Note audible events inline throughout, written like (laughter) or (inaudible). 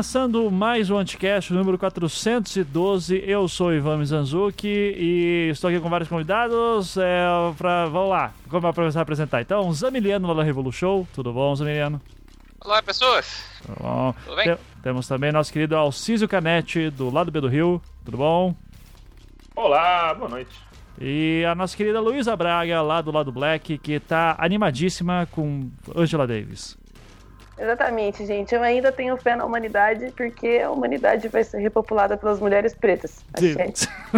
Começando mais um Anticast, número 412. Eu sou Ivan Mizanzuki e estou aqui com vários convidados. É, pra, vamos lá, vamos começar a apresentar. Então, Zamiliano lá da Revolu Show. Tudo bom, Zamiliano? Olá, pessoas. Tudo bom? Tudo bem? temos também nosso querido Alcísio Canete, do lado B do Rio. Tudo bom? Olá, boa noite. E a nossa querida Luísa Braga, lá do lado Black, que está animadíssima com Angela Davis. Exatamente, gente. Eu ainda tenho fé na humanidade, porque a humanidade vai ser repopulada pelas mulheres pretas. Achei.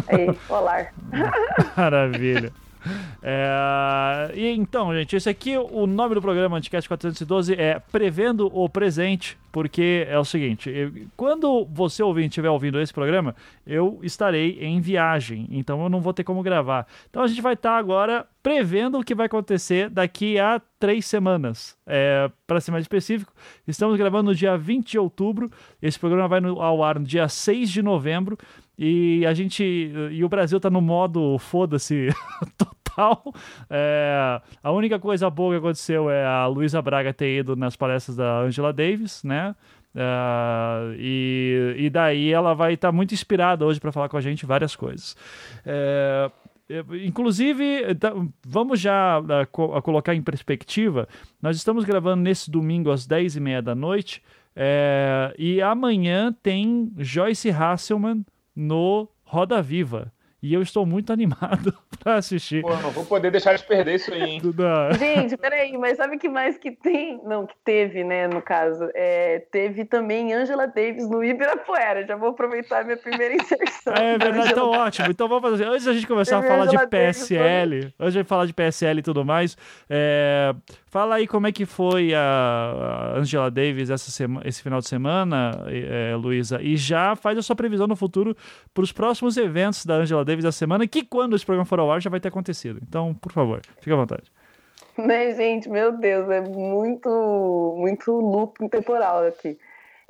Aí, olá. (laughs) Maravilha. É, e então, gente, esse aqui, o nome do programa Anticast 412 é Prevendo o Presente, porque é o seguinte: quando você ouvinte estiver ouvindo esse programa, eu estarei em viagem, então eu não vou ter como gravar. Então a gente vai estar agora prevendo o que vai acontecer daqui a três semanas. É, Para ser mais específico, estamos gravando no dia 20 de outubro, esse programa vai no, ao ar no dia 6 de novembro. E a gente. E o Brasil tá no modo foda-se (laughs) total. É, a única coisa boa que aconteceu é a Luísa Braga ter ido nas palestras da Angela Davis, né? Uh, e, e daí ela vai estar tá muito inspirada hoje para falar com a gente várias coisas. É, inclusive, tá, vamos já uh, colocar em perspectiva: nós estamos gravando nesse domingo às 10h30 da noite. É, e amanhã tem Joyce Hasselman no Roda Viva. E eu estou muito animado (laughs) pra assistir. Pô, não vou poder deixar de perder isso aí, hein? (laughs) Gente, peraí, mas sabe o que mais que tem? Não, que teve, né, no caso? É, teve também Angela Davis no Ibirapuera. Já vou aproveitar minha primeira inserção. É verdade, então ótimo. Então vamos fazer. Antes da gente começar teve a falar Angela de PSL, Davis, antes de falar de PSL e tudo mais, é, fala aí como é que foi a Angela Davis essa semana, esse final de semana, é, Luísa, e já faz a sua previsão no futuro para os próximos eventos da Angela Davis Davis da semana, que quando esse programa for ao ar já vai ter acontecido. Então, por favor, fique à vontade. Né, gente, meu Deus, é muito, muito loop temporal aqui.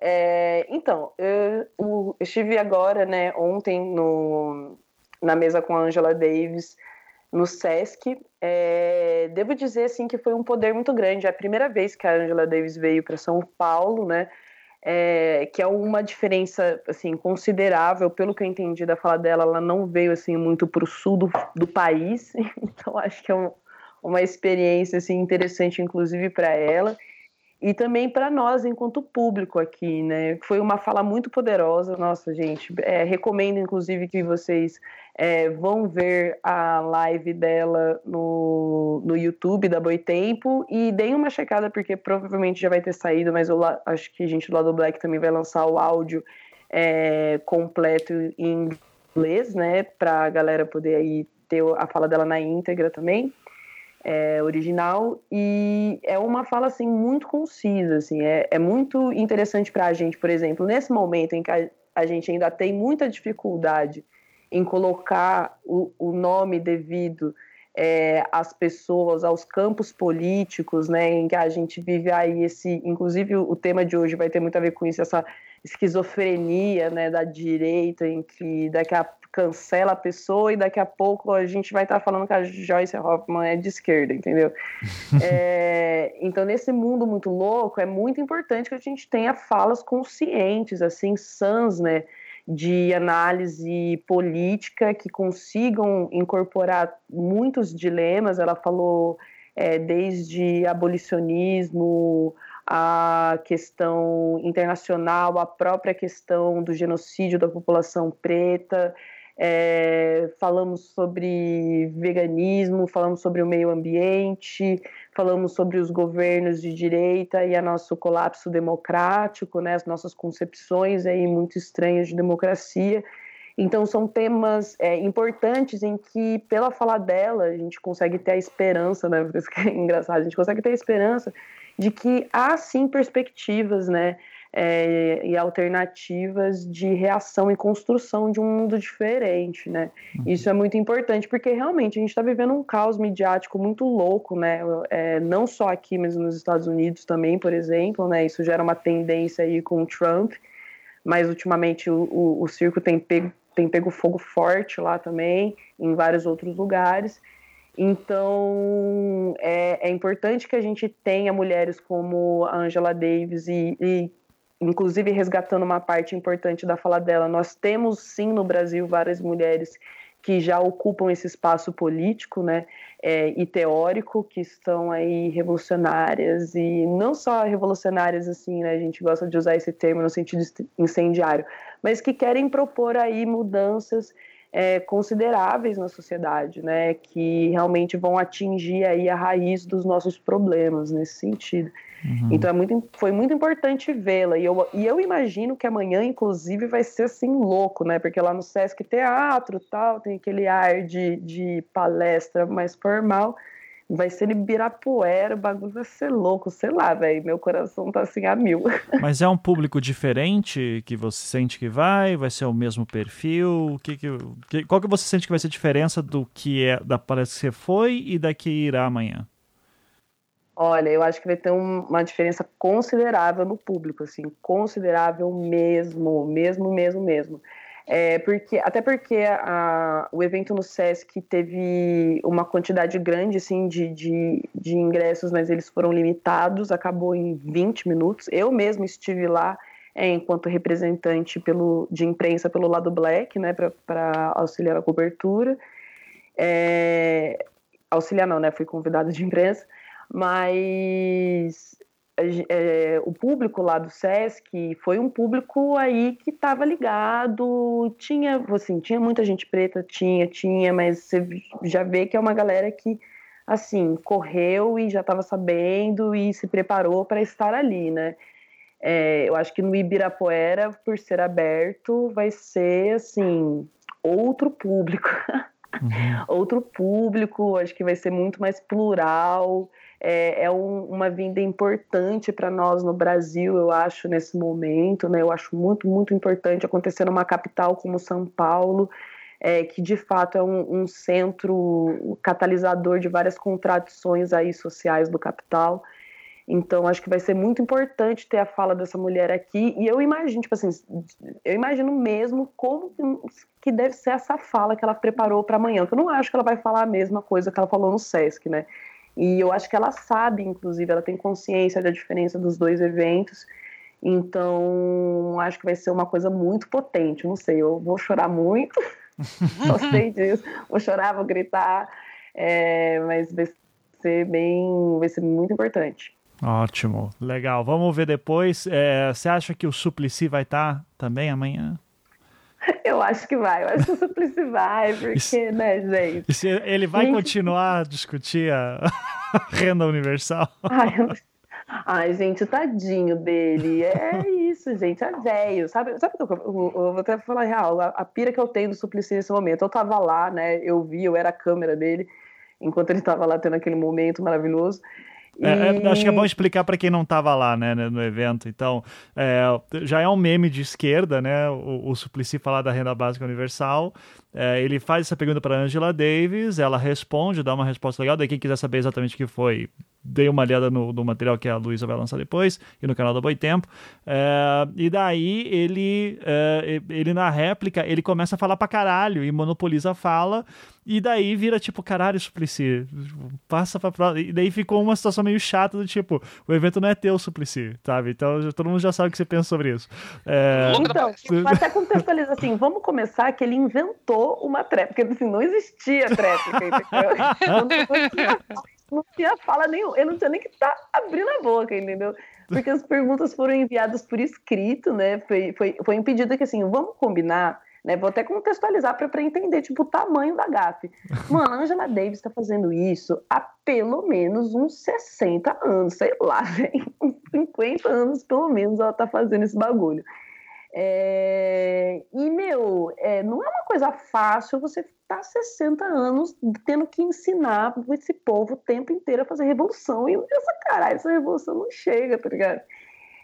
É, então, eu, eu, estive agora, né, ontem no, na mesa com a Angela Davis no Sesc. É, devo dizer assim que foi um poder muito grande. É a primeira vez que a Angela Davis veio para São Paulo, né? É, que é uma diferença assim considerável. Pelo que eu entendi da fala dela ela não veio assim muito para o sul do, do, país. (laughs) Então acho que é um, uma experiência assim interessante inclusive para ela e também para nós enquanto público aqui né? Foi uma fala muito poderosa. Nossa gente é, recomendo inclusive que vocês é, vão ver a live dela no, no YouTube da Boitempo. E deem uma checada, porque provavelmente já vai ter saído, mas eu acho que a gente do lado Black também vai lançar o áudio é, completo em inglês, né, para a galera poder aí ter a fala dela na íntegra também. É, original e é uma fala assim muito concisa assim é, é muito interessante para a gente por exemplo nesse momento em que a, a gente ainda tem muita dificuldade em colocar o, o nome devido é, às pessoas, aos campos políticos, né, em que a gente vive aí esse, inclusive o tema de hoje vai ter muito a ver com isso, essa esquizofrenia, né, da direita, em que daqui a cancela a pessoa e daqui a pouco a gente vai estar falando que a Joyce Hoffman é de esquerda, entendeu? (laughs) é, então, nesse mundo muito louco, é muito importante que a gente tenha falas conscientes, assim, sãs, né, de análise política que consigam incorporar muitos dilemas. Ela falou é, desde abolicionismo, a questão internacional, a própria questão do genocídio da população preta, é, falamos sobre veganismo, falamos sobre o meio ambiente, falamos sobre os governos de direita e o nosso colapso democrático, né, as nossas concepções aí muito estranhas de democracia. Então são temas é, importantes em que, pela fala dela, a gente consegue ter a esperança, né? Porque (laughs) isso é engraçado, a gente consegue ter a esperança de que há sim perspectivas, né? é, e alternativas de reação e construção de um mundo diferente, né? Uhum. Isso é muito importante porque realmente a gente está vivendo um caos midiático muito louco, né? É, não só aqui, mas nos Estados Unidos também, por exemplo, né? Isso gera uma tendência aí com o Trump, mas ultimamente o, o, o circo tem pego, tem pego fogo forte lá também, em vários outros lugares. Então, é, é, importante que a gente tenha mulheres como a Angela Davis e, e inclusive resgatando uma parte importante da fala dela, nós temos sim no Brasil várias mulheres que já ocupam esse espaço político, né, é, e teórico, que estão aí revolucionárias e não só revolucionárias assim, né, a gente gosta de usar esse termo no sentido incendiário, mas que querem propor aí mudanças é, consideráveis na sociedade, né, que realmente vão atingir aí a raiz dos nossos problemas nesse sentido. Uhum. Então é muito, foi muito importante vê-la. E eu, e eu imagino que amanhã, inclusive, vai ser assim louco, né? Porque lá no Sesc Teatro tal, tem aquele ar de, de palestra mais formal. Vai ser Ibirapuera, o bagulho vai ser louco, sei lá, velho. Meu coração tá assim a mil. (laughs) Mas é um público diferente que você sente que vai? Vai ser o mesmo perfil? Que, que, qual que você sente que vai ser a diferença do que é da palestra que você foi e da que irá amanhã? Olha, eu acho que vai ter um, uma diferença considerável no público, assim, considerável mesmo, mesmo, mesmo, mesmo. É, porque, até porque a, o evento no Sesc teve uma quantidade grande assim, de, de, de, ingressos, mas eles foram limitados, acabou em 20 minutos. Eu mesmo estive lá é, enquanto representante pelo, de imprensa pelo lado Black, né, para auxiliar a cobertura. É, auxiliar não, né, fui convidada de imprensa mas é, o público lá do Sesc foi um público aí que estava ligado, tinha, assim, tinha muita gente preta, tinha, tinha, mas você já vê que é uma galera que, assim, correu e já estava sabendo e se preparou para estar ali, né? É, eu acho que no Ibirapuera, por ser aberto, vai ser, assim, outro público. (laughs) Uhum. outro público, acho que vai ser muito mais plural, é, é um, uma vinda importante para nós no Brasil, eu acho, nesse momento. Né? Eu acho muito, muito importante acontecer numa capital como São Paulo, é, que de fato é um, um, centro catalisador de várias contradições aí sociais do capital. Então, acho que vai ser muito importante ter a fala dessa mulher aqui. E eu imagino, tipo assim, eu imagino mesmo como que deve ser essa fala que ela preparou para amanhã. Eu não acho que ela vai falar a mesma coisa que ela falou no SESC, né? E eu acho que ela sabe, inclusive, ela tem consciência da diferença dos dois eventos. Então, acho que vai ser uma coisa muito potente. Não sei, eu vou chorar muito, (laughs) só sei disso. Vou chorar, vou gritar, é, mas vai ser bem, vai ser muito importante. Ótimo, legal. Vamos ver depois. É, você acha que o Suplicy vai estar tá também amanhã? (laughs) Eu acho que vai, eu acho que o Suplicy vai, porque, né, gente? ele vai gente... continuar a discutir a (laughs) renda universal? Ai, eu... Ai, gente, o tadinho dele. É isso, gente, é velho. Sabe, sabe eu, eu, eu, vou até falar real, a, a, pira que eu tenho do Suplicy nesse momento. Eu tava lá, né? Eu vi, eu era a câmera dele, enquanto ele tava lá tendo aquele momento maravilhoso. É, é, acho que é bom explicar para quem não estava lá, né, no evento. Então, é, já é um meme de esquerda, né, o, o Suplicy falar da renda básica universal. É, ele faz essa pergunta para Angela Davis, ela responde, dá uma resposta legal. Daí quem quiser saber exatamente o que foi, dê uma olhada no, no material que a Luísa vai lançar depois e no canal da Boitempo. É, e daí ele, é, ele na réplica, ele começa a falar pra caralho e monopoliza a fala. E daí vira tipo, caralho, Suplicy, passa pra próxima. E daí ficou uma situação meio chata do tipo, o evento não é teu, Suplicy, sabe? Então todo mundo já sabe o que você pensa sobre isso. É... Então, até contextualiza assim, vamos começar que ele inventou uma tréplica, assim, não existia tréplica, entendeu? (laughs) não tinha fala nenhuma, eu não tinha nem que estar tá abrindo a boca, entendeu? Porque as perguntas foram enviadas por escrito, né? Foi, foi, foi impedido que assim, vamos combinar né? Vou até contextualizar para entender tipo, o tamanho da gafe. Mano, a Angela Davis está fazendo isso há pelo menos uns 60 anos, sei lá, (laughs) uns 50 anos pelo menos ela está fazendo esse bagulho. É... E, meu, é, não é uma coisa fácil você estar tá 60 anos tendo que ensinar esse povo o tempo inteiro a fazer revolução. E essa caralho, essa revolução não chega, tá ligado?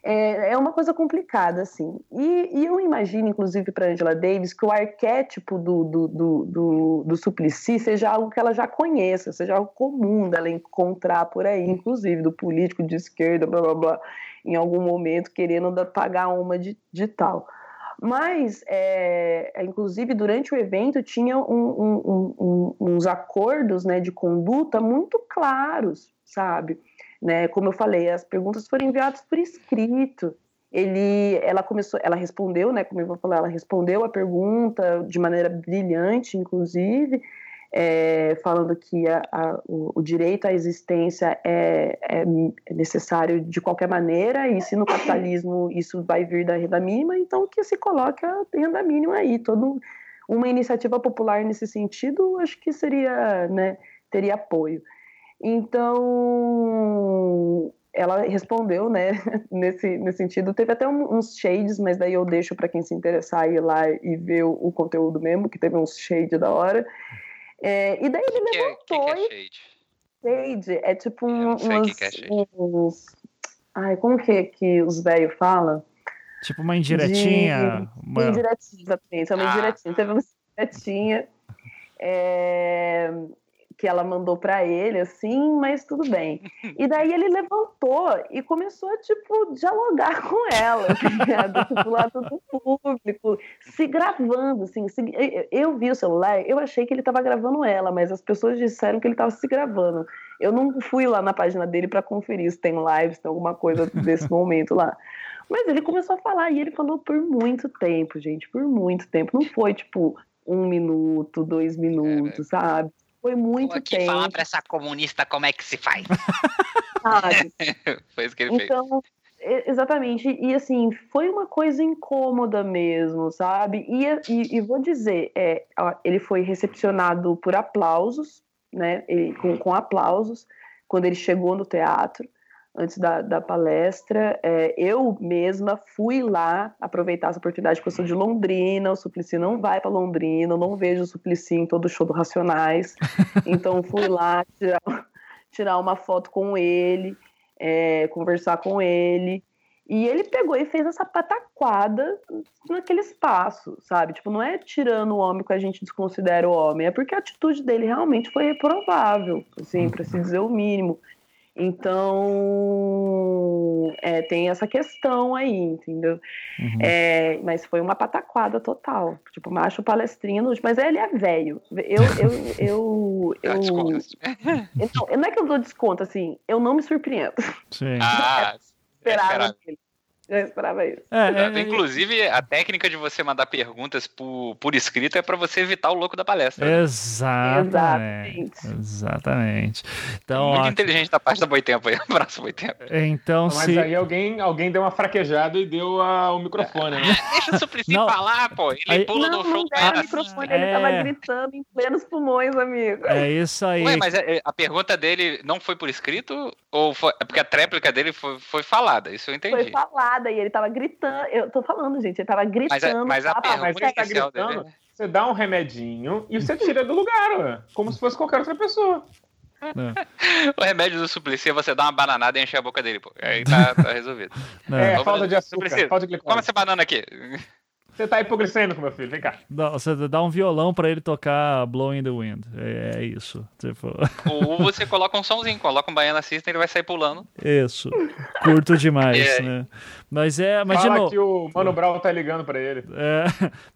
É, é uma coisa complicada, assim. E, e eu imagino, inclusive, para Angela Davis, que o arquétipo do, do, do, do, do Suplicy seja algo que ela já conheça, seja algo comum dela encontrar por aí, inclusive do político de esquerda, blá blá blá, em algum momento querendo pagar uma de, de tal. Mas, é, é, inclusive, durante o evento tinha um, um, um, uns acordos né, de conduta muito claros, sabe? Né? Como eu falei, as perguntas foram enviadas por escrito. ele, ela começou, ela respondeu, né, como eu vou falar, ela respondeu a pergunta de maneira brilhante, inclusive, é, falando que a, a, o, o, direito à existência é, é, necessário de qualquer maneira, e se no capitalismo isso vai vir da renda mínima, então que se coloque a renda mínima aí. Todo, uma iniciativa popular nesse sentido, acho que seria, né, teria apoio. Então, ela respondeu, né, (laughs) nesse, nesse sentido. Teve até uns shades, mas daí eu deixo para quem se interessar ir lá e ver o, o, conteúdo mesmo, que teve uns shade da hora. É, e daí ele que levantou. É, que, que é shade? Shade é tipo um, umas, que é shade. uns. Ai, como que, que os velhos falam? Tipo uma indiretinha. De... Uma... Indiretinha, exatamente. É uma ah. indiretinha. Teve uma indiretinha. É que ela mandou para ele, assim, mas tudo bem. E daí ele levantou e começou a, tipo, dialogar (laughs) com ela, tá tipo, lá do público, se gravando, assim. Se... Eu vi o celular, eu achei que ele estava gravando ela, mas as pessoas disseram que ele estava se gravando. Eu não fui lá na página dele para conferir se tem live, se tem alguma coisa desse (laughs) momento lá. Mas ele começou a falar e ele falou por muito tempo, gente, por muito tempo. Não foi tipo um minuto, dois minutos, é, sabe? Foi muito Vou aqui tempo. falar para essa comunista como é que se faz. (laughs) (laughs) foi isso que ele então, fez. Exatamente, e assim, foi uma coisa incômoda mesmo, sabe? E, e, e vou dizer, é, ele foi recepcionado por aplausos, né? Ele, com, com aplausos, quando ele chegou no teatro antes da, da palestra. É, eu mesma fui lá aproveitar essa oportunidade, porque eu sou de Londrina, o Suplicy não vai para Londrina, eu não vejo o Suplicy em todo show do Racionais. (laughs) Então fui lá tirar, tirar uma foto com ele, é, conversar com ele. E ele pegou e fez essa pataquada naquele espaço, sabe? Tipo, não é tirando o homem que a gente desconsidera o homem, é porque a atitude dele realmente foi reprovável, assim, para se dizer o mínimo. Então, é, tem essa questão aí, entendeu? Uhum. É, mas foi uma pataquada total. Tipo, macho palestrino, mas ele é velho. Eu, (laughs) eu, eu, eu, eu não, não é que eu dou desconto, assim, eu não me surpreendo. Sim. Ah, (laughs) esperava dele. Já esperava isso. É, é, é, Inclusive, a técnica de você mandar perguntas por, por escrito é para você evitar o louco da palestra. Né? Exatamente. Exatamente. Então, Muito ó, inteligente da parte da Boitempo aí. (laughs) Abraço, Boitempo. Então, Mas se... aí alguém, alguém deu uma fraquejada e deu a, o microfone, né? Deixa o Suplicy falar, pô. Ele aí... pula não, no do o microfone, ele tava é. gritando em plenos pulmões, amigo. É isso aí. Ué, mas é, a pergunta dele não foi por escrito? Ou foi... É porque a tréplica dele foi, foi falada, isso eu entendi. Foi falada e ele tava gritando. Eu tô falando, gente, ele tava gritando. Mas a, mas a tá, mas você tá gritando, dele... você dá um remedinho e você tira do lugar, ué, como se fosse qualquer outra pessoa. É. O remédio do Suplicy é você dar uma bananada e encher a boca dele, pô. Aí tá, tá resolvido. (laughs) É, é falta de açúcar, Suplicy, falta de glicose. Come essa banana aqui. Você tá hipoglicêmico, meu filho, vem cá. Não, você dá um violão pra ele tocar Blowing the Wind. É, é isso. Tipo... Ou você coloca um somzinho, coloca um Baiana System ele vai sair pulando. Isso. Curto demais, é. né? Mas é. Mas Fala no... que o Mano Brown tá ligando pra ele. É,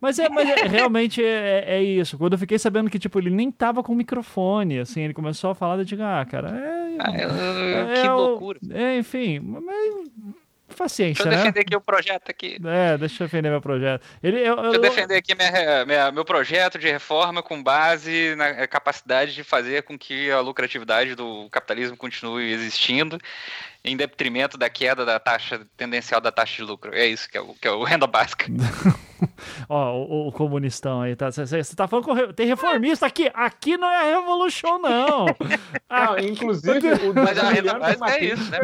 mas é, mas é, realmente é, é, isso. Quando eu fiquei sabendo que, tipo, ele nem tava com microfone, assim, ele começou a falar, eu digo, ah, cara, é. Ah, é que loucura. É, enfim, mas paciência, Deixa eu né? defender aqui o projeto aqui. É, deixa eu defender meu projeto. Ele, eu, deixa eu, eu defender aqui minha, minha, meu projeto de reforma com base na capacidade de fazer com que a lucratividade do capitalismo continue existindo em detrimento da queda da taxa tendencial da taxa de lucro. É isso que é o, que é o (laughs) renda básica. (laughs) Ó, o, o, comunistão aí, tá? Você tá falando que tem reformista aqui. Aqui não é a Revolution, não. (laughs) não inclusive, o Mas a renda básica é isso, né?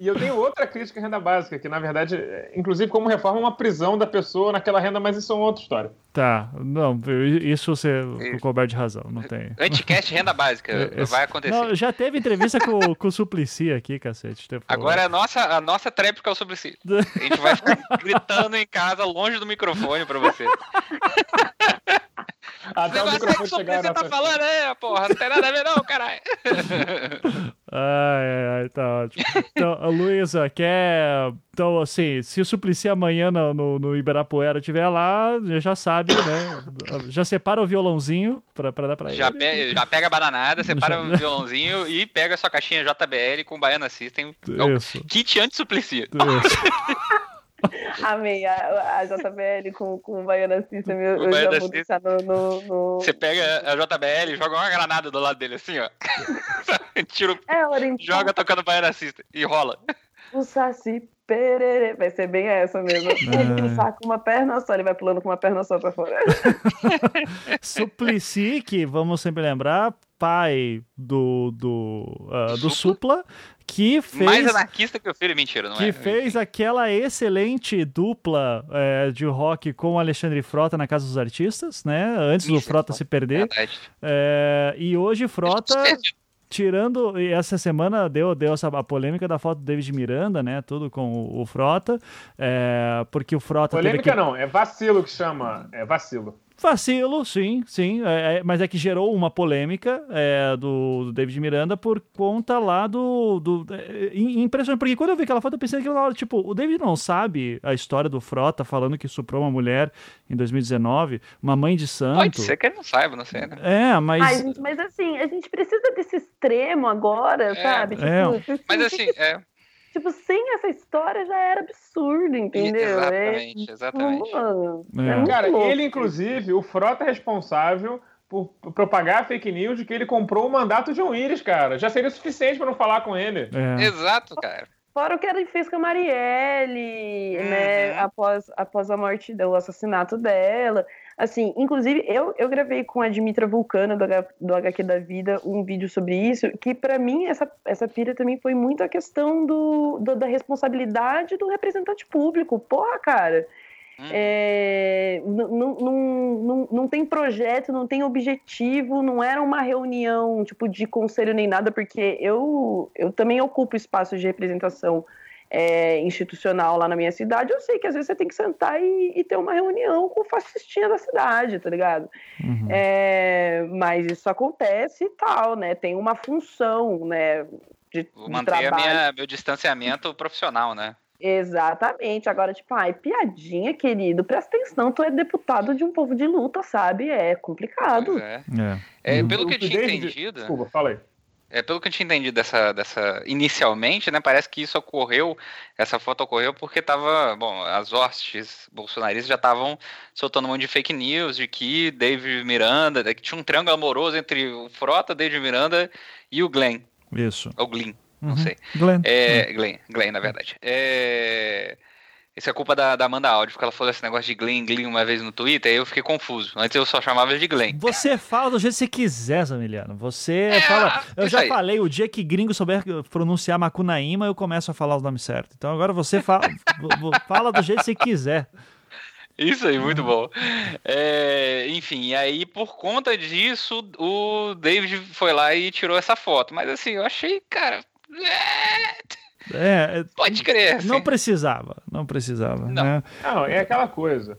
E eu tenho outra crítica à renda básica, que na verdade, inclusive como reforma, é uma prisão da pessoa naquela renda, mas isso é uma outra história. Tá, não, isso você coberto de razão, não tem. (laughs) Anticast renda básica, (laughs) Esse, vai acontecer. Não, já teve entrevista com, com o Suplicy aqui, cacete. Agora é a nossa, a nossa tréplica é o Suplicy. A gente vai ficar (laughs) gritando em casa, longe do microfone pra você. Até o microfone chegar você tá falando aí, porra, não tem nada a ver não, caralho. Ai, ai, ai, tá ótimo. Então, Luísa, quer... Então, assim, se o Suplicy amanhã no, no, no Ibirapuera estiver lá, já sabe, né? Já separa o violãozinho pra, pra dar pra já ele. Pe já pega a bananada, separa já... o violãozinho e pega a sua caixinha JBL com Baiana System. É Isso. Kit anti-Suplicy. Isso. (laughs) Amei a, a JBL com, com o Baiana System. Eu, eu já vou deixar no, no, no, Você pega a JBL, joga uma granada do lado dele, assim, ó. (laughs) Tira, é, joga tocando Baiana System e rola. O Saci perere. Vai ser bem essa mesmo. (laughs) Ele saca uma perna só, ele vai pulando com uma perna só pra fora. Suplicy, que vamos sempre lembrar, pai do, do, uh, do Supla, que fez. Mais anarquista que o filho, mentira, não que é? Que fez aquela excelente dupla é, de rock com o Alexandre Frota na Casa dos Artistas, né? Antes Isso, do Frota se perder. É, e hoje Frota. Tirando, e essa semana deu, deu essa, a polêmica da foto do David Miranda, né? Tudo com o, o Frota. É, porque o Frota. Polêmica que... não, é vacilo que chama. É vacilo. Vacilo, sim, sim. É, é, mas é que gerou uma polêmica é, do, do, David Miranda por conta lá do. do é, impressionante, porque quando eu vi aquela foto, eu pensei que hora, tipo, o David não sabe a história do Frota falando que suprou uma mulher em 2019, uma mãe de santo. Pode ser que ele não saiba, não sei, né? É, mas. Ai, gente, mas assim, a gente precisa desse extremo agora, é, sabe? Tipo, mas assim, é. Tipo, sem essa história já era absurdo, entendeu? Exatamente, é, exatamente. é. Cara, louco. ele, inclusive, o Frota é responsável por propagar a fake news de que ele comprou o mandato de um íris, cara. Já seria suficiente para não falar com ele. É. Exato, cara. Fora o que ele fez com a Marielle, uhum. né? Após, após a morte, o assassinato dela. Assim, inclusive, eu, eu gravei com a Dimitra Vulcana, do, H, do HQ da Vida, um vídeo sobre isso, que para mim essa, essa pira também foi muito a questão do, do da responsabilidade do representante público. Porra, cara. Hum. É, não, não, não, não tem projeto, não tem objetivo, não era uma reunião tipo de conselho nem nada, porque eu, eu também ocupo espaços de representação é, institucional lá na minha cidade, eu sei que às vezes você tem que sentar e, e ter uma reunião com o fascistinha da cidade, tá ligado? Uhum. É, mas isso acontece e tal, né? Tem uma função, né? De, Vou manter a minha, meu distanciamento profissional, né? Exatamente. Agora, tipo, ai, piadinha, querido, presta atenção, tu é deputado de um povo de luta, sabe? É complicado. Pois é. é. é pelo que eu tinha entendido. Desculpa, falei. É, pelo que eu tinha entendido dessa, dessa. Inicialmente, né? Parece que isso ocorreu. Essa foto ocorreu porque tava. Bom, as hostes bolsonaristas já estavam soltando um monte de fake news de que David Miranda. que tinha um triângulo amoroso entre o Frota, David Miranda e o Glenn. Isso. Ou Glenn, não uhum. sei. Glenn. É, Glenn, Glenn, na verdade. É. Isso é culpa da, da Amanda Áudio, porque ela falou esse negócio de Glenn, Glenn uma vez no Twitter, aí eu fiquei confuso. Antes eu só chamava de Glenn. Você fala do jeito que você quiser, Zamiliano. Você é, fala. Eu já aí. falei, o dia que gringo souber pronunciar Macunaíma, eu começo a falar o nome certo. Então agora você fala, (laughs) fala do jeito que você quiser. Isso aí, muito bom. É, enfim, e aí por conta disso, o David foi lá e tirou essa foto. Mas assim, eu achei, cara. É... É, Pode crer. Assim. Não precisava, não precisava. Não. Né? não, é aquela coisa.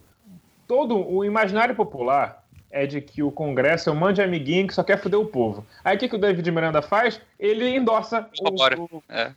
Todo o imaginário popular é de que o Congresso é um mande amiguinho que só quer foder o povo. Aí o que, que o David Miranda faz? Ele endossa o, o, é.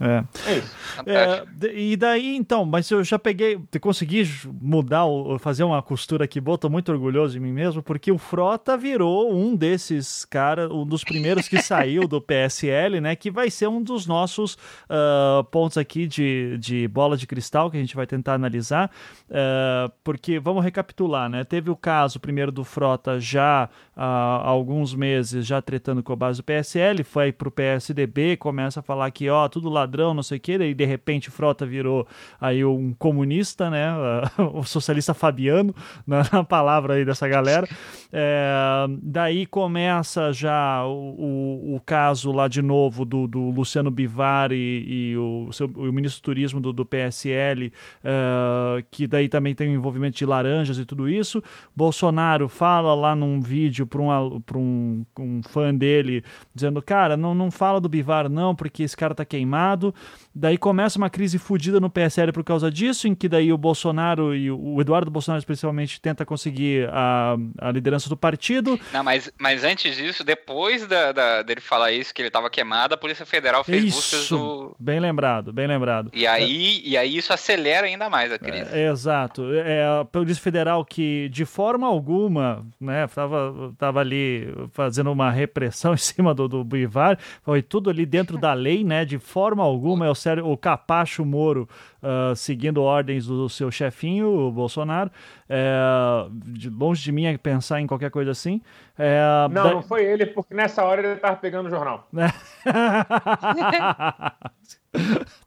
É. É. É, e daí, então, mas eu já peguei, consegui mudar, fazer uma costura aqui boa, tô muito orgulhoso de mim mesmo, porque o Frota virou um desses caras, um dos primeiros que saiu do PSL, né, que vai ser um dos nossos uh, pontos aqui de, de bola de cristal que a gente vai tentar analisar, uh, porque, vamos recapitular, né, teve o caso primeiro do Frota já há alguns meses, já tretando com a base do PSL, foi pro PSDB, começa a falar que, ó, tudo lá ladrão, não sei o que, e de repente Frota virou aí um comunista, né? (laughs) o socialista Fabiano, na, (laughs) na palavra aí dessa galera. É, daí começa já o, o, o, caso lá de novo do, do Luciano Bivar e, e o, seu, o, ministro do turismo do, do PSL, é, que daí também tem o envolvimento de laranjas e tudo isso. Bolsonaro fala lá num vídeo para um, um, um fã dele, dizendo, cara, não, não fala do Bivar não, porque esse cara tá queimado lado Daí começa uma crise fodida no PSL por causa disso, em que daí o Bolsonaro e o Eduardo Bolsonaro especialmente tenta conseguir a, a liderança do partido. Não, mas, mas antes disso, depois da, da dele falar isso, que ele estava queimado, a Polícia Federal fez isso, buscas do... Bem lembrado, bem lembrado. E aí, é. e aí isso acelera ainda mais a crise. É, exato. É a Polícia Federal que, de forma alguma, né, tava, tava ali fazendo uma repressão (laughs) em cima do, do Bivar, foi tudo ali dentro da lei, né, de forma alguma, é o Sérgio, o Capacho Moro uh, seguindo ordens do seu chefinho, o Bolsonaro. É, de, longe de mim pensar em qualquer coisa assim. É, não, da... não foi ele, porque nessa hora ele estava pegando o jornal. (laughs)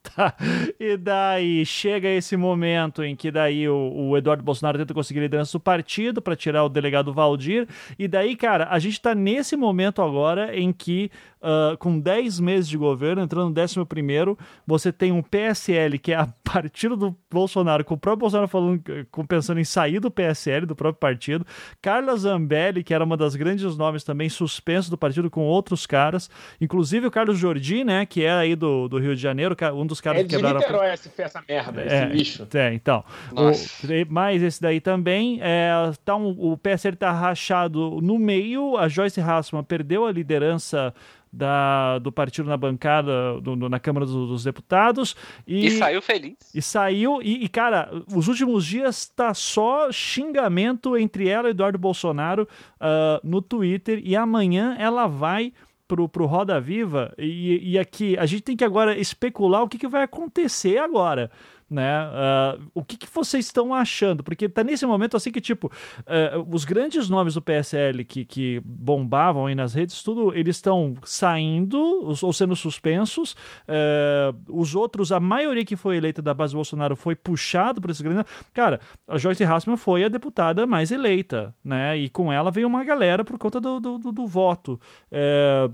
tá. E daí chega esse momento em que daí o, o Eduardo Bolsonaro tenta conseguir a liderança do partido para tirar o delegado Valdir. E daí, cara, a gente está nesse momento agora em que, uh, com 10 meses de governo, entrando no 11 primeiro, você tem um PSL que é a (laughs) partido do Bolsonaro, com o próprio Bolsonaro falando, pensando em sair do PSL, do próprio partido. Carla Zambelli, que era uma das grandes nomes também, suspenso do partido com outros caras. Inclusive o Carlos Jordi, né, que é aí do, do Rio de Janeiro, um dos caras é que quebraram... É de Niterói essa, essa merda, esse é, lixo. É, então. O, mas esse daí também, é, tá um, o PSL tá rachado no meio, a Joyce Hassman perdeu a liderança da, do partido na bancada, do, na Câmara dos, dos Deputados. E, e, saiu feliz. E saiu, e, e, cara, os últimos dias tá só xingamento entre ela e Eduardo Bolsonaro uh, no Twitter, e amanhã ela vai pro, pro Roda Viva, e, e aqui a gente tem que agora especular o que, que vai acontecer agora né? Uh, o que, que, vocês estão achando? Porque tá nesse momento assim que, tipo, uh, os grandes nomes do PSL que, que bombavam aí nas redes, tudo, eles estão saindo ou sendo suspensos. Uh, os outros, a maioria que foi eleita da base Bolsonaro foi puxado por esses grandes. Cara, a Joyce Hassman foi a deputada mais eleita, né? E com ela veio uma galera por conta do, do, do, do voto. Uh,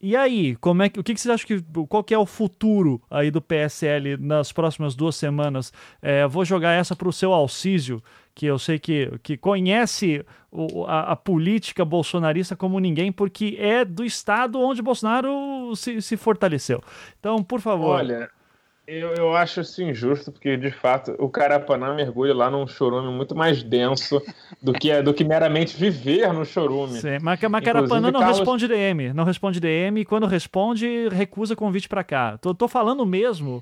e aí, como é que, o que, que vocês acham que qual que é o futuro aí do PSL nas próximas duas semanas? É, vou jogar essa para o seu Alcísio, que eu sei que, que conhece o, a, a, política bolsonarista como ninguém, porque é do estado onde Bolsonaro se, se fortaleceu. Então, por favor. Olha, eu, eu acho isso injusto, porque de fato o Carapanã mergulha lá num chorume muito mais denso do que, do que meramente viver no chorume. Sim, mas, mas Carapanã não Carlos... responde DM, não responde DM, e quando responde, recusa convite para cá. Tô, tô falando mesmo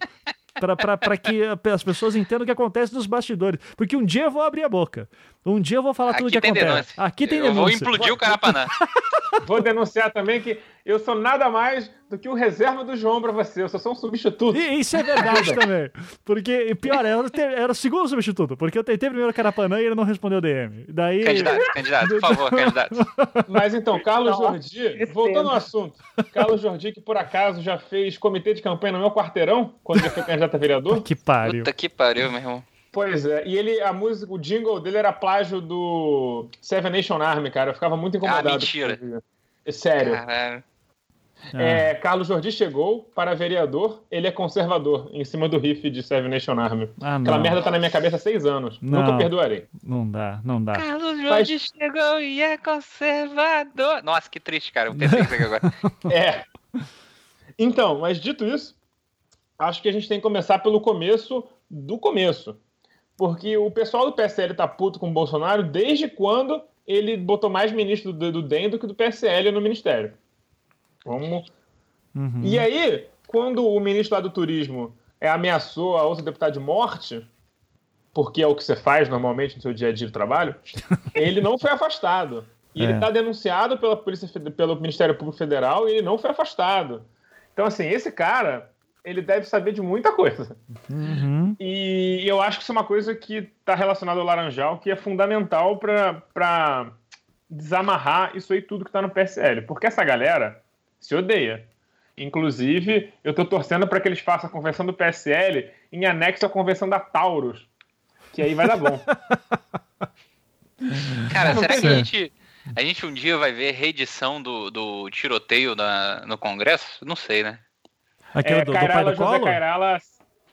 para que as pessoas entendam o que acontece nos bastidores. Porque um dia eu vou abrir a boca. Um dia eu vou falar Aqui tudo o que acontece. Denúncia. Aqui tem eu denúncia. Eu vou implodir o Carapanã. (laughs) Vou denunciar também que eu sou nada mais do que o reserva do João para você. Eu sou só um substituto. E isso é verdade também. Porque, pior, era, era o segundo substituto. Porque eu tentei primeiro o Carapanã e ele não respondeu DM. Daí... Candidato, candidato, por favor, candidato. (laughs) Mas então, Carlos Jordi, voltando ao assunto. Carlos Jordi, que por acaso já fez comitê de campanha no meu quarteirão, quando ele foi candidato a vereador. Que pariu. Puta que pariu, meu irmão. Pois é, e ele, a música, o jingle dele era plágio do Seven Nation Army, cara. Eu ficava muito incomodado. Ah, mentira. É sério. Caralho. É, ah. Carlos Jordi chegou para vereador, ele é conservador, em cima do riff de Seven Nation Army. Ah, Aquela merda tá na minha cabeça há seis anos. Não, Nunca perdoarei. Não dá, não dá. Carlos Jordi Mas... chegou e é conservador. Nossa, que triste, cara. Eu pensei isso aqui agora. (laughs) é. Então, mas dito isso, acho que a gente tem que começar pelo começo do começo. Porque o pessoal do PSL tá puto com o Bolsonaro desde quando ele botou mais ministro do, do DEM do que do PSL no ministério. Vamos. Uhum. E aí, quando o ministro lá do turismo é, ameaçou a outra deputada de morte, porque é o que você faz normalmente no seu dia a dia de trabalho, (laughs) ele não foi afastado. E é. ele está denunciado pela polícia, pelo Ministério Público Federal e ele não foi afastado. Então, assim, esse cara ele deve saber de muita coisa. Uhum. E eu acho que isso é uma coisa que está relacionada ao Laranjal, que é fundamental para desamarrar isso aí tudo que está no PSL. Porque essa galera se odeia. Inclusive, eu estou torcendo para que eles façam a convenção do PSL em anexo à convenção da Taurus. Que aí vai dar bom. (laughs) Cara, será que a gente, a gente um dia vai ver reedição do, do tiroteio na, no Congresso? Não sei, né? Aquele é, do, Cairala, do pai do José Collor? Cairala,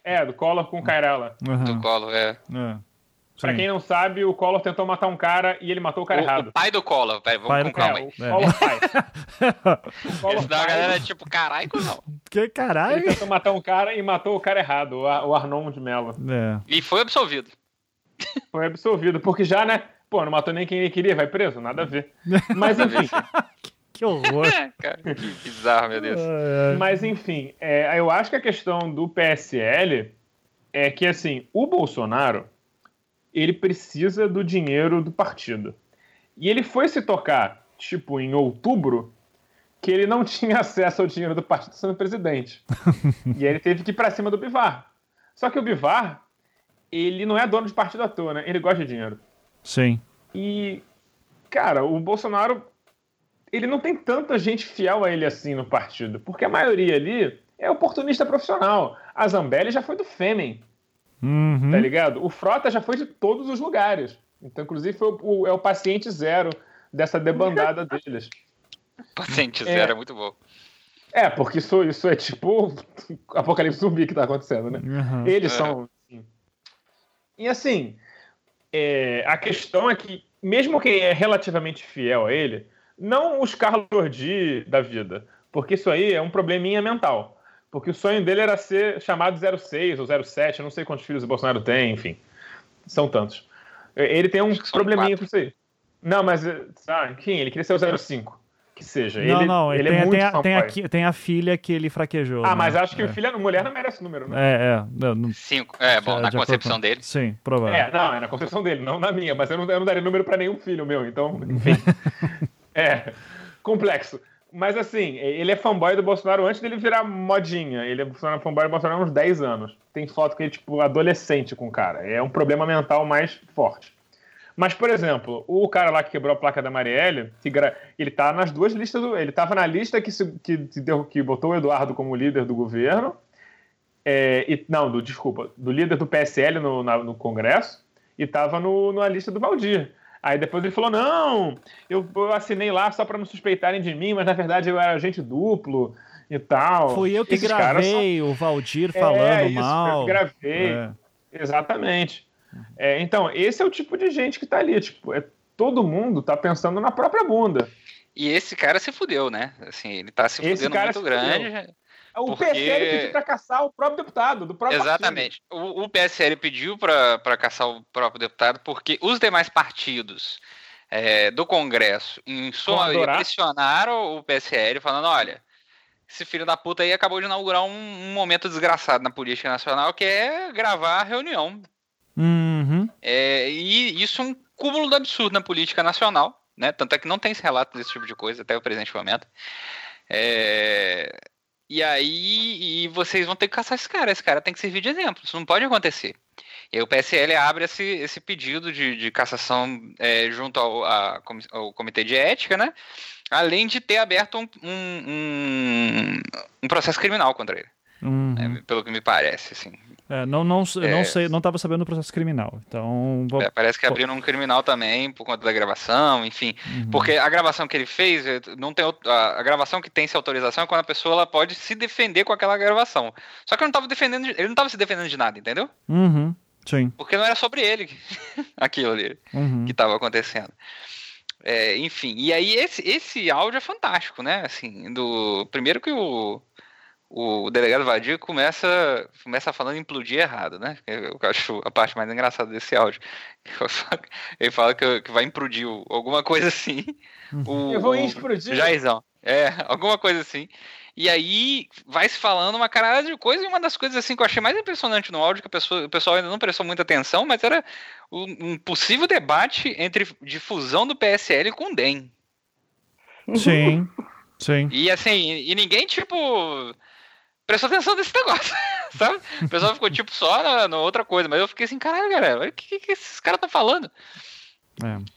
é, do Collor com Cairala. Uhum. Do Collor, é. é. Pra quem não sabe, o Collor tentou matar um cara e ele matou o cara o, errado. O pai do Collor, peraí, vamos pai com calma aí. É. O Collor pai. o (laughs) Collor pai. da galera é tipo, caralho, não. Que caralho? Ele tentou matar um cara e matou o cara errado, o Arnon de Mello. É. E foi absolvido. Foi absolvido, porque já, né? Pô, não matou nem quem ele queria, vai preso? Nada a ver. (laughs) Mas enfim. Que horror. (laughs) Cara, que bizarro, meu Deus. Mas enfim, é, eu acho que a questão do PSL é que, assim, o Bolsonaro, ele precisa do dinheiro do partido. E ele foi se tocar, tipo, em outubro, que ele não (laughs) tinha acesso ao dinheiro do partido sendo presidente. (laughs) e aí ele teve que ir para cima do Bivar. Só que o Bivar, ele não é dono de partido à toa, né? Ele gosta de dinheiro. Sim. E, cara, o Bolsonaro, ele não tem tanta gente fiel a ele assim no partido, porque a maioria ali é oportunista profissional. A Zambelli já foi do Fêmen, Uhum. tá ligado? O Frota já foi de todos os lugares. Então, inclusive, foi o, é o paciente zero dessa debandada deles. Paciente É. zero é muito bom. É, porque isso, isso é tipo (laughs) apocalipse zumbi que tá acontecendo, né? Uhum. Eles É. são. assim. E assim, é, a questão é que, mesmo quem é relativamente fiel a ele, não os Carlos Jordi da vida, porque isso aí é um probleminha mental. Porque o sonho dele era ser chamado 06 ou 07, eu não sei quantos filhos o Bolsonaro tem, enfim. São tantos. É, Ele tem um probleminha quatro. com isso aí. Não, mas, é, ah, enfim, ele queria ser o 05. Que seja. Não, ele, não, ele tem, é muito tem, a, tem, a, tem a filha que ele fraquejou. Ah, né? mas acho que é. o filho, a mulher não merece o número, né? É, é. Não, Cinco. É, bom, de na concepção com- dele. Sim, provável. É, não, é na concepção dele, não na minha, mas eu não, eu não daria número pra nenhum filho meu, então, enfim. (laughs) é, complexo. Mas assim, ele é fanboy do Bolsonaro antes dele virar modinha. Ele é fanboy do Bolsonaro há uns 10 anos. Tem foto com ele, tipo, adolescente com o cara. É um problema mental mais forte. Mas, por exemplo, o cara lá que quebrou a placa da Marielle, que gra- ele tá nas duas listas do. Ele tava na lista que, se- que, que botou o Eduardo como líder do governo. é, e, não, do, desculpa, do líder do PSL no, na- no Congresso, e tava no, na lista do Valdir. Aí depois ele falou: não, eu, eu assinei lá só para não suspeitarem de mim, mas na verdade eu era agente duplo e tal. Fui eu que Esses gravei o Valdir É, falando isso, mal. Eu gravei. É. Exatamente. É, então, esse é o tipo de gente que tá ali. Tipo, é, todo mundo tá pensando na própria bunda. E esse cara se fudeu, né? Assim, ele tá se Esse fudendo cara muito se grande. O Porque- PSL pediu pra caçar o próprio deputado, do próprio. Exatamente. O, o PSL pediu para caçar o próprio deputado porque os demais partidos é, do Congresso, em sua maioria, pressionaram o PSL, falando: olha, esse filho da puta aí acabou de inaugurar um, um momento desgraçado na política nacional, que é gravar a reunião. Uhum. É, e isso é um cúmulo do absurdo na política nacional, né? Tanto é que não tem esse relato desse tipo de coisa até o presente momento. É, e aí e vocês vão ter que caçar esse cara. Esse cara tem que servir de exemplo. Isso não pode acontecer. E aí o PSL abre esse, esse pedido de, de cassação é, junto ao, a ao Comitê de Ética, né? Além de ter aberto um, um, um- um processo criminal contra ele, Uhum. né? pelo que me parece, assim. É, não, não, eu não É. sei, não tava sabendo do processo criminal. Então, vou... É, parece que abriram um criminal também por conta da gravação, enfim. Uhum. Porque a gravação que ele fez, eh, não tem a, gravação que tem essa autorização é quando a pessoa ela pode se defender com aquela gravação. Só que ele não estava defendendo, de- ele não estava se defendendo de nada, entendeu? Uhum. Sim. Porque não era sobre ele (laughs) aquilo ali Uhum. que estava acontecendo. É, enfim, e aí esse, esse áudio é fantástico, né? Assim, do primeiro que o, o delegado Vadir começa começa falando em implodir errado, né? Eu acho a parte mais engraçada desse áudio. Ele fala que, que vai implodir alguma coisa assim. O, Eu vou o explodir. Jairzão. É, alguma coisa assim. E aí vai se falando uma caralho de coisa, e uma das coisas assim que eu achei mais impressionante no áudio, que a pessoa, o pessoal ainda não prestou muita atenção, mas era um, um possível debate entre de fusão do PSL com o DEM. Sim. (laughs) Sim. E assim, e ninguém, tipo, prestou atenção nesse negócio, (laughs) sabe? O pessoal ficou, tipo, só na, na outra coisa, mas eu fiquei assim, caralho, galera, o que, que, que esses caras estão falando?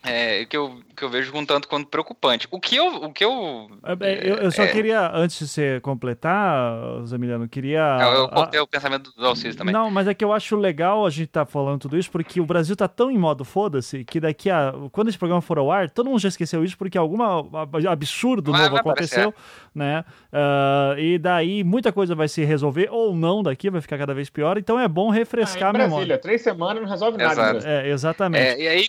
É. É, que eu, que eu vejo um tanto quanto preocupante. O que eu. O que eu, É, Eu, eu só é, queria, antes de você completar, Zamiliano, queria. eu, eu a- cortei o pensamento do Alcides também. Não, mas é que eu acho legal a gente tá falando tudo isso, porque o Brasil tá tão em modo foda-se que daqui a. Quando esse programa for ao ar, todo mundo já esqueceu isso, porque algum absurdo Vai- novo vai aconteceu, né? Ah, e daí muita coisa vai se resolver, ou não daqui, vai ficar cada vez pior. Então é bom Ah, refrescar em a memória. Brasília, três semanas não resolve nada. Exato. Brasil. É, exatamente. É, e aí,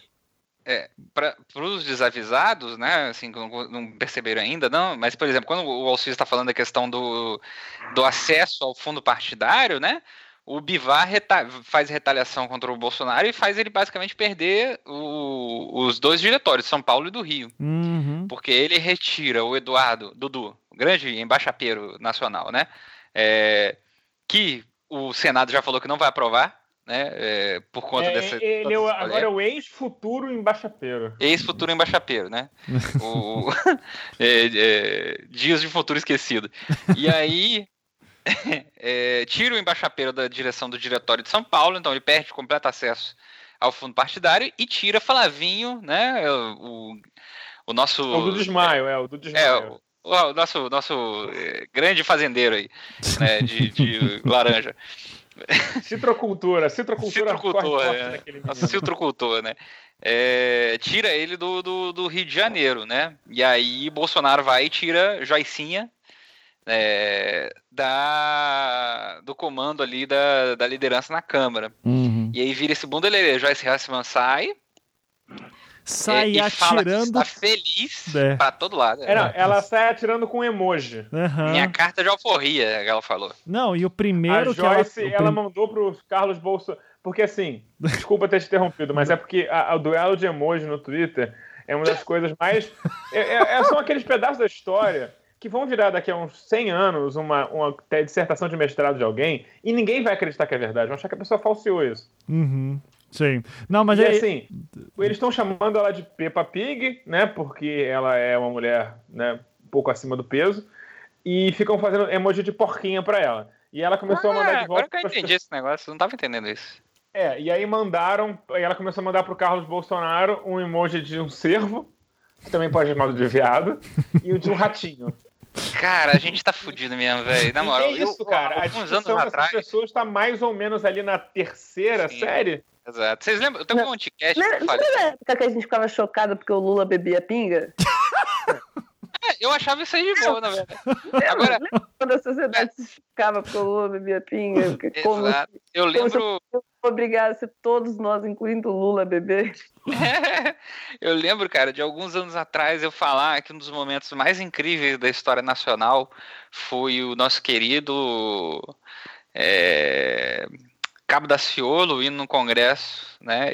é, para os desavisados, né, assim, que não, não perceberam ainda, não, mas, por exemplo, quando o Alcides está falando da questão do, do acesso ao fundo partidário, né, o Bivar reta- faz retaliação contra o Bolsonaro e faz ele basicamente perder o- os dois diretórios, São Paulo e do Rio, Uhum. porque ele retira o Eduardo Dudu, o grande embaixapeiro nacional, né, é, que o Senado já falou que não vai aprovar, né? É, por conta É, dessa. ele é o- dessa agora é o ex-futuro embaixapeiro. Ex-futuro embaixapeiro, né? O, (laughs) é, é, dias de futuro esquecido. E aí, (laughs) é, tira o embaixapeiro da direção do diretório de São Paulo, então ele perde completo acesso ao fundo partidário e tira Flavinho, né? O, o nosso. É o do desmaio, é, o do É, desmaio. o, o nosso, nosso é, grande fazendeiro aí, né? De, de (laughs) laranja. (laughs) Citrocultura, citrocultura, Citrocultor, é. citrocultor, né? É, tira ele do, do, do Rio de Janeiro, né? E aí Bolsonaro vai e tira Joicinha é, da, do comando ali da, da liderança na Câmara. Uhum. E aí vira esse bunda lelê. Joyce Hassman sai Sai e, e fala que atirando. está feliz É. pra todo lado. É, não, ela sai atirando com emoji. Aham. Minha carta de alforria, que ela falou. Não, e o primeiro a que ela. Joyce, o ela prim- mandou pro Carlos Bolsonaro. Porque assim, (laughs) desculpa ter te interrompido, mas é porque o duelo de emoji no Twitter é uma das coisas mais. (laughs) É, é- é- são aqueles pedaços da história que vão virar daqui a uns 100 anos uma, uma dissertação de mestrado de alguém e ninguém vai acreditar que é verdade. Vão achar que a pessoa falseou isso. Uhum. Sim. Não, mas e é. assim, eles estão chamando ela de Peppa Pig, né? Porque ela é uma mulher né, um pouco acima do peso. E ficam fazendo emoji de porquinha pra ela. E ela começou a mandar Ah, de volta agora que eu entendi esse negócio, eu não tava entendendo isso. É, e aí mandaram, e ela começou a mandar pro Carlos Bolsonaro um emoji de um cervo, que também pode ser chamado de viado, e o de um ratinho. Cara, a gente tá fudido mesmo, velho. Na E moral, é isso, eu, cara. A alguns discussão anos dessas atrás. pessoas tá mais ou menos ali na terceira Sim. série. Exato. Vocês lembram? Eu tenho um que Lembra eu falei. lembra na época que a gente ficava chocado porque o Lula bebia pinga? É, eu achava isso aí de boa, na verdade. Agora, Quando a sociedade se chocava porque o Lula bebia pinga? porque Como exato. Eu lembro. obrigasse todos nós, incluindo o Lula, a beber? (laughs) eu lembro, cara, de alguns anos atrás eu falar que um dos momentos mais incríveis da história nacional foi o nosso querido é, Cabo da Ciolo indo no Congresso, né?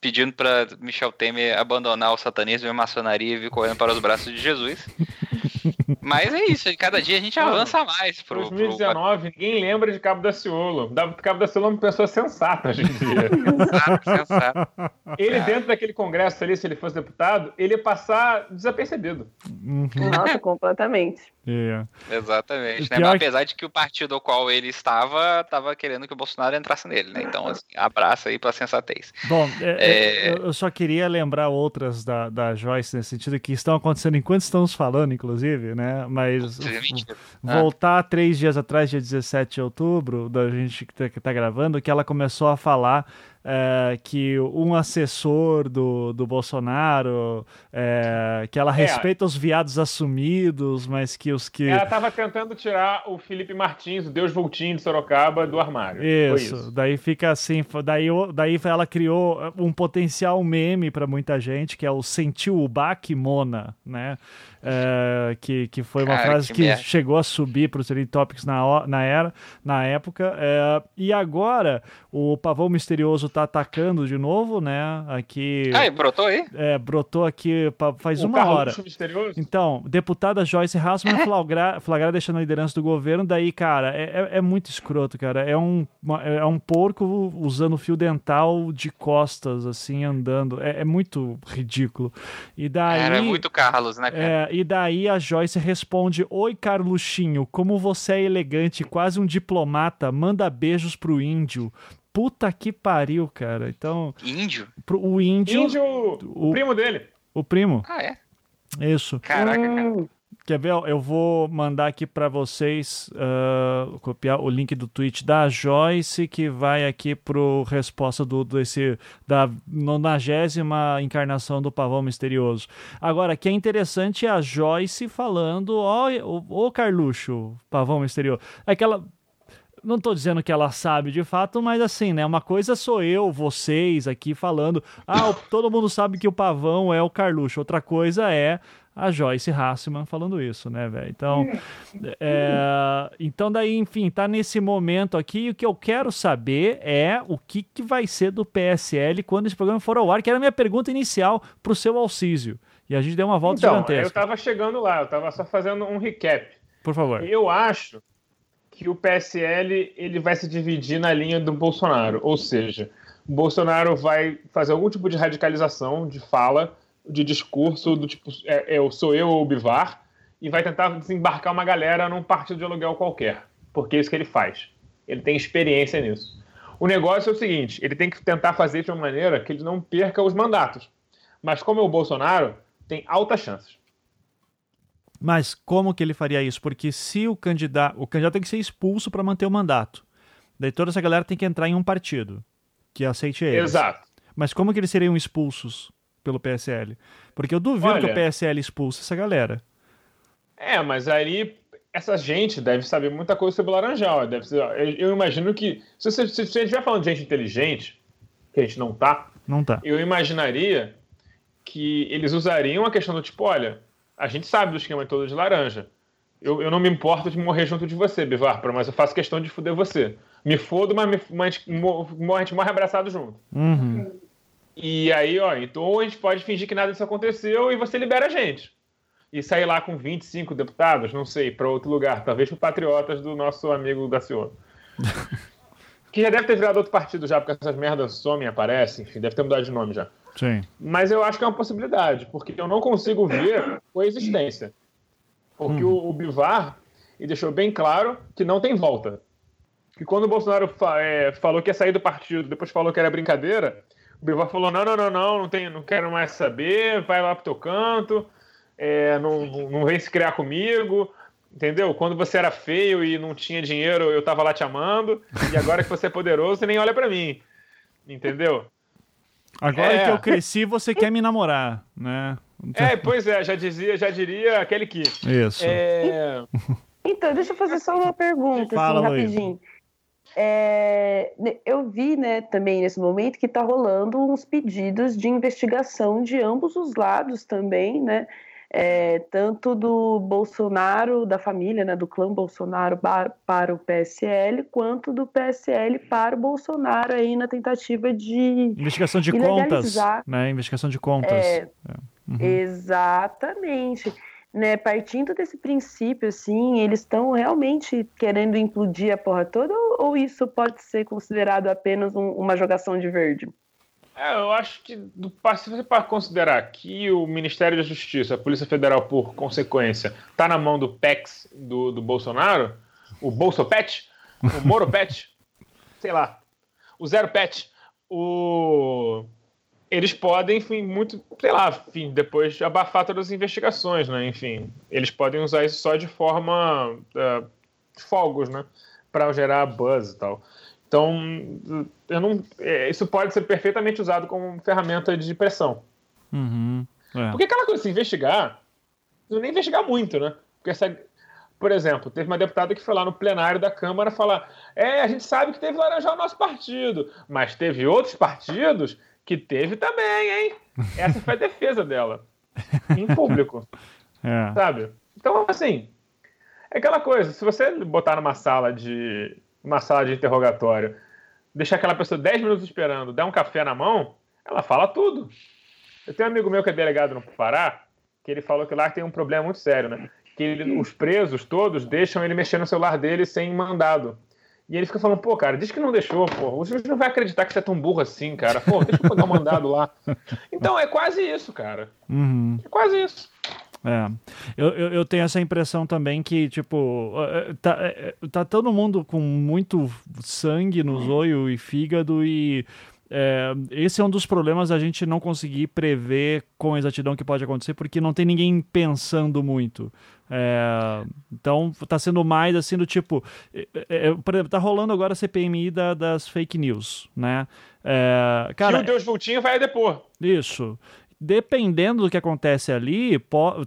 Pedindo para Michel Temer abandonar o satanismo e a maçonaria e vir correndo para os braços de Jesus. Mas é isso, e cada dia a gente avança mais Em pro, pro 2019, ninguém lembra de Cabo da Ciolo. Cabo da Ciolo é uma pessoa sensata hoje em dia. (laughs) Exato, sensato. Ele, dentro daquele congresso ali, se ele fosse deputado, ele ia passar desapercebido. Uhum. Nossa, completamente. É. Exatamente, né? Pior Mas que- apesar de que o partido ao qual ele estava estava querendo que o Bolsonaro entrasse nele, né? Então, assim, abraço aí pra sensatez. Bom, é, É. é, eu- eu só queria lembrar outras da, da Joyce nesse sentido que estão acontecendo enquanto estamos falando, inclusive, né? Mas é mentira. voltar três dias atrás, dia 17 de outubro, da gente que tá, que tá gravando, que ela começou a falar é, que um assessor do, do Bolsonaro, é, que ela respeita os viados assumidos, mas que os que. Ela tava tentando tirar o Felipe Martins, o Deus Voltinho de Sorocaba, do armário. Isso, isso. daí fica assim, daí, daí ela criou um potencial meme pra muita gente, que é o sentiu o baque Mona, né? É, que, que foi uma Cara, frase que que, chegou a subir para os Trending Topics na, na, era, na época. é, e agora o Pavão Misterioso tá atacando de novo, né? Aqui. Ah, e brotou aí? é, brotou aqui faz O uma hora. misterioso? Então, deputada Joyce Hassman (laughs) flagrar, flagrar deixando a liderança do governo, daí, cara, é, é- é muito escroto, cara. É um, uma- é um porco usando fio dental de costas, assim, andando. É, é muito ridículo. E daí. Cara, é muito Carlos, né, cara? E daí a Joyce responde: Oi, Carluxinho, como você é elegante, quase um diplomata, manda beijos pro índio. Puta que pariu, cara. Então, Índio? pro, o índio, Índio, o o- primo dele. o primo, Ah, é? isso. Caraca, cara. Quer ver? Eu vou mandar aqui para vocês ah, copiar o link do tweet da Joyce que vai aqui pro resposta do desse da nonagésima encarnação do pavão misterioso. Agora, que é interessante é a Joyce falando, ó, ô, ô Carluxo, pavão misterioso. É que ela não tô dizendo que ela sabe de fato, mas assim, né? Uma coisa sou eu, vocês aqui falando. Ah, o- todo mundo sabe que o pavão é o Carluxo. Outra coisa é a Joyce Hassman falando isso, né, velho? Então, é, então daí, enfim, tá nesse momento aqui. E o que eu quero saber é o que, que vai ser do PSL quando esse programa for ao ar, que era a minha pergunta inicial pro seu Alcísio. E a gente deu uma volta Então, eu gigantesca. tava chegando lá, eu tava só fazendo um recap. Por favor. Eu acho que o PSL ele vai se dividir na linha do Bolsonaro, ou seja, o Bolsonaro vai fazer algum tipo de radicalização de fala, de discurso do tipo é, é sou eu ou o Bivar e vai tentar desembarcar uma galera num partido de aluguel qualquer, porque é isso que ele faz. Ele tem experiência nisso. O negócio é o seguinte: ele tem que tentar fazer de uma maneira que ele não perca os mandatos. Mas como é o Bolsonaro, tem altas chances. Mas como que ele faria isso? Porque se o candidato, o candidato tem que ser expulso para manter o mandato. Daí toda essa galera tem que entrar em um partido que aceite ele. Exato. Mas como que eles seriam expulsos pelo PSL? Porque eu duvido Olha, que o PSL expulse essa galera. É, mas aí essa gente deve saber muita coisa sobre o Laranjal. Deve ser, eu, imagino que. Se você, se você estiver falando de gente inteligente, que a gente não tá, não tá. Eu imaginaria que eles usariam a questão do tipo, olha, a gente sabe do esquema todo de laranja. Eu, eu não me importo de morrer junto de você, Bivarpra, mas eu faço questão de fuder você. Me fodo, mas, me, mas a gente morre abraçado junto. Uhum. E aí, ó, então a gente pode fingir que nada disso aconteceu e você libera a gente e sair lá com 25 deputados, não sei, para outro lugar, talvez para Patriotas do nosso amigo Daciolo. (laughs) que já deve ter virado outro partido já, porque essas merdas somem, aparecem, enfim, deve ter mudado de nome já. Sim. Mas eu acho que é uma possibilidade, porque eu não consigo ver coexistência. Porque hum. o, o, Bivar e deixou bem claro que não tem volta. Que quando o Bolsonaro fa é, falou que ia sair do partido, depois falou que era brincadeira, o Bivar falou: não, não, não, não, não, tenho, não quero mais saber, vai lá pro teu canto, é, não, não vem se criar comigo, entendeu? Quando você era feio e não tinha dinheiro, eu tava lá te amando, e agora que você é poderoso, você nem olha para mim, entendeu? Agora é. que eu cresci, você quer me namorar, né? É, pois é, já dizia, já diria aquele que. Isso. É... (laughs) Então, deixa eu fazer só uma pergunta, assim, Fala, assim, rapidinho. É, eu vi, né, também nesse momento que está rolando uns pedidos de investigação de ambos os lados também, né? É, tanto do Bolsonaro, da família, né, do clã Bolsonaro para o PSL, quanto do PSL para o Bolsonaro aí na tentativa de investigação de contas, né? Investigação de contas. É, é. Uhum. Exatamente. Né, partindo desse princípio, assim, eles estão realmente querendo implodir a porra toda ou, ou isso pode ser considerado apenas um, uma jogação de verde? É, eu acho que do, se você para considerar que o Ministério da Justiça, a Polícia Federal, por consequência, está na mão do PEX do, do Bolsonaro, o Bolsopet, o Moropet, (laughs) sei lá, o Zero Pet, o... eles podem, enfim, muito, sei lá, enfim, depois abafar todas as investigações, né? Enfim, eles podem usar isso só de forma uh, fogos, né? Para gerar buzz e tal. Então, eu não, é, isso pode ser perfeitamente usado como ferramenta de pressão. Uhum, é. Porque aquela coisa, se investigar, não nem investigar muito, né? Porque essa, por exemplo, teve uma deputada que foi lá no plenário da Câmara falar: é, a gente sabe que teve laranjar o nosso partido, mas teve outros partidos que teve também, hein? (laughs) Essa foi a defesa dela, em público. (laughs) É. Sabe? Então, assim, é aquela coisa: se você botar numa sala de, uma sala de interrogatório, deixar aquela pessoa 10 minutos esperando, dar um café na mão, ela fala tudo. Eu tenho um amigo meu que é delegado no Pará, que ele falou que lá tem um problema muito sério, né? Que ele, os presos todos deixam ele mexer no celular dele sem mandado. E ele fica falando, pô, cara, diz que não deixou, pô. O juiz não vai acreditar que você é tão burro assim, cara. Pô, deixa eu pagar o mandado lá. (laughs) Então é quase isso, cara. Uhum. É quase isso. É. Eu, eu, eu, tenho essa impressão também que, tipo, é, tá, é, tá todo mundo com muito sangue no zoio e fígado e. É, esse é um dos problemas a gente não conseguir prever com exatidão o que pode acontecer, porque não tem ninguém pensando muito. É, então tá sendo mais assim do tipo. É, é, por exemplo, tá rolando agora a CPMI da, das fake news, né? É, cara, que o Deus Voltinho vai depor. Isso dependendo do que acontece ali,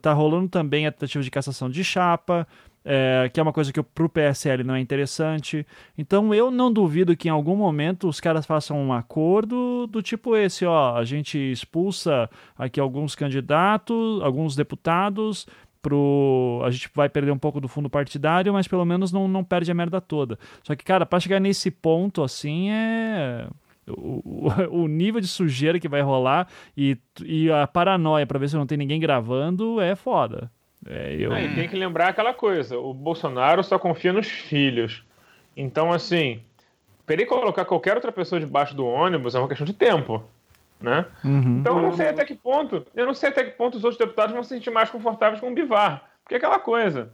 tá rolando também a tentativa de cassação de chapa, é, que é uma coisa que para o PSL não é interessante. Então eu não duvido que em algum momento os caras façam um acordo do tipo esse, ó, a gente expulsa aqui alguns candidatos, alguns deputados, pro a gente vai perder um pouco do fundo partidário, mas pelo menos não, não perde a merda toda. Só que, cara, para chegar nesse ponto assim é o, (laughs) o, nível de sujeira que vai rolar e, e a paranoia para ver se não tem ninguém gravando é foda. É, eu... Ah, e tem que lembrar aquela coisa: o Bolsonaro só confia nos filhos. Então, assim, para ele colocar qualquer outra pessoa debaixo do ônibus é uma questão de tempo. Né? Uhum. Então eu não sei até que ponto, eu não sei até que ponto os outros deputados vão se sentir mais confortáveis com o Bivar. Porque é aquela coisa.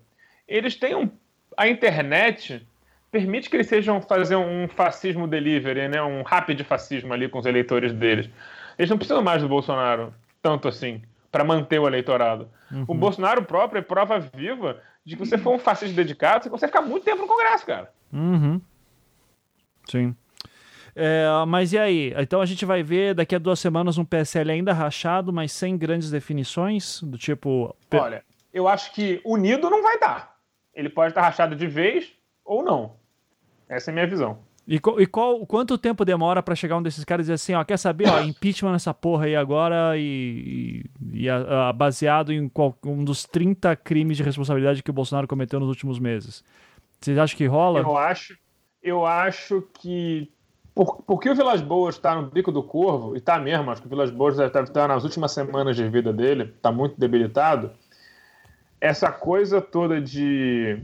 Eles têm um. A internet permite que eles sejam fazer um fascismo delivery, né? Um rápido fascismo ali com os eleitores deles. Eles não precisam mais do Bolsonaro tanto assim para manter o eleitorado. Uhum. O Bolsonaro próprio é prova viva de que você for um fascista dedicado, você consegue ficar muito tempo no Congresso, cara. Uhum. Sim. É, mas e aí? Então a gente vai ver daqui a duas semanas um PSL ainda rachado, mas sem grandes definições, do tipo. Olha, eu acho que unido não vai dar. Ele pode estar rachado de vez ou não. Essa é a minha visão. E, e qual, quanto tempo demora para chegar um desses caras e dizer assim, ó, quer saber, ó, (coughs) impeachment nessa porra aí agora e, e, e a, a, baseado em qual, um dos 30 crimes de responsabilidade que o Bolsonaro cometeu nos últimos meses. Vocês acham que rola? Eu acho, eu acho que por, porque o Vilas Boas está no bico do corvo, e está mesmo, acho que o Vilas Boas deve estar nas últimas semanas de vida dele, está muito debilitado, essa coisa toda de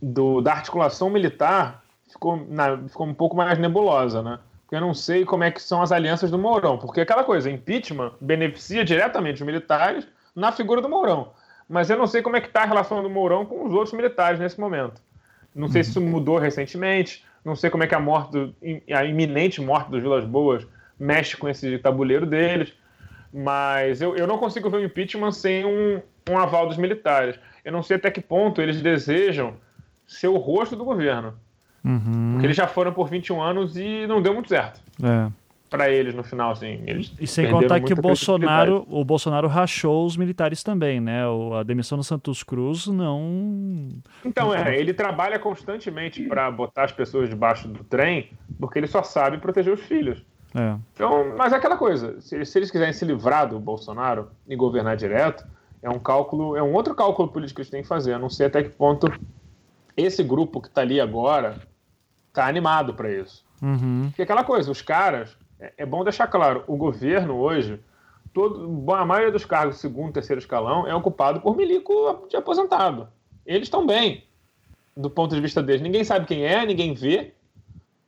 do, da articulação militar ficou, na, ficou um pouco mais nebulosa, né? Porque eu não sei como é que são as alianças do Mourão, porque aquela coisa, impeachment beneficia diretamente os militares na figura do Mourão. Mas eu não sei como é que está a relação do Mourão com os outros militares nesse momento. Não sei se isso mudou recentemente, não sei como é que a morte, do, a iminente morte dos Vilas Boas mexe com esse tabuleiro deles, mas eu, eu não consigo ver o impeachment sem um, um aval dos militares. Eu não sei até que ponto eles desejam ser o rosto do governo. Uhum. Porque eles já foram por 21 anos e não deu muito certo. É para eles no final, assim. Eles e sem contar que o Bolsonaro, o Bolsonaro rachou os militares também, né? O, a demissão do Santos Cruz não. Então, é, ele trabalha constantemente para botar as pessoas debaixo do trem, porque ele só sabe proteger os filhos. É. Então, mas é aquela coisa, se, se, eles quiserem se livrar do Bolsonaro e governar direto, é um cálculo, é um outro cálculo político que eles têm que fazer. Eu não sei até que ponto esse grupo que está ali agora está animado para isso. Uhum. Porque aquela coisa, os caras é, é bom deixar claro, o governo hoje, todo, a maioria dos cargos segundo, terceiro escalão é ocupado por milico de aposentado. Eles estão bem, do ponto de vista deles. Ninguém sabe quem é, ninguém vê,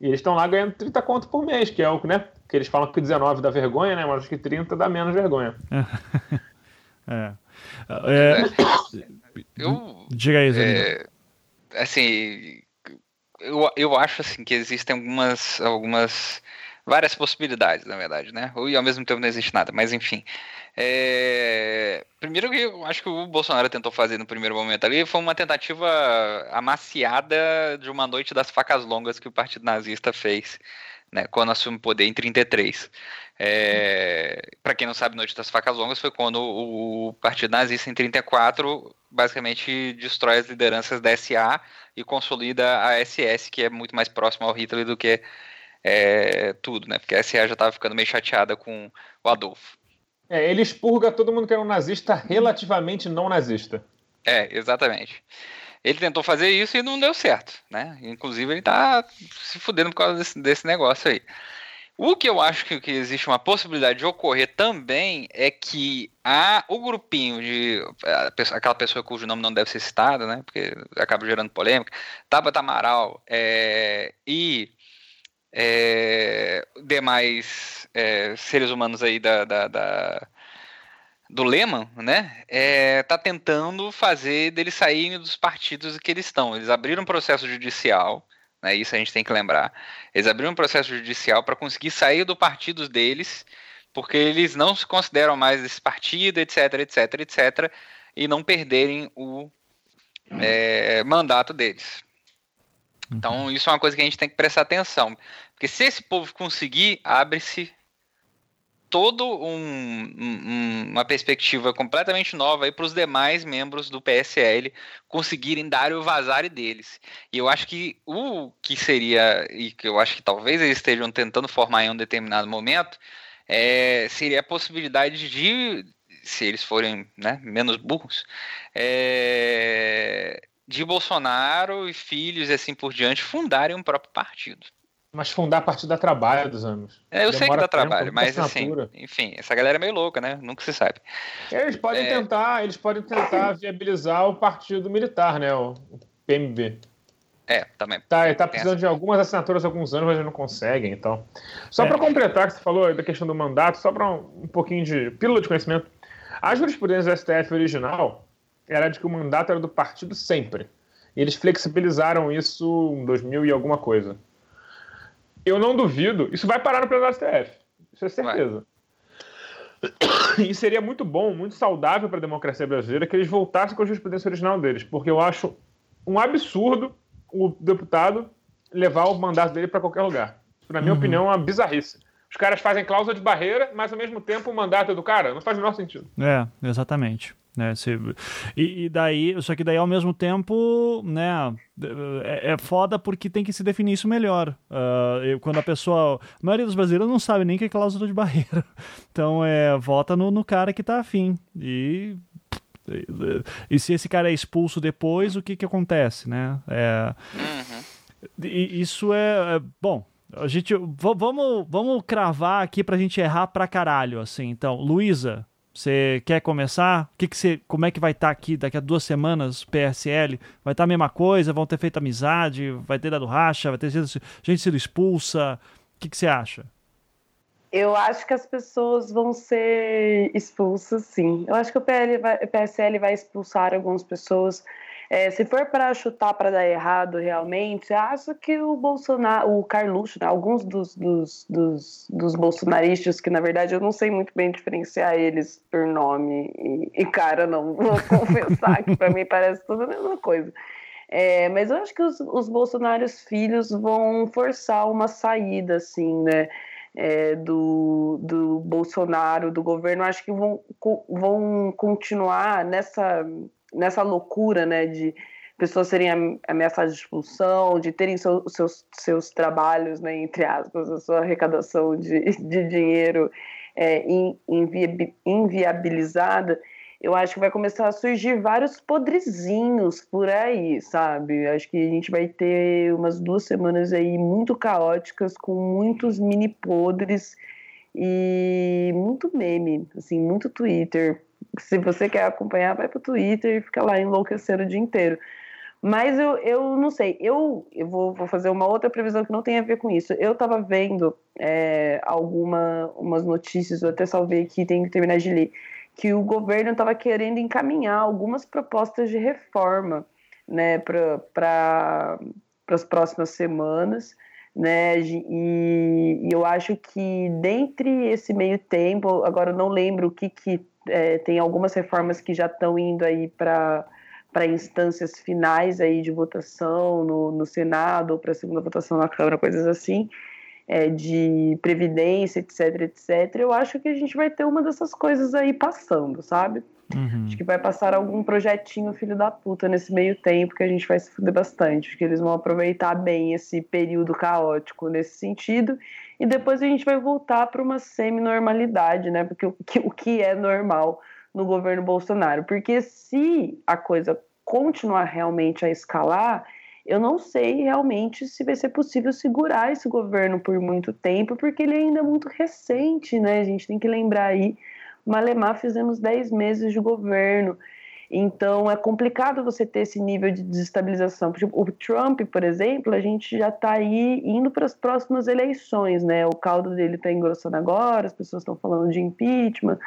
e eles estão lá ganhando 30 conto por mês, que é o né, que eles falam que 19 dá vergonha, né? Mas acho que 30 dá menos vergonha. (laughs) é. é. Eu, Diga aí, Zé. É, assim, eu, eu acho assim que existem algumas, algumas várias possibilidades, na verdade, né? E ao mesmo tempo não existe nada, mas enfim. É... Primeiro que eu acho que o Bolsonaro tentou fazer no primeiro momento ali foi uma tentativa amaciada de uma noite das facas longas que o Partido Nazista fez, né? Quando assume o poder em 33. É... Para quem não sabe, Noite das Facas Longas foi quando o Partido Nazista em 34 basicamente destrói as lideranças da SA e consolida a SS, que é muito mais próximo ao Hitler do que é, tudo, né? Porque a SA já estava ficando meio chateada com o Adolfo. É, ele expurga todo mundo que era um nazista relativamente não nazista. É, exatamente. Ele tentou fazer isso e não deu certo, né? Inclusive ele tá se fudendo por causa desse, desse negócio aí. O que eu acho que, que, existe uma possibilidade de ocorrer também é que há o grupinho de aquela pessoa cujo nome não deve ser citado, né? Porque acaba gerando polêmica, Tabata Amaral é, e é, demais é, seres humanos aí da, da, da do Lehman, né, é, tá tentando fazer deles saírem dos partidos que eles estão. Eles abriram um processo judicial, né, isso a gente tem que lembrar. Eles abriram um processo judicial para conseguir sair do partido deles, porque eles não se consideram mais esse partido, etc, etc, etc, e não perderem o é, mandato deles. Então, isso é uma coisa que a gente tem que prestar atenção. Porque se esse povo conseguir, abre-se todo um, um, uma perspectiva completamente nova para os demais membros do PSL conseguirem dar o vazare deles. E eu acho que o que seria, e que eu acho que talvez eles estejam tentando formar em um determinado momento, é, seria a possibilidade de, se eles forem né, menos burros, é, de Bolsonaro e filhos e assim por diante fundarem um próprio partido. Mas fundar partido dá trabalho dos anos. É, eu Demora sei que dá tempo, trabalho, mas assim, enfim, essa galera é meio louca, né? Nunca se sabe. Eles podem é... tentar, eles podem tentar viabilizar o partido militar, né? O PMB. É, também. Tá, ele tá precisando de algumas assinaturas há alguns anos, mas eles não conseguem, então. Só é. para completar que você falou da questão do mandato, só para um, um, pouquinho de pílula de conhecimento. A jurisprudência do STF original era de que o mandato era do partido sempre. E eles flexibilizaram isso em 2000 e alguma coisa eu não duvido, isso vai parar no plenário do STF. Isso é certeza. Vai. E seria muito bom, muito saudável para a democracia brasileira que eles voltassem com a jurisprudência original deles, porque eu acho um absurdo o deputado levar o mandato dele para qualquer lugar. Isso, na minha uhum. opinião, é uma bizarrice. Os caras fazem cláusula de barreira, mas ao mesmo tempo o mandato é do cara. Não faz o menor sentido. É, exatamente. Né? Se, e, e, daí, só que daí ao mesmo tempo, né, é, é foda porque tem que se definir isso melhor. Uh, quando a pessoa, a maioria dos brasileiros não sabe nem que é cláusula de barreira. (laughs) Então, é, vota no, no cara que tá afim. E, e, se esse cara é expulso depois, o que que acontece, né? É, uhum. isso é, é bom, a gente vamos vamos cravar aqui pra gente errar pra caralho, assim. Então, Luísa, você quer começar? Que que você, como é que vai estar tá aqui daqui a duas semanas PSL? Vai estar tá a mesma coisa? Vão ter feito amizade? Vai ter dado racha? Vai ter gente sido expulsa? O que que você acha? Eu acho que as pessoas vão ser expulsas, sim. Eu acho que o vai, o PSL vai expulsar algumas pessoas é, se for para chutar para dar errado realmente, acho que o Bolsonaro, o Carluxo, né, alguns dos, dos, dos, dos, bolsonaristas, que na verdade eu não sei muito bem diferenciar eles por nome e, e cara, não (laughs) vou confessar que para mim parece tudo a mesma coisa. É, mas eu acho que os, os filhos vão forçar uma saída, assim, né? É, do, do Bolsonaro, do governo, acho que vão, vão continuar nessa nessa loucura, né, de pessoas serem ameaçadas de expulsão, de terem seu, seus, seus trabalhos, né, entre aspas, a sua arrecadação de, (laughs) de dinheiro é, invi, inviabilizada, eu acho que vai começar a surgir vários podrezinhos por aí, sabe? Acho que a gente vai ter umas duas semanas aí muito caóticas, com muitos mini podres e muito meme, assim, muito Twitter, se você quer acompanhar, vai pro Twitter e fica lá enlouquecendo o dia inteiro. Mas eu, eu não sei, eu, eu vou, vou fazer uma outra previsão que não tem a ver com isso. Eu estava vendo é, algumas notícias, eu até salvei aqui, tenho que terminar de ler, que o governo estava querendo encaminhar algumas propostas de reforma né, para pra, as próximas semanas. Né, e, e eu acho que dentre esse meio tempo, agora eu não lembro o que, que é, tem algumas reformas que já estão indo aí para para instâncias finais aí de votação no, no Senado ou para segunda votação na Câmara, coisas assim, é, de previdência, etc, etc. Eu acho que a gente vai ter uma dessas coisas aí passando, sabe? Uhum. Acho que vai passar algum projetinho filho da puta nesse meio tempo que a gente vai se fuder bastante. Acho que eles vão aproveitar bem esse período caótico nesse sentido e depois a gente vai voltar para uma semi-normalidade, né? Porque o que, o que é normal no governo Bolsonaro? Porque se a coisa continuar realmente a escalar, eu não sei realmente se vai ser possível segurar esse governo por muito tempo, porque ele ainda é muito recente, né? A gente tem que lembrar aí, Malemar fizemos 10 meses de governo. Então é complicado você ter esse nível de desestabilização. O Trump, por exemplo, a gente já está aí indo para as próximas eleições, né? O caldo dele está engrossando agora, as pessoas estão falando de impeachment,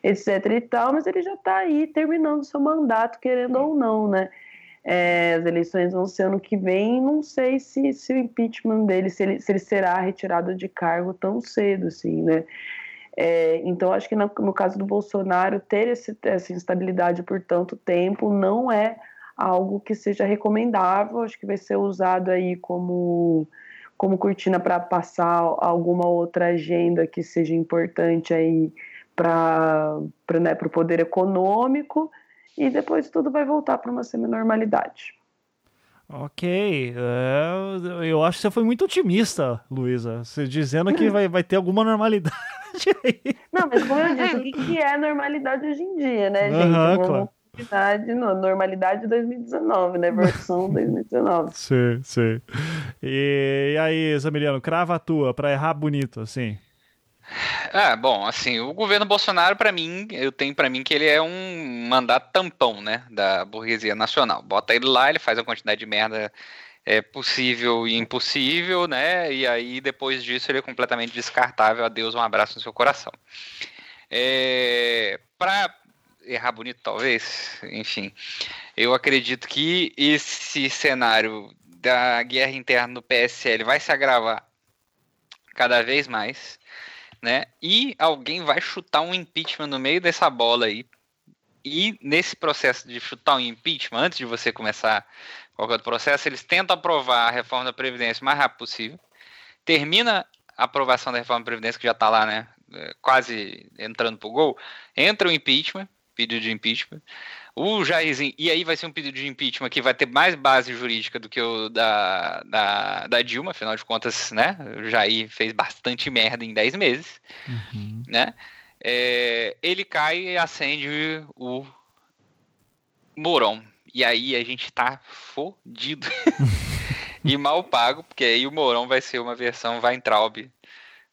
etc. e tal, mas ele já está aí terminando seu mandato, querendo ou não, né? É, as eleições vão ser ano que vem, não sei se, se o impeachment dele, se ele, se ele será retirado de cargo tão cedo, assim, né? É, então, acho que no, no, caso do Bolsonaro, ter esse, essa instabilidade por tanto tempo não é algo que seja recomendável. Acho que vai ser usado aí como, como cortina para passar alguma outra agenda que seja importante aí para né, o poder econômico e depois tudo vai voltar para uma semi-normalidade. Ok, é, eu acho que você foi muito otimista, Luísa, dizendo que vai, vai ter alguma normalidade (laughs) aí. Não, mas como eu disse, o que, que é normalidade hoje em dia, né, gente? Uhum, claro. Normalidade, não, normalidade 2019, né? Versão (laughs) 2019. Sim, sim. E, e aí, Zamiliano, crava a tua pra errar bonito, assim. Ah, bom, assim, o governo Bolsonaro, para mim, eu tenho para mim que ele é um mandato tampão, né, da burguesia nacional. Bota ele lá, ele faz a quantidade de merda é, possível e impossível, né, e aí depois disso ele é completamente descartável. Adeus, um abraço no seu coração. É, para errar bonito, talvez, enfim, eu acredito que esse cenário da guerra interna no PSL vai se agravar cada vez mais né? E alguém vai chutar um impeachment no meio dessa bola aí. E nesse processo de chutar um impeachment, antes de você começar qualquer outro processo, eles tentam aprovar a reforma da Previdência o mais rápido possível. Termina a aprovação da reforma da Previdência, que já está lá, né? É, quase entrando pro gol. Entra o impeachment, pedido de impeachment. O Jairzinho, e aí vai ser um pedido de impeachment que vai ter mais base jurídica do que o da, da, da Dilma, afinal de contas, né? O Jair fez bastante merda em 10 meses, uhum. né? É, ele cai e acende o Mourão. E aí a gente tá fodido. (laughs) e mal pago, porque aí o Mourão vai ser uma versão Weintraub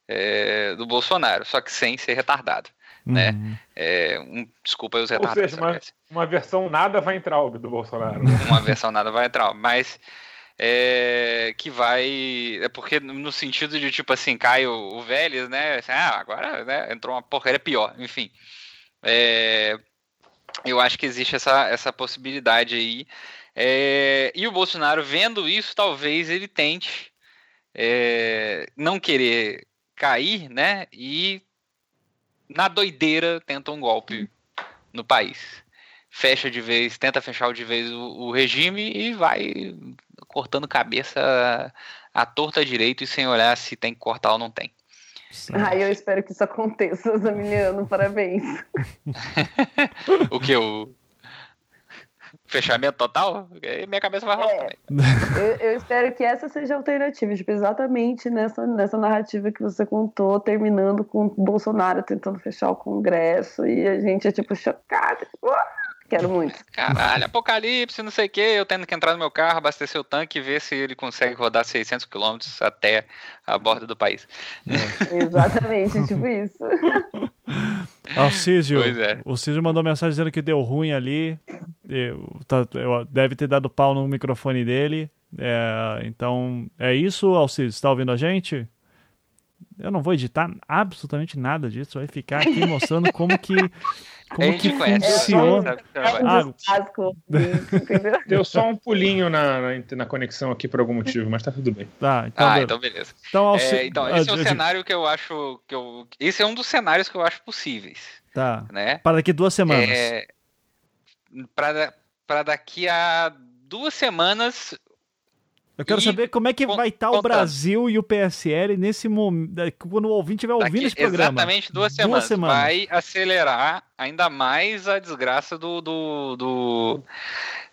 é, do Bolsonaro, só que sem ser retardado né? Uhum. É, um, desculpa os retardos. Ou seja, uma, uma, versão nada vai entrar do Bolsonaro. (laughs) Uma versão nada vai entrar, mas é, que vai. É porque no sentido de tipo assim, cai o, o Vélez, né? Assim, ah, agora né, entrou uma porcaria pior, enfim. É, eu acho que existe essa, essa possibilidade aí. É, e o Bolsonaro, vendo isso, talvez ele tente é, não querer cair, né? E na doideira, tenta um golpe no país. Fecha de vez, tenta fechar de vez o, o regime e vai cortando cabeça à torta direito e sem olhar se tem que cortar ou não tem. Ah, eu espero que isso aconteça, Zamiliano, parabéns. (laughs) o que? O, fechamento total, minha cabeça vai rolar é, eu, eu, espero que essa seja a alternativa, tipo, exatamente nessa, nessa narrativa que você contou, terminando com o Bolsonaro tentando fechar o Congresso e a gente é tipo chocado, quero muito. Caralho, apocalipse, não sei o que, eu tendo que entrar no meu carro, abastecer o tanque e ver se ele consegue rodar 600 quilômetros até a borda do país. É. Exatamente, tipo isso. (laughs) Alcísio, é. o Císio mandou mensagem dizendo que deu ruim ali, tá, deve ter dado pau no microfone dele. É, então, é isso, Alcides? Está ouvindo a gente? Eu não vou editar absolutamente nada disso, vai ficar aqui (laughs) mostrando como que como que funciona. É, ah, (laughs) Deu só um pulinho na, na, na, conexão aqui por algum motivo, mas tá tudo bem. Tá, então, ah, então beleza. Então, Alci... é, então esse ah, é um cenário que eu acho que eu, esse é um dos cenários que eu acho possíveis. Tá. Né? Para daqui duas semanas. É, para daqui a duas semanas. Eu quero saber como é que vai estar tá o Brasil e o PSL nesse momento, quando o ouvinte estiver ouvindo daqui, esse programa. Exatamente duas semanas. duas semanas. Vai acelerar ainda mais a desgraça do, do, do,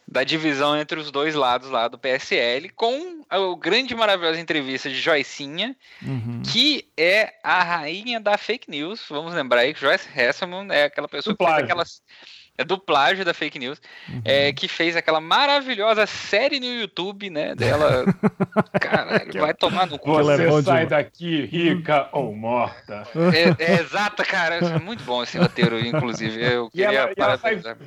da divisão entre os dois lados lá do PSL, com a grande e maravilhosa entrevista de Joycinha, uhum. que é a rainha da fake news. Vamos lembrar aí que Joyce Hesselman é aquela pessoa que faz aquelas é do plágio da fake news, uhum. é, que fez aquela maravilhosa série no YouTube, né? Dela. (laughs) Cara, vai tomar no cu. Você é sai daqui rica ou morta. É, é exato, cara. É muito bom esse roteiro, inclusive. Eu queria e ela, parabenizar.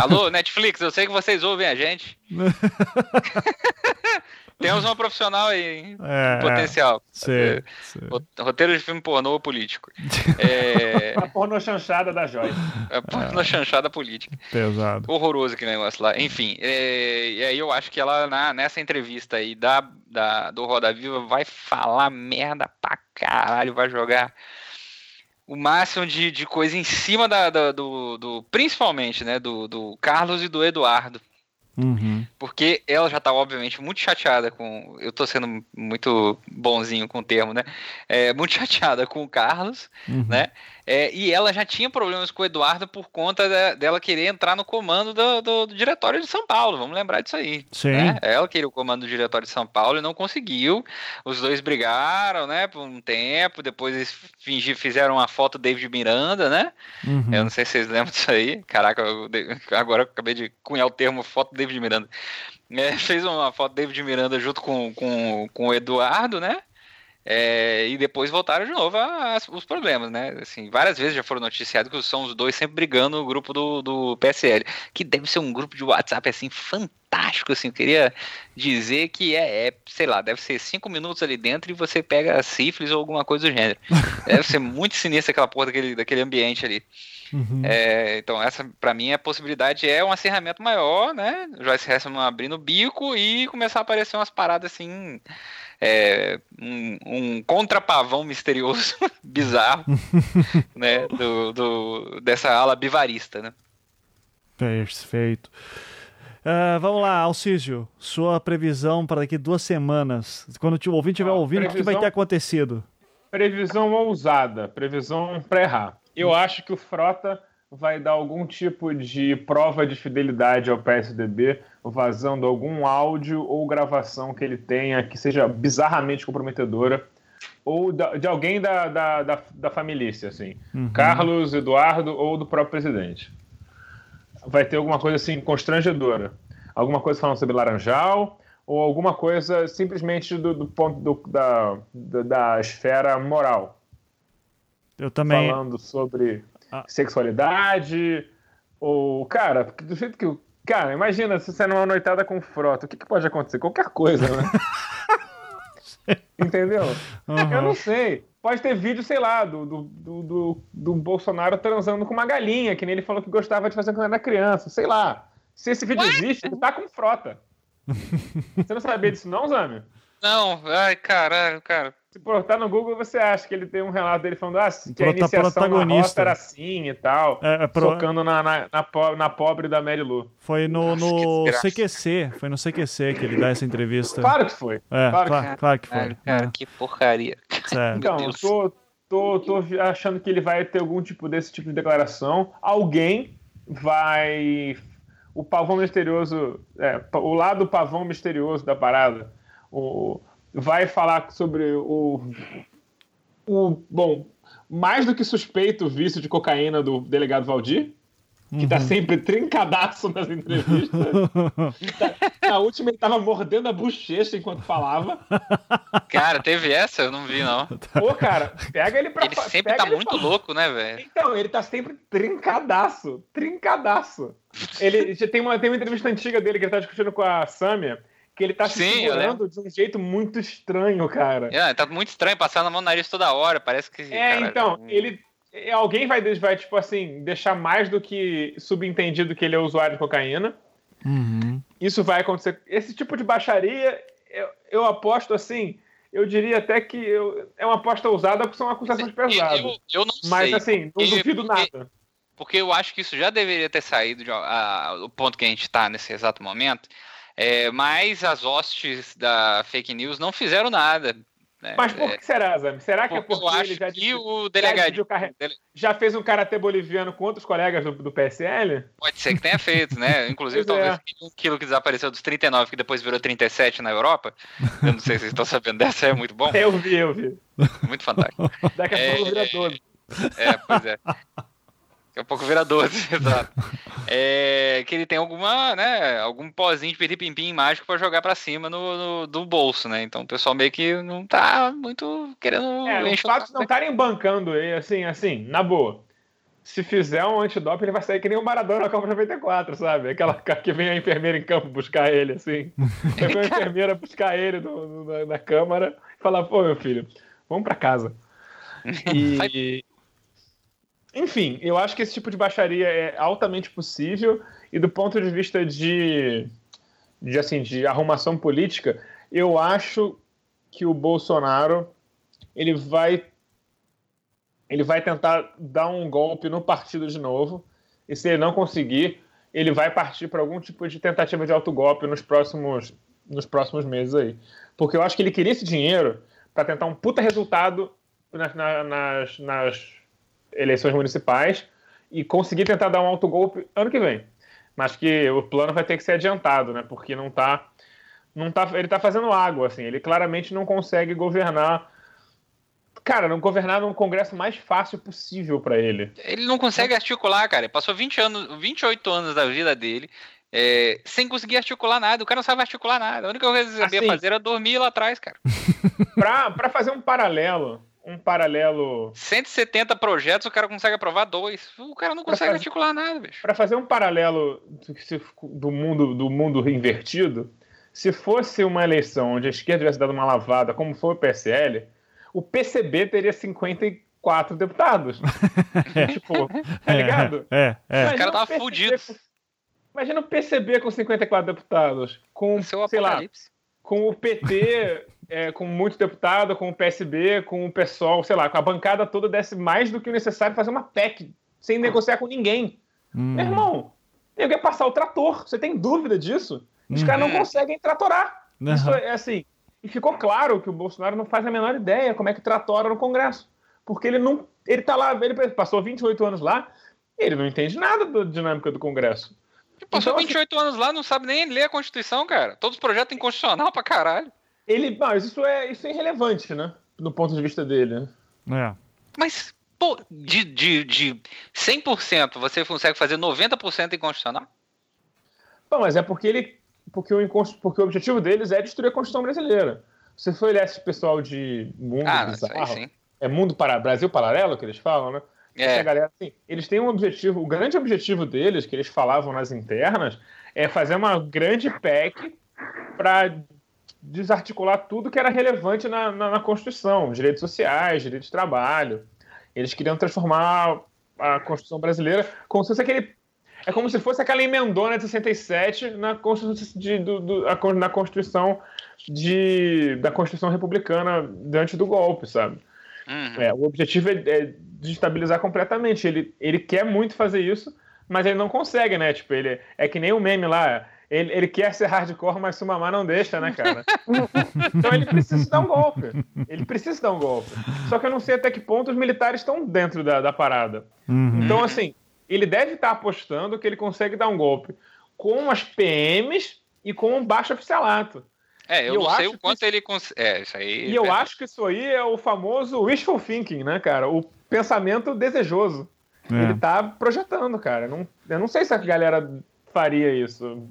Alô, Netflix, eu sei que vocês ouvem a gente. (laughs) Temos uma profissional aí, hein? É, potencial. Sim, sim. Roteiro de filme pornô político. (laughs) É... A pornô chanchada da Joyce. A pornô é. chanchada política. Pesado. Horroroso aquele negócio lá. Enfim, é... e aí eu acho que ela, na, nessa entrevista aí da, da, do Roda Viva, vai falar merda pra caralho, vai jogar o máximo de, de coisa em cima da, da do, do, principalmente, né, do, do Carlos e do Eduardo. Uhum. Porque ela já tá, obviamente, muito chateada com. Eu tô sendo muito bonzinho com o termo, né? É, muito (laughs) chateada com o Carlos, uhum. né? É, e ela já tinha problemas com o Eduardo por conta de, dela querer entrar no comando do, do, do, diretório de São Paulo. Vamos lembrar disso aí. Sim. Né? Ela queria o comando do diretório de São Paulo e não conseguiu. Os dois brigaram, né, por um tempo. Depois eles fingir, fizeram uma foto do David Miranda, né? Uhum. Eu não sei se vocês lembram disso aí. Caraca, eu, agora eu acabei de cunhar o termo foto do David Miranda. É, fez uma foto do David Miranda junto com, com, com o Eduardo, né? É, e depois voltaram de novo a, a, os problemas, né? Assim, várias vezes já foram noticiados que são os dois sempre brigando no grupo do, do PSL, que deve ser um grupo de WhatsApp assim fantástico, assim. Eu queria dizer que é, é, sei lá, deve ser cinco minutos ali dentro e você pega sífilis ou alguma coisa do gênero. (laughs) deve ser muito sinistro aquela porra daquele, daquele ambiente ali. Uhum. É, então, essa, para mim, a possibilidade é um acerramento maior, né? O Joyce Hessman abrindo o bico e começar a aparecer umas paradas assim é, um, um contrapavão misterioso, (laughs) bizarro, (laughs) né, do, do, dessa ala bivarista, né? Perfeito. Uh, vamos lá, Alcísio, sua previsão para daqui duas semanas. Quando o ouvinte estiver ouvindo, previsão, o que vai ter acontecido? Previsão ousada, previsão para errar. Eu acho que o Frota vai dar algum tipo de prova de fidelidade ao PSDB, vazando algum áudio ou gravação que ele tenha que seja bizarramente comprometedora, ou de alguém da, da, da, da família, assim. Uhum. Carlos, Eduardo ou do próprio presidente. Vai ter alguma coisa assim constrangedora. Alguma coisa falando sobre Laranjal, ou alguma coisa simplesmente do, do ponto do, da, da, da esfera moral. Eu também. Falando sobre ah. sexualidade, ou, cara, do jeito que. Cara, imagina se você numa noitada com frota, o que, que pode acontecer? Qualquer coisa, né? (laughs) Entendeu? Uhum. Eu não sei. Pode ter vídeo, sei lá, do, do, do, do, Bolsonaro transando com uma galinha, que nem ele falou que gostava de fazer quando era criança. Sei lá. Se esse vídeo What? existe, ele tá com frota. (laughs) Você não sabia disso, não, Zami? Não, ai, caralho, cara. Se botar no Google, você acha que ele tem um relato dele falando ah, que a iniciação na roça era assim e tal, é, é pro... focando na, na, na, pobre, na pobre da Mary Lu. Foi no, no CQC, foi no CQC que ele dá essa entrevista. Claro que foi. É, claro, claro, que, claro que foi. Cara, que porcaria. Sério. Então, eu tô, tô, tô achando que ele vai ter algum tipo desse tipo de declaração. Alguém vai... O pavão misterioso, é, o lado pavão misterioso da parada, o vai falar sobre o, o bom, mais do que suspeito vício de cocaína do delegado Valdir, que tá uhum. sempre trincadaço nas entrevistas. (laughs) Na última ele tava mordendo a bochecha enquanto falava. Cara, teve essa? Eu não vi, não. Pô, cara, pega ele pra Ele sempre tá muito pra... louco, né, velho? Então, ele tá sempre trincadaço. Trincadaço. Ele tem uma, tem uma entrevista antiga dele que ele tá discutindo com a Samia que ele tá se Sim, segurando de um jeito muito estranho, cara. É, tá muito estranho, passando a mão no nariz toda hora, parece que... É, cara, então, hum. ele... Alguém vai, vai, tipo assim, deixar mais do que subentendido que ele é usuário de cocaína. Uhum. Isso vai acontecer. Esse tipo de baixaria, eu, eu aposto assim, eu diria até que eu, é uma aposta ousada porque são acusações pesadas. Eu, eu não Mas sei, assim, não duvido nada. Porque eu acho que isso já deveria ter saído do ponto que a gente está nesse exato momento. É, mas as hostes da fake news não fizeram nada. Né? Mas por é, que será, Zami? Será que é porque acho ele já, que o delegado já, fez um karatê boliviano com outros colegas do, do PSL? Pode ser que tenha feito, né? (laughs) Inclusive, talvez é. um quilo que desapareceu dos 39, que depois virou 37 na Europa. Eu não sei se vocês estão sabendo dessa, é muito bom. (laughs) Eu vi, eu vi. Muito fantástico. Daqui a pouco vira 12. É, pois é. Daqui a pouco vira 12, (laughs) exato. É, que ele tem alguma, né, algum pozinho de piripimpim mágico para jogar para cima no, no, do bolso, né? Então o pessoal meio que não tá muito querendo. É, os fatos não estarem bancando ele, assim, assim, na boa. Se fizer um antidoping, ele vai sair que nem o Maradona na Copa 94, sabe? Aquela (laughs) que vem a enfermeira em campo buscar ele, assim. Vem a (laughs) enfermeira buscar ele no, no, na, na câmara e falar, pô, meu filho, vamos para casa. E, enfim, eu acho que esse tipo de baixaria é altamente possível e do ponto de vista de, de assim, de arrumação política, eu acho que o Bolsonaro ele vai ele vai tentar dar um golpe no partido de novo e se ele não conseguir, ele vai partir para algum tipo de tentativa de autogolpe nos próximos nos próximos meses aí. Porque eu acho que ele queria esse dinheiro para tentar um puta resultado nas, nas, nas eleições municipais e conseguir tentar dar um autogolpe ano que vem. Mas que o plano vai ter que ser adiantado, né? Porque não tá. Não tá ele tá fazendo água, assim. Ele claramente não consegue governar. Cara, não governar no congresso mais fácil possível para ele. Ele não consegue articular, cara. Ele passou 20 anos, 28 anos da vida dele é, sem conseguir articular nada. O cara não sabe articular nada. A única coisa que ele sabia assim, fazer era dormir lá atrás, cara. (laughs) pra, pra fazer um paralelo, um paralelo. 170 projetos, o cara consegue aprovar dois. O cara não consegue fazer, articular nada, bicho. Para fazer um paralelo do mundo, do mundo invertido, se fosse uma eleição onde a esquerda tivesse dado uma lavada, como foi o PSL, o PCB teria 54 deputados. (laughs) É. tipo, tá ligado? É, é. é. O cara tava fudido. Imagina o PCB com 54 deputados, com, Seu sei lá, com o PT é, com muitos deputados, com o PSB, com o PSOL, sei lá, com a bancada toda desse mais do que o necessário fazer uma PEC, sem negociar com ninguém. Hum. Meu irmão, eu ia passar o trator, você tem dúvida disso? Os hum. caras não conseguem tratorar. Uhum. Isso é assim. E ficou claro que o Bolsonaro não faz a menor ideia como é que tratora no Congresso. Porque ele não. Ele tá lá, ele passou 28 anos lá, ele não entende nada da dinâmica do Congresso. Ele passou então, 28 assim, anos lá, não sabe nem ler a Constituição, cara. Todos os projetos inconstitucional pra caralho. Ele, mas isso é, isso é irrelevante, né? Do ponto de vista dele. É. Mas, pô, de, de, de 100% você consegue fazer 90% inconstitucional? Bom, mas é porque ele. Porque o, porque o objetivo deles é destruir a Constituição brasileira. Você foi olhar esse pessoal de mundo ah, bizarro, sim. é mundo para Brasil paralelo que eles falam, né? É. galera, assim, eles têm um objetivo, o grande objetivo deles, que eles falavam nas internas, é fazer uma grande PEC para desarticular tudo que era relevante na, na, na, Constituição, direitos sociais, direitos de trabalho. Eles queriam transformar a Constituição brasileira como se fosse aquele. É como se fosse aquela emendona de 67 na Constituição, de, do, do, a, na Constituição de, da Constituição Republicana diante do golpe, sabe? Uhum. É, o objetivo é, é desestabilizar completamente. Ele, ele quer muito fazer isso, mas ele não consegue, né? Tipo, ele é que nem o meme lá. Ele, ele quer ser hardcore, mas Sumamá não deixa, né, cara? (laughs) então ele precisa dar um golpe. Ele precisa dar um golpe. Só que eu não sei até que ponto os militares estão dentro da, da parada. Uhum. Então, assim, ele deve estar apostando que ele consegue dar um golpe com as PMs e com um baixo oficialato. É, eu, eu não sei o quanto ele consegue. É, isso aí. E eu acho que isso aí é o famoso wishful thinking, né, cara? O pensamento desejoso. É. Ele tá projetando, cara. Não, eu não sei se a galera faria isso.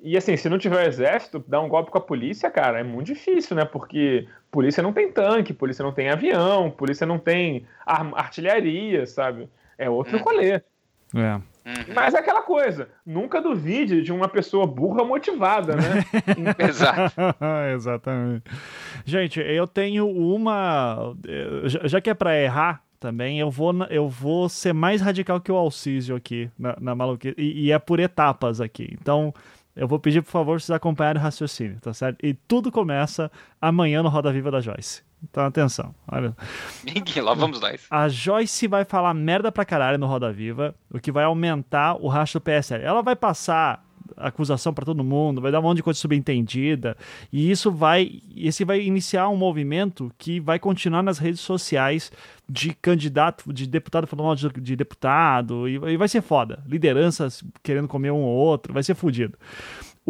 E assim, se não tiver exército, dar um golpe com a polícia, cara, é muito difícil, né? Porque polícia não tem tanque, polícia não tem avião, polícia não tem artilharia, sabe? É outro hum. rolê. É. Uhum. Mas é aquela coisa, nunca duvide de uma pessoa burra motivada, né? (laughs) (laughs) Exato. (laughs) Exatamente. Gente, eu tenho uma. Já que é pra errar, também, eu vou, eu vou ser mais radical que o Alcísio aqui na, na maluquice. E, e, é por etapas aqui. Então, eu vou pedir, por favor, vocês acompanharem o raciocínio, tá certo? E tudo começa amanhã no Roda Viva da Joyce. Então, atenção. Olha. Lá vamos nós. A Joyce vai falar merda pra caralho no Roda Viva, o que vai aumentar o rastro do PSL. Ela vai passar acusação para todo mundo, vai dar um monte de coisa subentendida, e isso vai, esse vai iniciar um movimento que vai continuar nas redes sociais de candidato, de deputado falando mal de, de deputado, e, e, vai ser foda. Lideranças querendo comer um ou outro, vai ser fodido.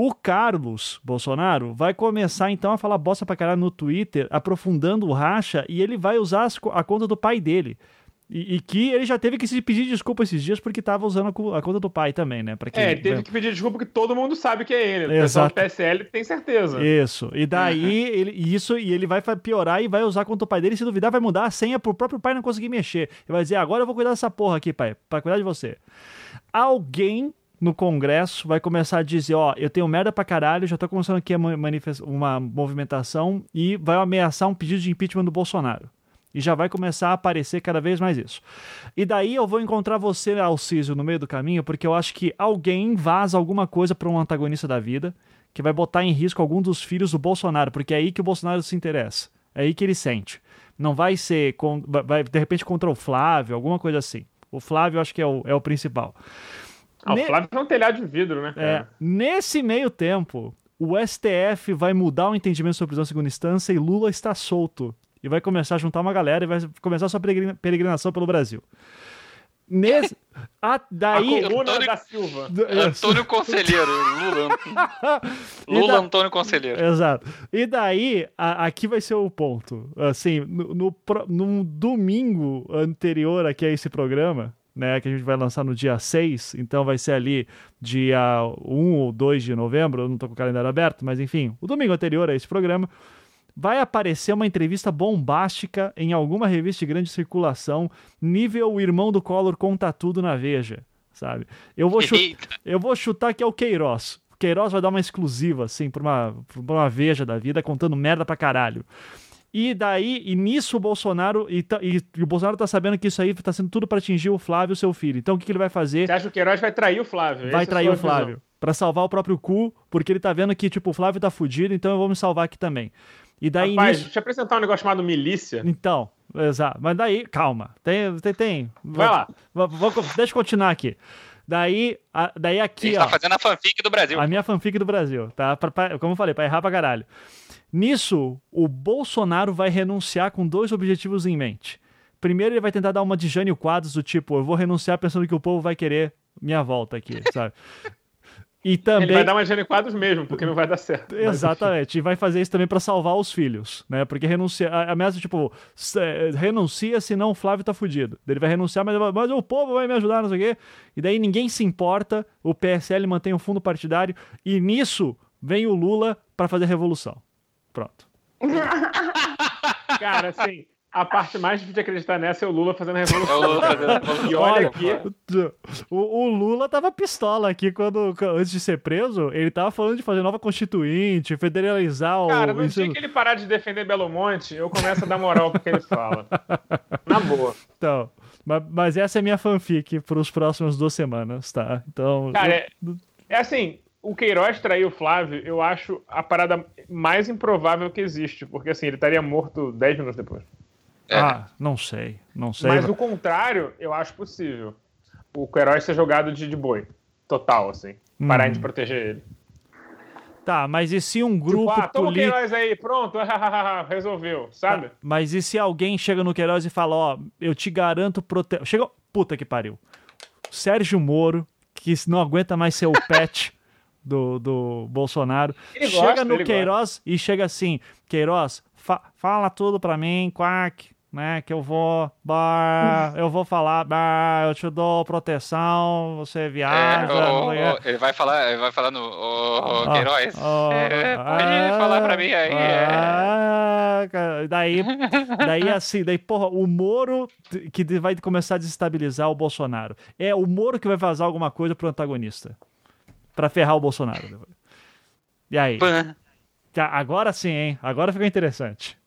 O Carlos Bolsonaro vai começar então a falar bosta pra caralho no Twitter, aprofundando o racha, e ele vai usar as, a conta do pai dele. E, e, que ele já teve que se pedir desculpa esses dias porque estava usando a, conta do pai também, né? Pra quem, é, teve que pedir desculpa porque todo mundo sabe que é ele. O pessoal do PSL tem certeza. Isso. E daí, uhum. ele, isso, e ele vai piorar e vai usar a conta do pai dele. E se duvidar, vai mudar a senha pro próprio pai não conseguir mexer. Ele vai dizer: agora eu vou cuidar dessa porra aqui, pai, pra cuidar de você. Alguém no Congresso vai começar a dizer: Ó, eu tenho merda pra caralho, já tô começando aqui uma movimentação e vai ameaçar um pedido de impeachment do Bolsonaro. E já vai começar a aparecer cada vez mais isso. E daí eu vou encontrar você, Alcísio, no meio do caminho, porque eu acho que alguém vaza alguma coisa para um antagonista da vida que vai botar em risco algum dos filhos do Bolsonaro, porque é aí que o Bolsonaro se interessa. É aí que ele sente. Não vai ser, vai, de repente, contra o Flávio, alguma coisa assim. O Flávio, eu acho que é o, é o principal. Ah, ne... O Flávio é um telhado de vidro, né? É, nesse meio tempo, o STF vai mudar o entendimento sobre prisão em segunda instância e Lula está solto. e vai começar a juntar uma galera e vai começar a sua peregrinação pelo Brasil. Nesse, daí, a coluna Antônio, da Silva. Antônio Conselheiro, Lula. (laughs) Lula da, Antônio Conselheiro. Exato. E daí, a, aqui vai ser o ponto. Assim, no, no, no domingo anterior aqui a esse programa, né, que a gente vai lançar no dia 6, então vai ser ali dia 1 ou 2 de novembro, eu não tô com o calendário aberto, mas enfim, o domingo anterior a esse programa, vai aparecer uma entrevista bombástica em alguma revista de grande circulação, nível o irmão do Collor conta tudo na Veja, sabe? Eu vou, eu vou chutar que é o Queiroz. O Queiroz vai dar uma exclusiva, assim, pra uma, pra uma Veja da vida, contando merda pra caralho. E daí, e nisso o Bolsonaro, e, e, e, o Bolsonaro tá sabendo que isso aí tá sendo tudo para atingir o Flávio, seu filho. Então o que, que ele vai fazer? Você acha que o Queiroz vai trair o Flávio? Vai Essa é trair é o Flávio. para salvar o próprio cu, porque ele tá vendo que, tipo, o Flávio tá fudido, então eu vou me salvar aqui também. E daí Rapaz, nisso... deixa eu apresentar um negócio chamado milícia. Então, exato. Mas daí, calma. Tem, tem, tem. Vai lá. Vou, vou, deixa eu continuar aqui. Daí, a, daí aqui, ó. tá fazendo a fanfic do Brasil. A minha fanfic do Brasil, tá? Pra, pra, como eu falei, pra errar pra caralho. Nisso, o Bolsonaro vai renunciar com dois objetivos em mente. Primeiro, ele vai tentar dar uma de Jânio Quadros, do tipo, eu vou renunciar pensando que o povo vai querer minha volta aqui, (laughs) sabe? E também... Ele vai dar uma Jânio Quadros mesmo, porque não vai dar certo. (laughs) Exatamente. E vai fazer isso também para salvar os filhos, né? Porque renunciar. A ameaça, tipo, renuncia, senão o Flávio tá fudido. Ele vai renunciar, mas, mas o povo vai me ajudar, não sei o quê. E daí ninguém se importa, o PSL mantém o fundo partidário, e nisso vem o Lula para fazer revolução. Pronto. Cara, assim, a parte mais difícil de acreditar nessa é o Lula fazendo a revolução. É o Lula fazendo a revolução. E olha aqui. O, o, Lula tava pistola aqui quando, antes de ser preso. Ele tava falando de fazer nova constituinte, federalizar o. Cara, no ensino... dia que ele parar de defender Belo Monte, eu começo a dar moral pro que ele fala. Na boa. Então. Mas, mas essa é minha fanfic para os próximos duas semanas, tá? Então. Cara, eu... é, é assim, o Queiroz trair o Flávio, eu acho a parada mais improvável que existe, porque assim, ele estaria morto 10 minutos depois. É. Ah, não sei, não sei. Mas o contrário, eu acho possível. O Queiroz ser jogado de, de boi. Total, assim. Parar hum. de proteger ele. Tá, mas e se um grupo tipo, ah, toma político... o Queiroz aí, pronto, (laughs) resolveu, sabe? Tá, mas e se alguém chega no Queiroz e fala, ó, eu te garanto proteção... Chega... Puta que pariu. Sérgio Moro, que não aguenta mais ser o (laughs) pet do, do Bolsonaro, ele chega gosta, no Queiroz gosta. e chega assim, Queiroz, fa fala tudo pra mim, quack, né? Que eu vou, bah, (laughs) eu vou falar, bah, eu te dou proteção, você viaja. É, oh, oh, ele vai falar, ele vai falar no oh, Queiroz. É, pode ah, falar pra mim aí. Ah, é. (laughs) Daí, daí assim, daí, porra, o Moro que vai começar a desestabilizar o Bolsonaro. É o Moro que vai vazar alguma coisa pro antagonista. Pra ferrar o Bolsonaro. E aí? Pã. Tá, agora sim, hein? Agora ficou interessante.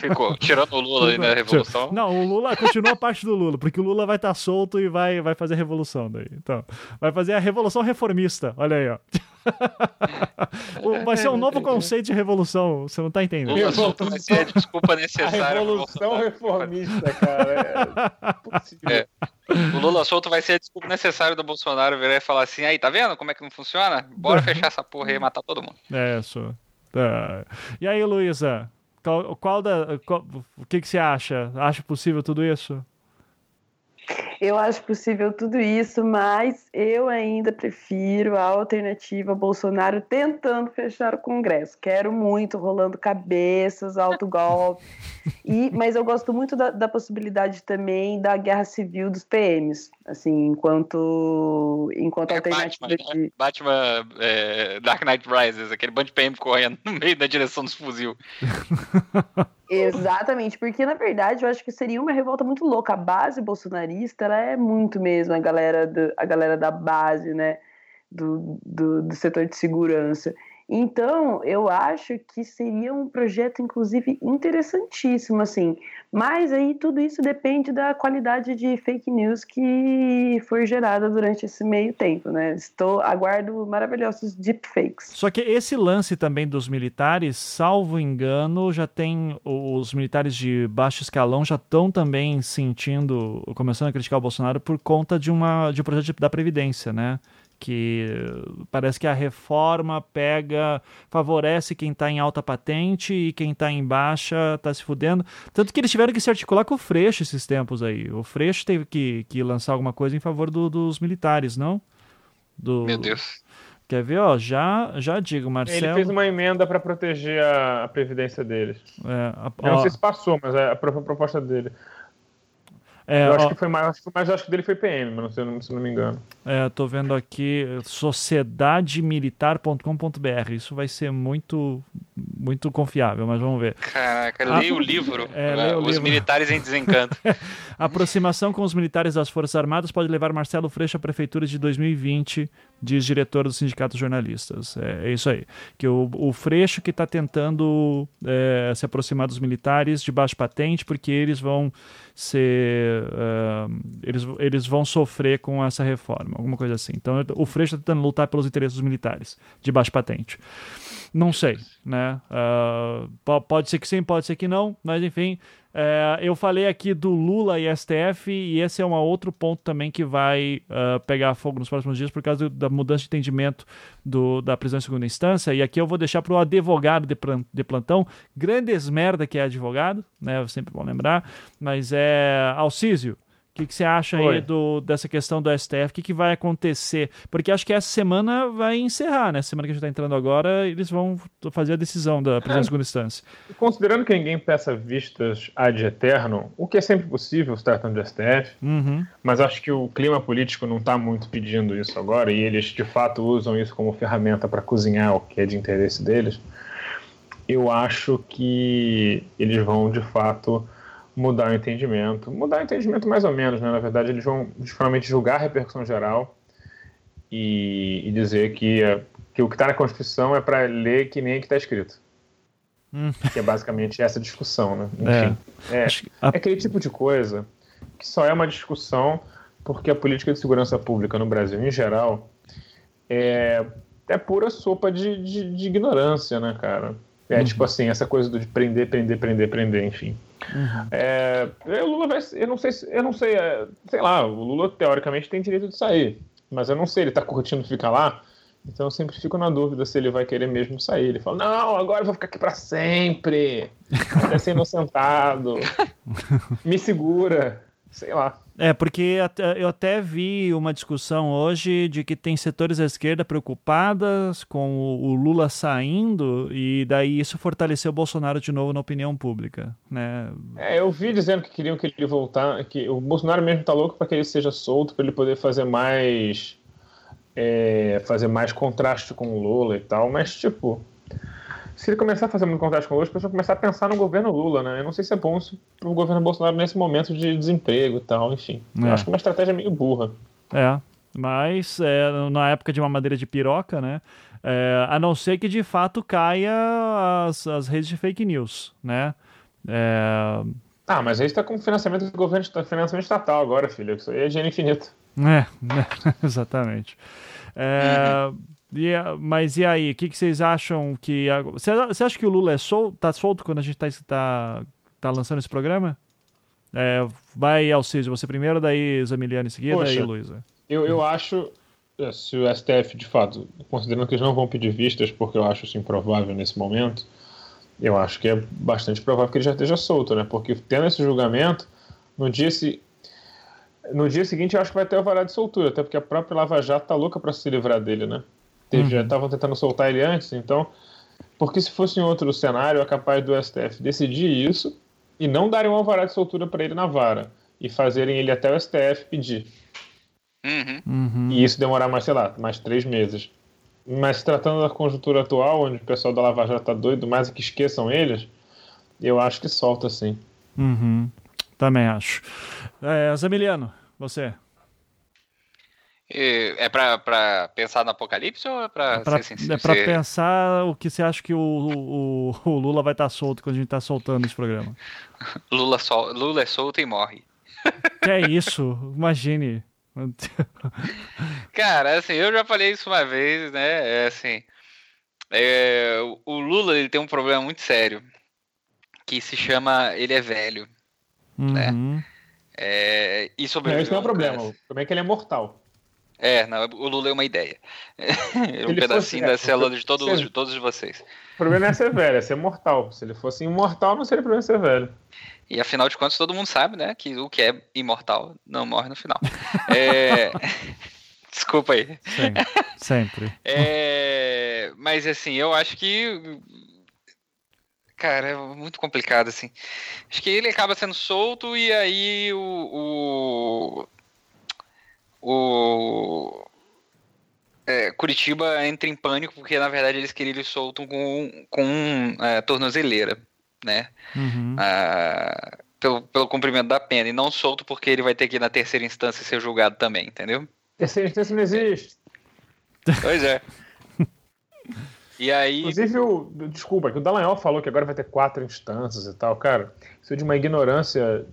Ficou. Tirando o Lula aí na Revolução. Não, o Lula continua a parte do Lula, porque o Lula vai estar tá solto e vai, vai fazer a revolução daí. Então, vai fazer a revolução reformista. Olha aí, ó. (laughs) vai ser um novo (laughs) conceito de revolução, você não tá entendendo. Lula solto vai ser a desculpa necessária. (laughs) A revolução reformista, cara. É, é. O Lula solto vai ser a desculpa necessária do Bolsonaro virar e falar assim: aí, tá vendo como é que não funciona? Bora fechar essa porra aí e matar todo mundo. É, isso. Tá. E aí, Luísa, qual, qual, da, qual, o que, que você acha? Acha possível tudo isso? Eu acho possível tudo isso, mas eu ainda prefiro a alternativa Bolsonaro tentando fechar o Congresso. Quero muito rolando cabeças, alto golpe. (laughs) E, mas eu gosto muito da, da, possibilidade também da guerra civil dos PMs, assim, enquanto, enquanto é alternativa Batman, de... Né? Batman é, Dark Knight Rises, aquele bando de PM correndo no meio da direção dos fuzil. (laughs) Exatamente, porque na verdade eu acho que seria uma revolta muito louca. A base bolsonarista ela é muito mesmo a galera, do, a galera da base, né? Do, do, do setor de segurança. Então, eu acho que seria um projeto, inclusive, interessantíssimo, assim. Mas aí tudo isso depende da qualidade de fake news que for gerada durante esse meio tempo, né? Estou aguardo maravilhosos deepfakes. Só que esse lance também dos militares, salvo engano, já tem os militares de baixo escalão já estão também sentindo, começando a criticar o Bolsonaro por conta de uma de um projeto da previdência, né? Que parece que a reforma pega, favorece quem está em alta patente e quem está em baixa está se fudendo. Tanto que eles tiveram que se articular com o Freixo esses tempos aí. O Freixo teve que, que lançar alguma coisa em favor do, dos militares, não? Do... Meu Deus. Quer ver, ó, já, já digo, Marcelo... Ele fez uma emenda para proteger a, a, previdência deles. É, a, eu não sei se passou, mas é a proposta dele. É, eu acho ó, que foi mais, acho, mas acho que dele foi PM, mas não sei, se não me engano. É, tô vendo aqui sociedademilitar.com.br. Isso vai ser muito muito confiável, mas vamos ver. Caraca, leia o livro. É, né? Os livro. militares em desencanto. (laughs) aproximação com os militares das Forças Armadas pode levar Marcelo Freixo à prefeitura de 2020, diz diretor do Sindicato de Jornalistas. É, é isso aí. Que o, o Freixo que está tentando é, se aproximar dos militares de baixo patente, porque eles vão ser. Uh, eles, eles vão sofrer com essa reforma, alguma coisa assim. Então o Freixo está tentando lutar pelos interesses dos militares de baixo patente. Não sei, né? Uh, pode ser que sim, pode ser que não, mas enfim. Uh, eu falei aqui do Lula e STF, e esse é um outro ponto também que vai uh, pegar fogo nos próximos dias por causa da mudança de entendimento do, da prisão em segunda instância. E aqui eu vou deixar para o advogado de, de plantão, grandes merda que é advogado, né? Sempre vou lembrar, mas é Alcísio. O que, que você acha Oi. aí do, dessa questão do STF? O que, que vai acontecer? Porque acho que essa semana vai encerrar, né? Semana que a gente está entrando agora, eles vão fazer a decisão da prisão é. segunda instância. (laughs) Considerando que ninguém peça vistas ad eterno, o que é sempre possível, se tratando de STF, uhum. mas acho que o clima político não está muito pedindo isso agora, e eles de fato usam isso como ferramenta para cozinhar o que é de interesse deles. Eu acho que eles vão de fato mudar o entendimento. Mudar o entendimento mais ou menos, né? Na verdade, eles vão finalmente julgar a repercussão geral e, e dizer que, que o que está na Constituição é para ler que nem que está escrito. Hum. Que é basicamente essa discussão, né? Enfim, é, é, é aquele tipo de coisa que só é uma discussão porque a política de segurança pública no Brasil, em geral, é, é pura sopa de, de, de ignorância, né, cara? É uhum. tipo assim, essa coisa de prender, prender, prender, prender, enfim. Uhum. É, o Lula vai. Eu não sei, eu não sei, é, sei lá, o Lula teoricamente tem direito de sair, mas eu não sei, ele tá curtindo ficar lá, então eu sempre fico na dúvida se ele vai querer mesmo sair. Ele fala: Não, agora eu vou ficar aqui para sempre, (laughs) até ser inocentado, (laughs) me segura, sei lá. É, porque eu até vi uma discussão hoje de que tem setores da esquerda preocupadas com o Lula saindo e daí isso fortaleceu o Bolsonaro de novo na opinião pública, né? É, eu vi dizendo que queriam que ele voltar, que o Bolsonaro mesmo tá louco para que ele seja solto, para ele poder fazer mais é, fazer mais contraste com o Lula e tal, mas tipo, se ele começar a fazer muito contraste com o Lula, as pessoas vão começar a pensar no governo Lula, né? Eu não sei se é bom para o governo Bolsonaro nesse momento de desemprego e tal, enfim. É. acho que é uma estratégia meio burra. É, mas é, na época de uma madeira de piroca, né? É, a não ser que de fato caia as, as redes de fake news, né? É... Ah, mas aí está com financiamento do governo, financiamento estatal agora, filho. Isso aí é dinheiro infinito. É, (laughs) exatamente. É, (laughs) e, mas e aí, o que, que, vocês acham que. Você, acha que o Lula é sol, tá solto quando a gente está tá, tá lançando esse programa? É, vai, Alciso, você primeiro, daí Zamiliano em seguida, Poxa, daí Luísa. Eu, eu acho, é, se o STF, de fato, considerando que eles não vão pedir vistas, porque eu acho isso improvável nesse momento, eu acho que é bastante provável que ele já esteja solto, né? Porque tendo esse julgamento, no dia, se, no dia seguinte eu acho que vai ter o varado de soltura, até porque a própria Lava Jato tá louca para se livrar dele, né? Uhum. Já estavam tentando soltar ele antes, então. Porque se fosse em outro cenário, é capaz do STF decidir isso e não darem um alvará de soltura para ele na vara e fazerem ele até o STF pedir. Uhum. Uhum. E isso demorar mais, sei lá, mais três meses. Mas tratando da conjuntura atual, onde o pessoal da Lava Jato tá doido, mais que esqueçam eles, eu acho que solta sim. Uhum. Também acho. É, Zamiliano, você? É para pensar no apocalipse ou é para é ser É para pensar o que você acha que o, o, o Lula vai estar tá solto quando a gente está soltando esse programa. (laughs) Lula, sol, Lula é solto e morre. Que é isso? Imagine. (laughs) Cara, assim, eu já falei isso uma vez, né? É assim, é, o Lula ele tem um problema muito sério que se chama ele é velho, né? uhum. né? É, e sobre não, isso não é um problema. Como é que ele é mortal? É, não, o Lula é uma ideia. (laughs) É um pedacinho fosse, da é, célula de todos, de todos vocês. O problema é ser velho, é ser mortal. Se ele fosse imortal, não seria problema ser velho. E afinal de contas, todo mundo sabe, né, que o que é imortal não morre no final. é... (laughs) Desculpa aí. Sim, sempre. é... Mas assim, eu acho que. Cara, é muito complicado, assim. Acho que ele acaba sendo solto e aí o. o... o é, Curitiba entra em pânico porque na verdade eles queriam ele solto com, com é, tornozeleira, né? Uhum. Ah, pelo, pelo cumprimento da pena e não solto porque ele vai ter que ir na terceira instância ser julgado também, entendeu? Terceira instância não existe. Pois é. (laughs) E aí. Inclusive, o, desculpa, que o Dallagnol falou que agora vai ter quatro instâncias e tal, cara. Isso é de uma ignorância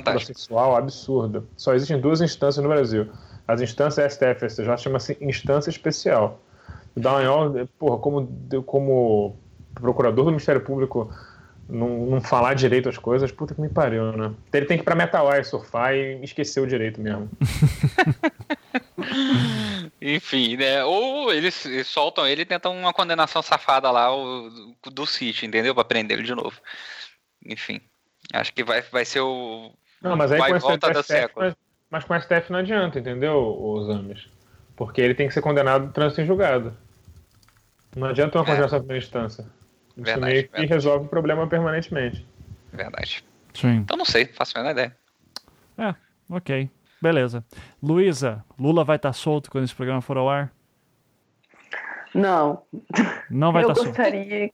processual absurda. Só existem duas instâncias no Brasil. As instâncias STF e STJ chama-se instância especial. O Dallagnol, porra, como, como procurador do Ministério Público não, não falar direito as coisas, puta que me pariu, né? Ele tem que ir pra MetaWire surfar e esquecer o direito mesmo. (laughs) Enfim, né? Ou eles, soltam ele e tentam uma condenação safada lá do City, entendeu? Pra prender ele de novo. Enfim. Acho que vai, vai ser o. Não, mas aí vai com volta da século. Mas, mas com o STF não adianta, entendeu, os Ames? Porque ele tem que ser condenado no trânsito em julgado. Não adianta uma é. condenação em primeira instância. Isso verdade, meio que verdade. resolve o problema permanentemente. Verdade. Sim. Então não sei, faço a menor ideia. É, ok. Beleza. Luísa, Lula vai estar tá solto quando esse programa for ao ar? Não. Não vai estar tá solto. Eu gostaria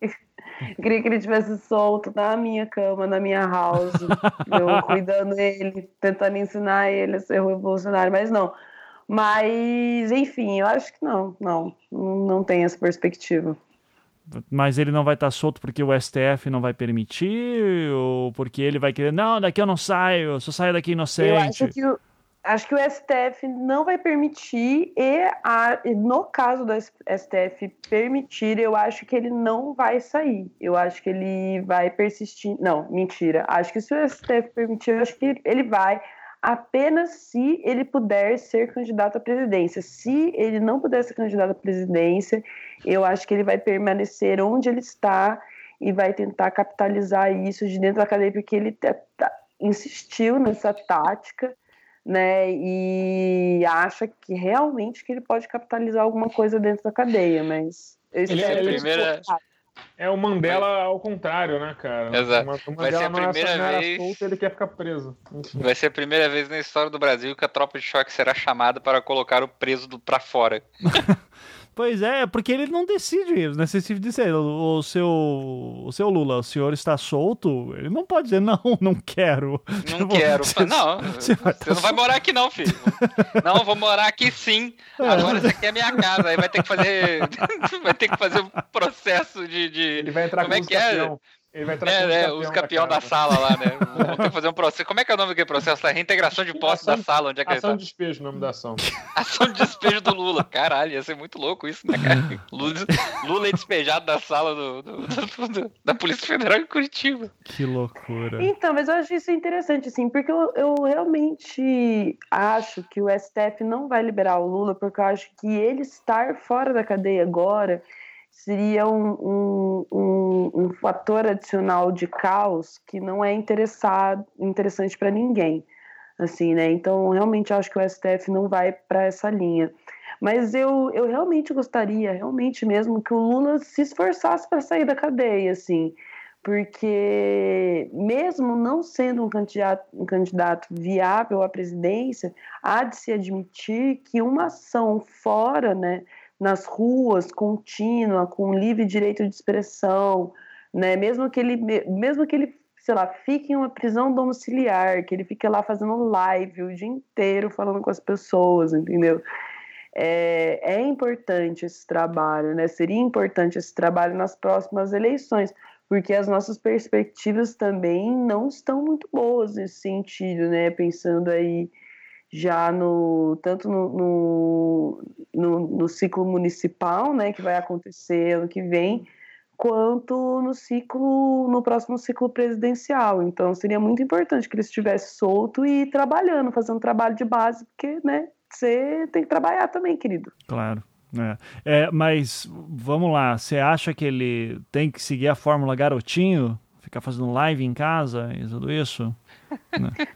(laughs) queria que ele tivesse solto na minha cama, na minha house, eu (laughs) cuidando ele, tentando ensinar ele a ser revolucionário, mas não. Mas, enfim, eu acho que não, não, não tem essa perspectiva. Mas ele não vai estar solto porque o STF não vai permitir? Ou porque ele vai querer, não, daqui eu não saio, eu só saio daqui inocente? Eu acho que o, acho que o STF não vai permitir, e a, no caso do STF permitir, eu acho que ele não vai sair. Eu acho que ele vai persistir. Não, mentira. Acho que se o STF permitir, eu acho que ele vai apenas se ele puder ser candidato à presidência. Se ele não puder ser candidato à presidência, eu acho que ele vai permanecer onde ele está e vai tentar capitalizar isso de dentro da cadeia, porque ele tá, tá, insistiu nessa tática, né, e acha que realmente que ele pode capitalizar alguma coisa dentro da cadeia, mas ele, é, ele primeira... é o Mandela ao contrário, né, cara? Exato. O Mandela vai ser a primeira não era, vez. Solto, ele quer ficar preso. Enfim. Vai ser a primeira vez na história do Brasil que a tropa de choque será chamada para colocar o preso do para fora. (laughs) Pois é, porque ele não decide, né? Você dizer, o, o, seu, o seu Lula, o senhor está solto, ele não pode dizer, (laughs) não, não quero. Não tipo, quero. Você, não, (laughs) você, você não vai morar aqui não, filho. Não, vou morar aqui sim. É. Agora isso aqui é minha casa. Aí vai ter que fazer. (laughs) vai ter que fazer um processo de. de... Ele vai entrar Como com é que é? Ele vai entrar é, é, os campeão da, da sala lá, né? (laughs) Vão ter que fazer um processo. Como é que é o nome daquele processo? A reintegração de posse da sala, onde é que Ação ele tá? de despejo, o nome da ação. (laughs) ação de despejo do Lula. Caralho, ia ser muito louco isso, né, cara? (laughs) Lula, Lula é despejado da sala do, do, do, da Polícia Federal em Curitiba. Que loucura. Então, mas eu acho isso interessante, assim, porque eu, eu realmente acho que o STF não vai liberar o Lula, porque eu acho que ele estar fora da cadeia agora seria um, um, um, fator adicional de caos que não é interessado, interessante para ninguém. assim, né? Então, realmente acho que o STF não vai para essa linha. Mas eu, eu realmente gostaria, realmente mesmo, que o Lula se esforçasse para sair da cadeia, assim, porque mesmo não sendo um candidato, um candidato viável à presidência, há de se admitir que uma ação fora, né, nas ruas, contínua, com livre direito de expressão, né? Mesmo que ele, mesmo que ele, sei lá, fique em uma prisão domiciliar, que ele fique lá fazendo live o dia inteiro falando com as pessoas, entendeu? É, é importante esse trabalho, né? Seria importante esse trabalho nas próximas eleições, porque as nossas perspectivas também não estão muito boas nesse sentido, né? Pensando aí já no tanto no, no, no, no, ciclo municipal, né, que vai acontecer ano que vem, quanto no ciclo no próximo ciclo presidencial. Então seria muito importante que ele estivesse solto e trabalhando, fazendo trabalho de base, porque, né, você tem que trabalhar também, querido. Claro. É. é. mas vamos lá, você acha que ele tem que seguir a fórmula garotinho? Ficar fazendo live em casa e tudo isso?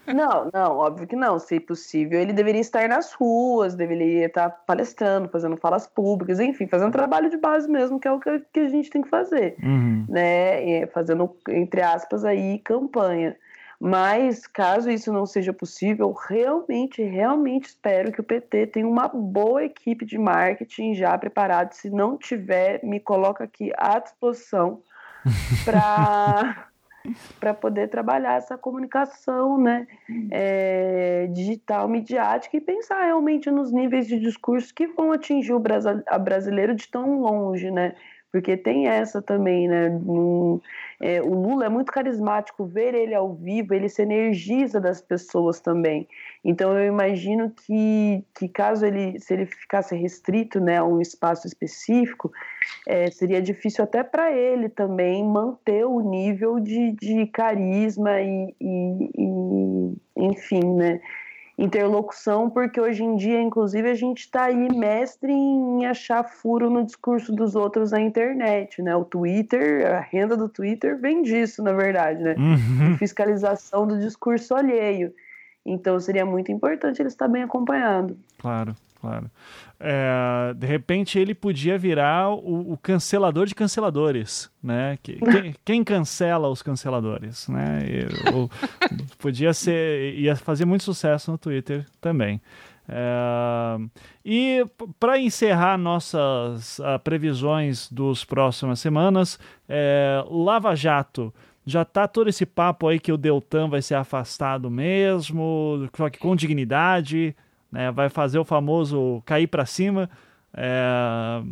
Não, não, óbvio que não. Se possível, ele deveria estar nas ruas, deveria estar palestrando, fazendo falas públicas, enfim, fazendo trabalho de base mesmo, que é o que, que a gente tem que fazer, uhum. né? Fazendo, entre aspas, aí, campanha. Mas, caso isso não seja possível, realmente, realmente espero que o PT tenha uma boa equipe de marketing já preparada. Se não tiver, me coloca aqui à disposição para (laughs) para poder trabalhar essa comunicação né, é, digital, midiática e pensar realmente nos níveis de discurso que vão atingir o brasileiro de tão longe, né? Porque tem essa também, né? Um, é, o Lula é muito carismático, ver ele ao vivo, ele se energiza das pessoas também. Então eu imagino que, que caso ele, se ele ficasse restrito né, a um espaço específico, é, seria difícil até para ele também manter o nível de, de carisma e, e, e enfim, né? Interlocução, porque hoje em dia, inclusive, a gente está aí mestre em achar furo no discurso dos outros na internet, né? O Twitter, a renda do Twitter vem disso, na verdade, né? Uhum. Fiscalização do discurso alheio. Então seria muito importante ele estar bem acompanhado. Claro, claro. É, de repente ele podia virar o, o cancelador de canceladores, né? Quem, (laughs) quem cancela os canceladores, né? o, podia ser, ia fazer muito sucesso no Twitter também. É, e para encerrar nossas uh, previsões dos próximas semanas, é, Lava Jato já tá todo esse papo aí que o Deltan vai ser afastado mesmo, só que com dignidade né? Vai fazer o famoso cair para cima. O é...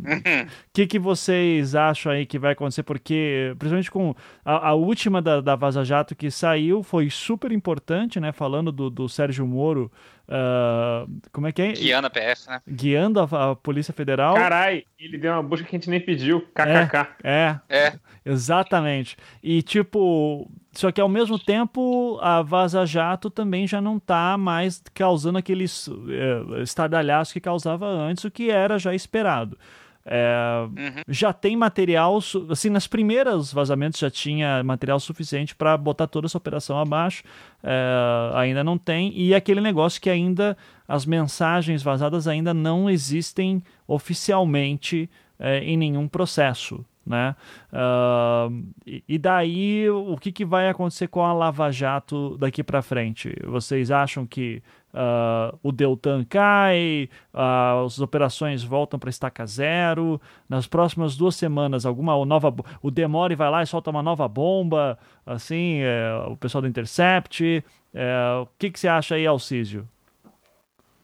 que, que vocês acham aí que vai acontecer? Porque, principalmente com a, a última da, da, Vaza Jato que saiu, foi super importante, né? Falando do, do Sérgio Moro. Uh, como é que é? Guiando a PF, né? Guiando a, a Polícia Federal. Carai, ele deu uma busca que a gente nem pediu. KKK. É, é, é. Exatamente. E, tipo, só que ao mesmo tempo a Vaza Jato também já não está mais causando aqueles é, estardalhaços que causava antes, o que era já esperado. É, uhum. Já tem material, assim, nas primeiras vazamentos já tinha material suficiente para botar toda essa operação abaixo, é, ainda não tem, e aquele negócio que ainda as mensagens vazadas ainda não existem oficialmente é, em nenhum processo né? Uh, e daí o que, que vai acontecer com a Lava Jato daqui para frente? Vocês acham que uh, o Deltan cai, uh, as operações voltam para estaca zero? Nas próximas duas semanas, alguma nova o Demore vai lá e solta uma nova bomba, assim, é, o pessoal do Intercept? É, o que, que você acha aí, Alcísio?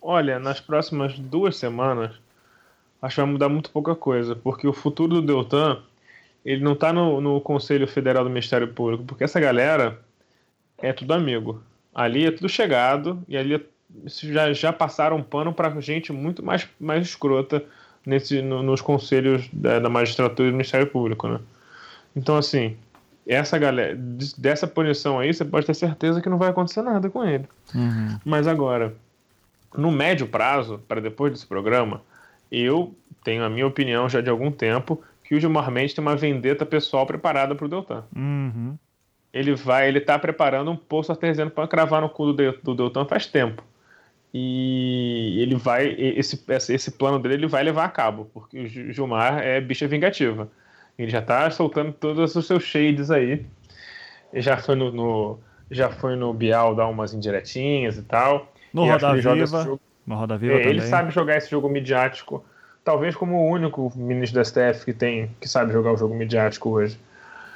Olha, nas próximas duas semanas acho que vai mudar muito pouca coisa, porque o futuro do Deltan ele não está no, no Conselho Federal do Ministério Público, porque essa galera é tudo amigo. Ali é tudo chegado e ali já, já passaram pano para gente muito mais, mais escrota nesse, no, nos conselhos da, da, magistratura e do Ministério Público, né? Então, assim, essa galera, dessa punição aí, você pode ter certeza que não vai acontecer nada com ele. Uhum. Mas agora, no médio prazo, para depois desse programa, eu tenho a minha opinião já de algum tempo que o Gilmar Mendes tem uma vendeta pessoal preparada para o Deltan. Uhum. Ele vai, ele tá preparando um poço artesiano para cravar no cu do, do Deltan faz tempo. E ele vai, esse, esse plano dele ele vai levar a cabo, porque o Gilmar é bicha vingativa. Ele já tá soltando todos os seus shades aí. Ele já foi no, no já foi no Bial dar umas indiretinhas e tal. No e Roda Viva. No Roda Viva é, Ele sabe jogar esse jogo midiático, talvez como o único ministro da STF que tem que sabe jogar o jogo midiático hoje.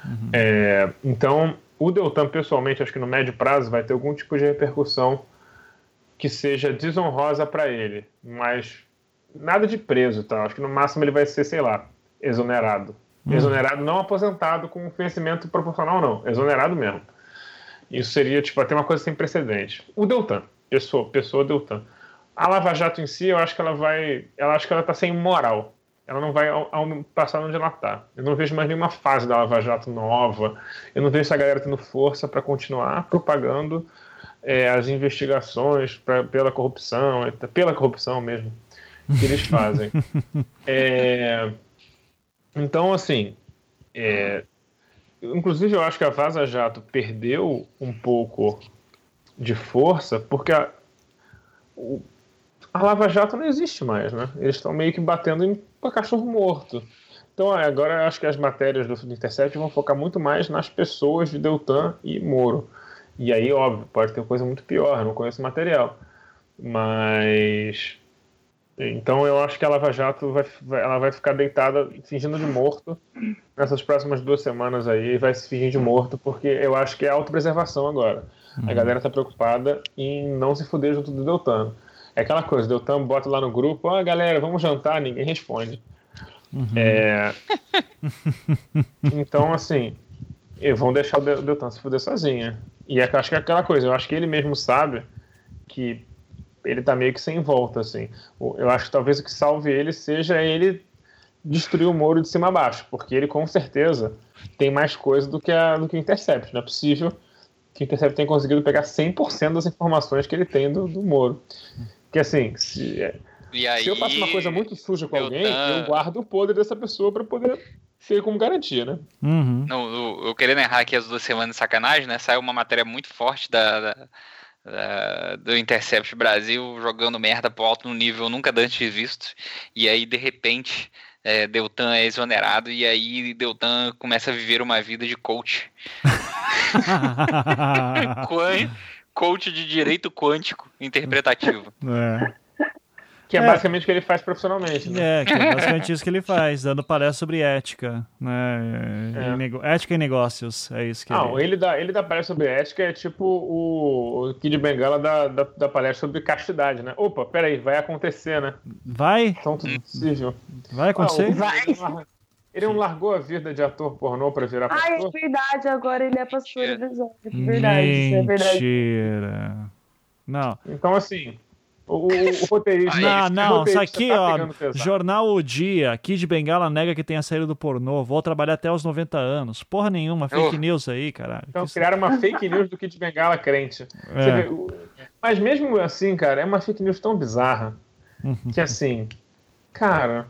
Uhum. É, então, o Deltan, pessoalmente, acho que no médio prazo vai ter algum tipo de repercussão que seja desonrosa para ele, mas nada de preso, tá? Acho que no máximo ele vai ser, sei lá, exonerado. Uhum. Exonerado, não aposentado com vencimento proporcional, não. Exonerado mesmo. Isso seria, tipo, até uma coisa sem precedente. O Deltan, pessoa, pessoa Deltan. A Lava Jato em si, eu acho que ela vai. Ela acho que ela tá sem moral. Ela não vai ao, ao passar onde ela tá. Eu não vejo mais nenhuma fase da Lava Jato nova. Eu não vejo essa galera tendo força para continuar propagando é, as investigações pra, pela corrupção, pela corrupção mesmo, que eles fazem. (laughs) é, então, assim, é, inclusive eu acho que a Vaza Jato perdeu um pouco de força porque a, o, a Lava Jato não existe mais, né? Eles estão meio que batendo em cachorro morto. Então agora eu acho que as matérias do Intercept vão focar muito mais nas pessoas de Deltan e Moro. E aí, óbvio, pode ter coisa muito pior, não conheço o material. Mas. Então eu acho que a Lava Jato vai, ela vai ficar deitada, fingindo de morto, nessas próximas duas semanas aí, vai se fingir de morto, porque eu acho que é autopreservação agora. Uhum. A galera tá preocupada em não se fuder junto do Deltan. É aquela coisa, Deltan bota lá no grupo, ah, galera, vamos jantar, ninguém responde. Uhum. É... (laughs) então, assim, vão deixar o Deltan se fuder sozinha. E é, acho que é aquela coisa, eu acho que ele mesmo sabe que ele tá meio que sem volta, assim. Eu acho que talvez o que salve ele seja ele destruir o Moro de cima a baixo, porque ele com certeza tem mais coisa do que, a, do que o Intercept. Não é possível que o Intercept tenha conseguido pegar 100% das informações que ele tem do, do Moro. Que assim, se, aí, se eu faço uma coisa muito suja com alguém, eu guardo o podre dessa pessoa para poder ser como garantia, né? Uhum. Não, eu, eu, querendo errar aqui as duas semanas de sacanagem, né? Saiu uma matéria muito forte da, da, da, do Intercept Brasil jogando merda pro alto no nível nunca antes visto. E aí, de repente, é, Deltan é exonerado e aí Deltan começa a viver uma vida de coach. (laughs) (laughs) coach de direito quântico interpretativo. É. Que é, é, basicamente o que ele faz profissionalmente, né? É, que é basicamente isso que ele faz, dando palestra sobre ética, né? É. Ética e negócios, é isso que Não, ele... ele dá, ele dá palestra sobre ética, é tipo o, o Kid Bengala da, da, da, palestra sobre castidade, né? Opa, peraí, vai acontecer, né? Vai? Então tudo possível. Vai acontecer? Ah, vai. Ele não largou a vida de ator pornô pra virar pastor? Ah, é verdade, agora ele é pastor de Verdade, Mentira. é verdade. Mentira. Não. Então, assim, o, o, roteirista. Não, não, isso aqui, tá ó. Jornal O Dia. Kid Bengala nega que tenha saído do pornô. Vou trabalhar até os 90 anos. Porra nenhuma, fake oh. news aí, caralho. Então, que criaram uma fake news do Kid Bengala crente. É. Vê, mas mesmo assim, cara, é uma fake news tão bizarra uhum. que assim. Cara,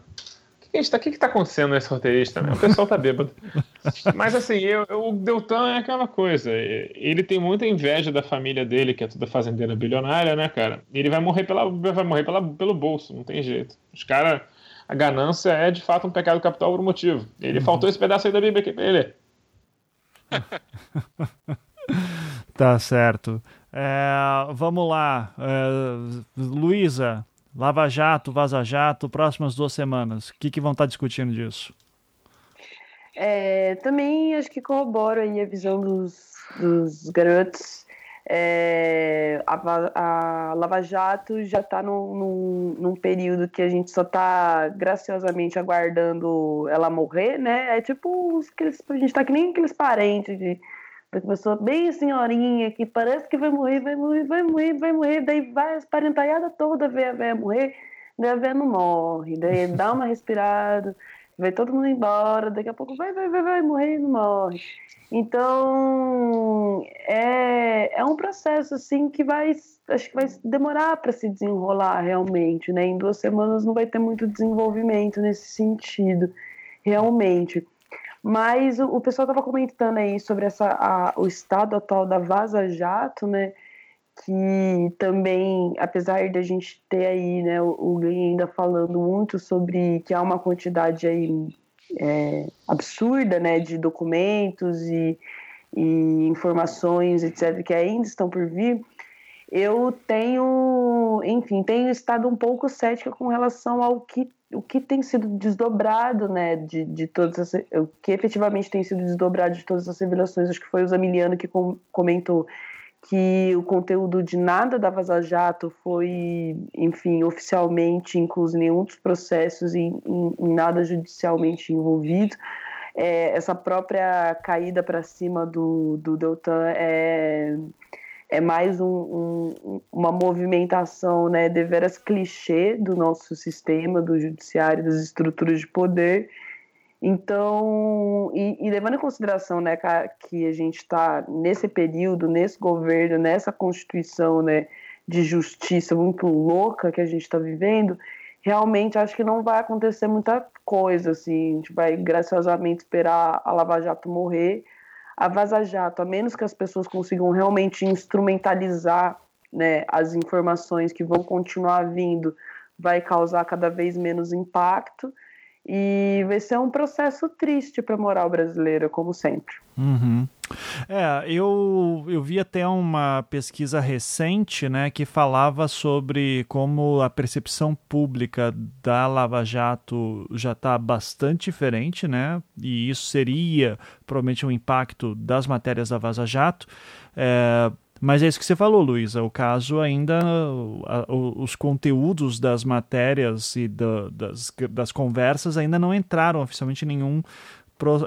que está que que tá acontecendo nesse roteirista? Né? O pessoal tá bêbado. (laughs) Mas assim, eu, eu, o Deltan é aquela coisa. Ele tem muita inveja da família dele, que é toda fazendeira bilionária, né, cara? Ele vai morrer, pela, vai morrer pela, pelo bolso, não tem jeito. Os caras. A ganância é de fato um pecado capital por um motivo. Ele uhum. faltou esse pedaço aí da Bíblia aqui pra ele. (laughs) tá certo. É, vamos lá. É, Luísa, Lava Jato, Vaza Jato, próximas duas semanas. O que, que vão estar discutindo disso? É, também acho que corroboro aí a visão dos, dos garotos. É, a, a, Lava Jato já está num, num, num, período que a gente só está graciosamente aguardando ela morrer, né? É tipo, a gente está que nem aqueles parentes de uma pessoa bem senhorinha que parece que vai morrer, vai morrer, vai morrer, vai morrer, daí vai as parentaiadas toda ver a véia morrer, daí a véia não morre, daí (laughs) dá uma respirada, vai todo mundo embora, daqui a pouco vai, vai, vai, vai morrer e não morre. Então, é, é um processo, assim, que vai, acho que vai demorar para se desenrolar realmente, né? Em duas semanas não vai ter muito desenvolvimento nesse sentido, realmente. Mas o, o pessoal estava comentando aí sobre essa, a, o estado atual da Vaza Jato, né? Que também, apesar de a gente ter aí, né, o, o ainda falando muito sobre que há uma quantidade aí é, absurda, né, de documentos e, e informações, etc., que ainda estão por vir, eu tenho, enfim, tenho estado um pouco cética com relação ao que o que tem sido desdobrado, né, de, de todas as, o que efetivamente tem sido desdobrado de todas as revelações, acho que foi o Zamiliano que com, comentou que o conteúdo de nada da Vaza Jato foi, enfim, oficialmente incluso em nenhum dos processos e em, em nada judicialmente envolvido. É, essa própria caída para cima do, do Deltan é é mais um, um, uma movimentação né, deveras clichê do nosso sistema, do judiciário, das estruturas de poder, Então, e, e, levando em consideração né, que a gente está nesse período, nesse governo, nessa constituição né, de justiça muito louca que a gente está vivendo, realmente acho que não vai acontecer muita coisa. Assim, a gente vai graciosamente esperar a Lava Jato morrer. A Vaza Jato, a menos que as pessoas consigam realmente instrumentalizar né, as informações que vão continuar vindo, vai causar cada vez menos impacto. E vai ser um processo triste para a moral brasileira, como sempre. Uhum. É, eu, eu vi até uma pesquisa recente né, que falava sobre como a percepção pública da Lava Jato já está bastante diferente, né? E isso seria provavelmente um impacto das matérias da Vaza Jato. É, mas é isso que você falou, Luísa. O caso ainda. os conteúdos das matérias e da, das, das conversas ainda não entraram oficialmente em nenhum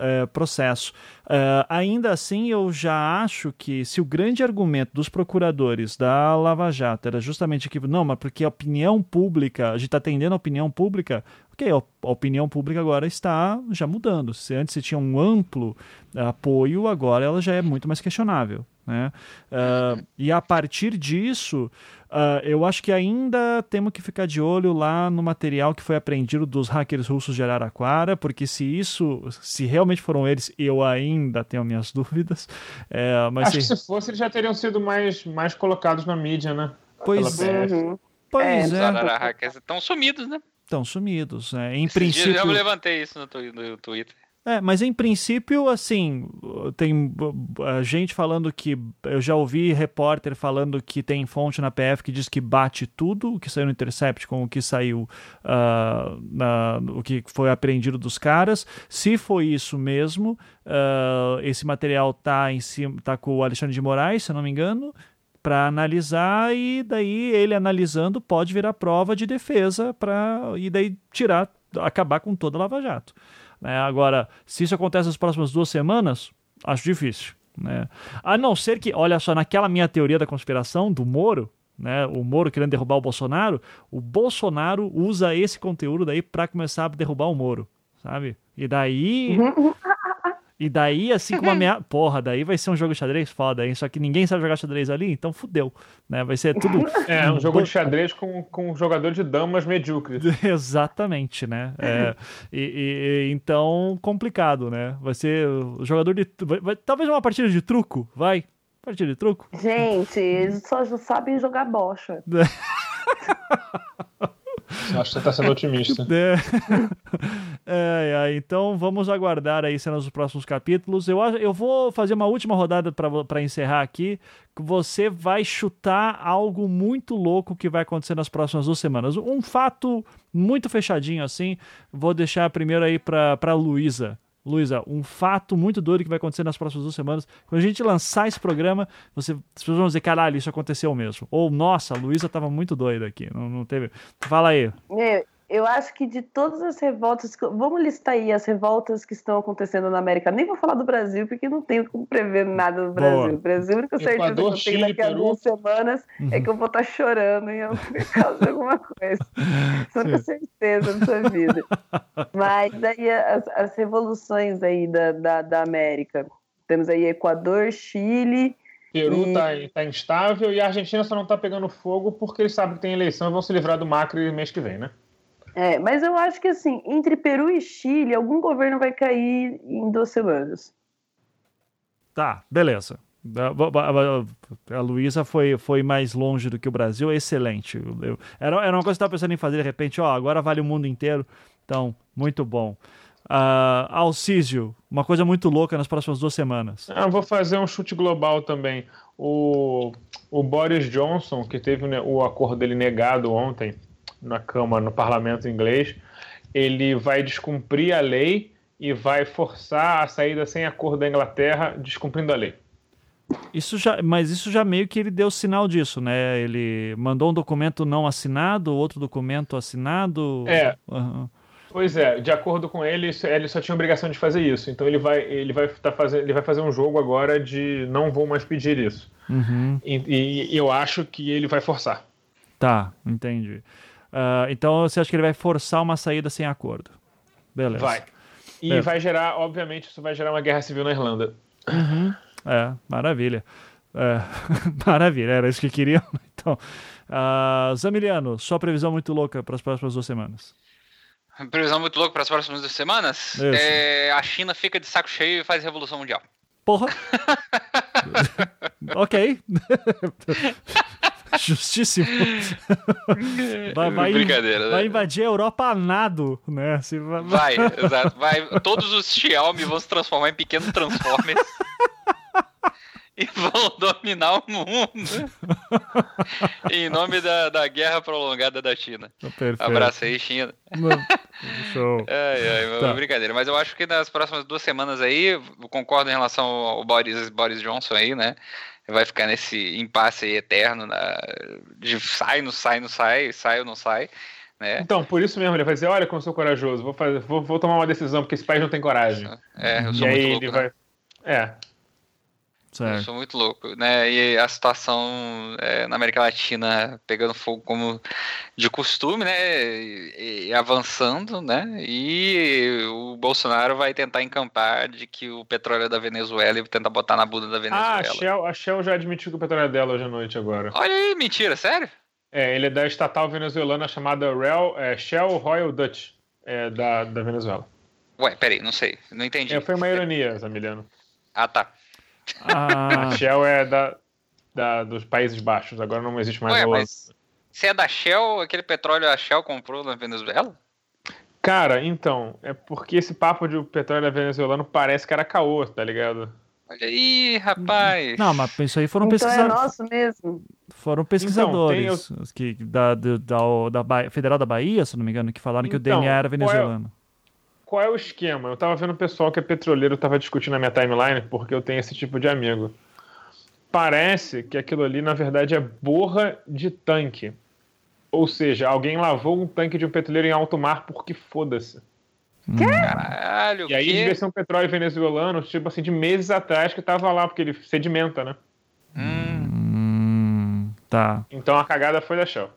é, processo. Uh, ainda assim, eu já acho que se o grande argumento dos procuradores da Lava Jato era justamente que, não, mas porque a opinião pública, a gente está atendendo a opinião pública, ok, a opinião pública agora está já mudando. Se antes você tinha um amplo apoio, agora ela já é muito mais questionável. Né? Uh, e a partir disso, uh, eu acho que ainda temos que ficar de olho lá no material que foi apreendido dos hackers russos de Araraquara, porque se isso, se realmente foram eles, eu ainda tenho minhas (laughs) dúvidas. É, mas acho se... que se fosse, eles já teriam sido mais, mais colocados na mídia, né? Pois é. Uhum. Pois é. Os hackers estão sumidos, né? Estão sumidos. Né? Em Esses princípio. eu levantei isso no, no Twitter. É, mas em princípio, assim, tem a gente falando que. Eu já ouvi repórter falando que tem fonte na PF que diz que bate tudo o que saiu no Intercept com o que saiu, uh, na, o que foi apreendido dos caras. Se foi isso mesmo, uh, esse material tá em cima, tá com o Alexandre de Moraes, se eu não me engano, para analisar e daí ele analisando pode virar prova de defesa para e daí tirar, acabar com toda a Lava Jato. Né? Agora, se isso acontece nas próximas duas semanas, acho difícil. Né? A não ser que, olha só, naquela minha teoria da conspiração do Moro, né, o Moro querendo derrubar o Bolsonaro, o Bolsonaro usa esse conteúdo daí para começar a derrubar o Moro, sabe? E daí (laughs) E daí, assim como a minha. Porra, daí vai ser um jogo de xadrez foda, hein? Só que ninguém sabe jogar xadrez ali, então fudeu. Né? Vai ser tudo. (laughs) É, um jogo de xadrez com, com um jogador de damas medíocres. (laughs) Exatamente, né? É, e, e, então, complicado, né? Vai ser o jogador de. Vai, vai, talvez uma partida de truco, vai. Partida de truco. Gente, eles só sabem jogar bocha. (laughs) Acho que você está sendo otimista. (laughs) É. é, é, então vamos aguardar aí cenas dos próximos capítulos. Eu, eu vou fazer uma última rodada para encerrar aqui. Você vai chutar algo muito louco que vai acontecer nas próximas duas semanas. Um fato muito fechadinho assim. Vou deixar primeiro aí para Luísa. Luísa, um fato muito doido que vai acontecer nas próximas duas semanas. Quando a gente lançar esse programa, você, as pessoas vão dizer, caralho, isso aconteceu mesmo. Ou, nossa, a Luísa tava muito doida aqui. Não, não teve. Fala aí. Meu, eu acho que de todas as revoltas, vamos listar aí as revoltas que estão acontecendo na América. Nem vou falar do Brasil, porque não tenho como prever nada do Brasil. Boa. O Brasil, a única certeza que eu tenho Chile, daqui a duas semanas uhum. é que eu vou estar chorando em (laughs) causa de alguma coisa. (laughs) Isso tenho certeza na sua vida. Mas aí as, as revoluções aí da, da, da, América. Temos aí Equador, Chile. Peru está e... tá instável e a Argentina só não está pegando fogo porque eles sabem que tem eleição e vão se livrar do Macri mês que vem, né? É, mas eu acho que assim, entre Peru e Chile, algum governo vai cair em duas semanas. Tá, beleza. A, Luísa foi, foi mais longe do que o Brasil, excelente. Eu, era, era uma coisa que eu estava pensando em fazer de repente, ó, agora vale o mundo inteiro. Então, muito bom. Uh, Alcísio, uma coisa muito louca nas próximas duas semanas. Ah, vou fazer um chute global também. O, o Boris Johnson, que teve o acordo dele negado ontem, na Câmara, no parlamento inglês, ele vai descumprir a lei e vai forçar a saída sem acordo da Inglaterra, descumprindo a lei. Isso já, mas isso já meio que ele deu sinal disso, né? Ele mandou um documento não assinado, outro documento assinado. É. Uhum. Pois é, de acordo com ele, ele só tinha obrigação de fazer isso. Então ele vai, ele vai, tá fazendo, ele vai fazer um jogo agora de não vou mais pedir isso. Uhum. E, e eu acho que ele vai forçar. Tá, entendi. Uh, então você acha que ele vai forçar uma saída sem acordo? Beleza. Vai. E é. vai gerar, obviamente, isso vai gerar uma guerra civil na Irlanda. Uhum. É, maravilha. É, (laughs) maravilha, era isso que queriam. (laughs) Então, uh, Zamiliano, sua previsão muito louca para as próximas duas semanas. Previsão muito louca para as próximas duas semanas? É, a China fica de saco cheio e faz revolução mundial. Porra! (laughs) ok. (laughs) Justíssimo. (laughs) Vai, vai, Brincadeira, vai né? invadir a Europa a nado, né? Se vai, vai, (laughs) exato. Vai, todos os Xiaomi vão se transformar em pequenos Transformers. e vão dominar o mundo em nome da, da guerra prolongada da China. Perfeito. Abraço aí, China. Show. É, é, tá. brincadeira. Mas eu acho que nas próximas duas semanas aí, eu concordo em relação ao Boris, Boris Johnson aí, né? Vai ficar nesse impasse aí eterno na, de sai, não sai, não sai, sai ou não sai. Né? Então, por isso mesmo, ele vai dizer, olha como eu sou corajoso, vou, fazer, vou, vou tomar uma decisão, porque esse país não tem coragem. É, eu sou e muito aí louco, ele né? vai... É, Certo. Eu sou muito louco, né? E a situação é, na América Latina pegando fogo como de costume, né? E, e, avançando, né? E o Bolsonaro vai tentar encampar de que o petróleo é da Venezuela e tentar botar na bunda da Venezuela. Ah, a Shell, a Shell já admitiu que o petróleo é dela hoje à noite agora. Olha aí, mentira, sério? É, ele é da estatal venezuelana chamada Real, é, Shell Royal Dutch, é, da, da Venezuela. Ué, peraí, não sei, não entendi. É, foi uma ironia, Zamiliano. Ah, tá. Ah. A Shell é da, da, dos Países Baixos, agora não existe mais Ué, mas se é da Shell, aquele petróleo a Shell comprou na Venezuela? Cara, então, é porque esse papo de petróleo venezuelano parece que era caô, tá ligado? Olha aí, rapaz. Não, mas isso aí foram então pesquisadores. é nosso mesmo. Foram pesquisadores então, que, da, da, da, da, Federal da Bahia, se não me engano, que falaram então, que o então, DNA era venezuelano qual é o esquema? Eu tava vendo o pessoal que é petroleiro tava discutindo na minha timeline, porque eu tenho esse tipo de amigo. Parece que aquilo ali, na verdade, é borra de tanque. Ou seja, alguém lavou um tanque de um petroleiro em alto mar porque foda-se. Hum. Caralho, E aí devia ser um petróleo venezuelano, tipo assim, de meses atrás que tava lá, porque ele sedimenta, né? Hum, tá. Então a cagada foi da Shell.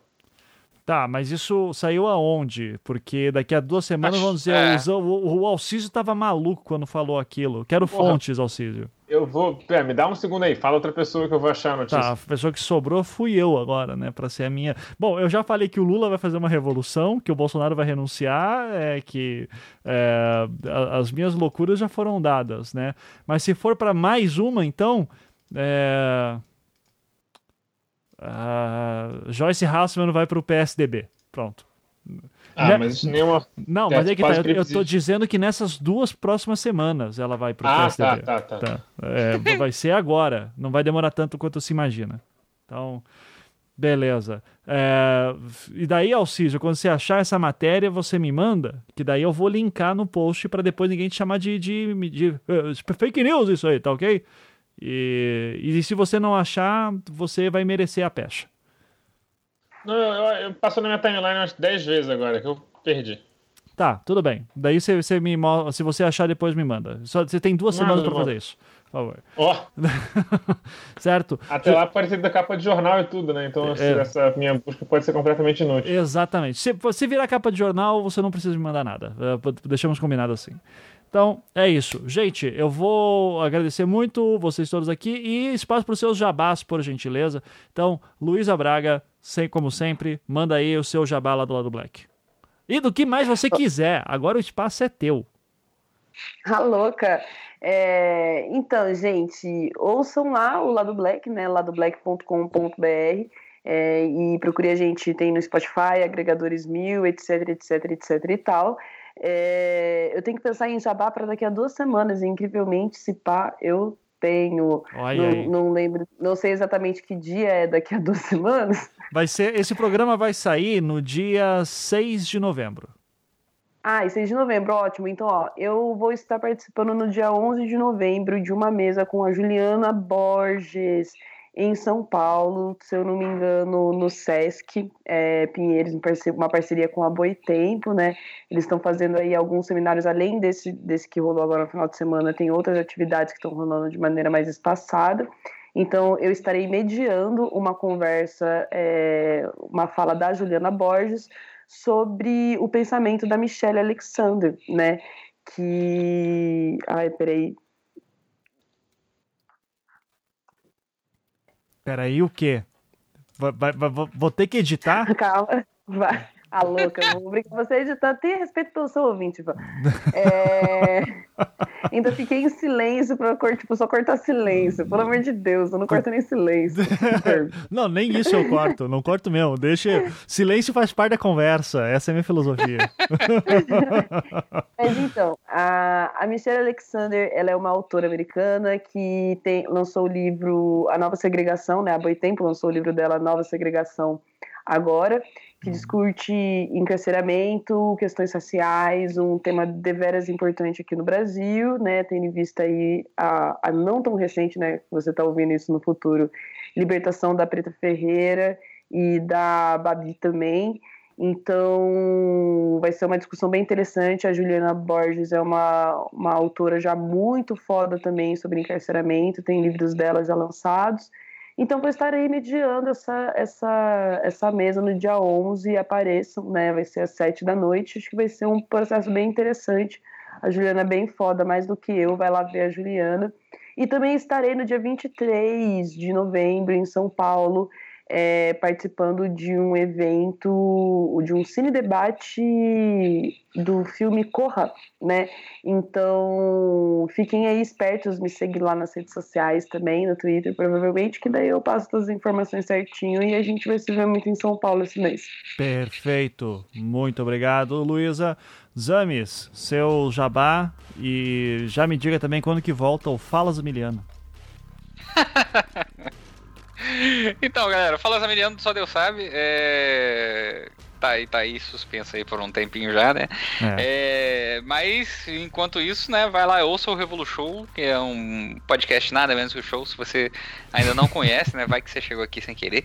Tá, mas isso saiu aonde? Porque daqui a duas semanas vamos dizer, é. o, o, Alcísio tava maluco quando falou aquilo. Quero Porra. fontes, Alcísio. Eu vou. É, me dá um segundo aí, fala outra pessoa que eu vou achar a notícia. Tá, a pessoa que sobrou fui eu agora, né? Pra ser a minha. Bom, eu já falei que o Lula vai fazer uma revolução, que o Bolsonaro vai renunciar, é que é, as minhas loucuras já foram dadas, né? Mas se for para mais uma, então. É, Uh, Joyce Hasselman vai para o PSDB. Pronto. Ah, né? mas isso nem é uma. Não, mas é que tá, eu, eu tô dizendo que nessas duas próximas semanas ela vai para o ah, PSDB. Tá, tá, tá. tá. É, (laughs) vai ser agora. Não vai demorar tanto quanto se imagina. Então, beleza. É, e daí, Alcísio, quando você achar essa matéria, você me manda, que daí eu vou linkar no post para depois ninguém te chamar de, de, de, de, uh, fake news isso aí, tá ok? E, e se você não achar, você vai merecer a pecha. Não, eu, eu passo na minha timeline umas 10 vezes agora, que eu perdi. Tá, tudo bem. Daí você, você me se você achar, depois me manda. Só, você tem duas semanas para fazer isso. Por favor. Ó. Oh. (laughs) certo? Até lá pode ser da capa de jornal e tudo, né? Então é. essa minha busca pode ser completamente inútil. Exatamente. Se, se virar capa de jornal, você não precisa me mandar nada. É, deixamos combinado assim. Então, é isso. Gente, eu vou agradecer muito vocês todos aqui e espaço para os seus jabás, por gentileza. Então, Luísa Braga, como sempre, manda aí o seu jabá lá do lado Black. E do que mais você quiser, agora o espaço é teu. A (laughs) louca. É, então, gente, ouçam lá o Lado Black, né? ladoblack.com.br é, e procure a gente, tem no Spotify, agregadores mil, etc, etc, etc e tal. É, eu tenho que pensar em jabá para daqui a duas semanas. incrivelmente, se pá, eu tenho. Não, não, lembro, não sei exatamente que dia é daqui a duas (laughs) semanas. Vai ser, esse programa vai sair no dia 6 de novembro. Ah, e 6 de novembro, ótimo. Então, ó, eu vou estar participando no dia 11 de novembro de uma mesa com a Juliana Borges em São Paulo, se eu não me engano, no Sesc é, Pinheiros, uma parceria com a Boitempo, né? Eles estão fazendo aí alguns seminários, além desse, desse que rolou agora no final de semana, tem outras atividades que estão rolando de maneira mais espaçada. Então, eu estarei mediando uma conversa, é, uma fala da Juliana Borges sobre o pensamento da Michelle Alexander, né? que. Ai, peraí. Peraí, o quê? Vai, vai, vai, vou ter que editar? Calma, vai. A louca, não vou brincar você editar. Tenha respeito pelo seu ouvinte, Ivan. É... Ainda fiquei em silêncio pra tipo, só cortar silêncio. Pelo amor de Deus, eu não corto nem silêncio. (laughs) não, nem isso eu corto. Não corto mesmo. Deixa. Silêncio faz parte da conversa. Essa é a minha filosofia. (laughs) Mas então, a, a Michelle Alexander ela é uma autora americana que tem, lançou o livro A Nova Segregação, né? Há boi tempo lançou o livro dela, Nova Segregação, agora que discute encarceramento, questões raciais, um tema deveras importante aqui no Brasil, né, tendo em vista aí a, a não tão recente, né, você está ouvindo isso no futuro, libertação da Preta Ferreira e da Babi também, então vai ser uma discussão bem interessante, a Juliana Borges é uma, uma autora já muito foda também sobre encarceramento, tem livros dela já lançados, então, vou estar aí mediando essa, essa, essa mesa no dia 11 e apareçam, né? Vai ser às 7 da noite. Acho que vai ser um processo bem interessante. A Juliana é bem foda, mais do que eu, vai lá ver a Juliana. E também estarei no dia 23 de novembro em São Paulo, é, participando de um evento, de um cine debate do filme Corra, né? Então, fiquem aí espertos, me seguem lá nas redes sociais também, no Twitter, provavelmente, que daí eu passo todas as informações certinho e a gente vai se ver muito em São Paulo esse mês. Perfeito. Muito obrigado, Luísa. Zames, seu jabá e já me diga também quando que volta o Falas Emiliano. (laughs) (laughs) então, galera, Fala Zamiliano só Deus sabe. É... Tá aí, tá aí suspenso aí por um tempinho já, né? É. É... Mas, enquanto isso, né, vai lá, ouça o Revolu Show, que é um podcast nada menos que o show. Se você ainda não (laughs) conhece, né, vai que você chegou aqui sem querer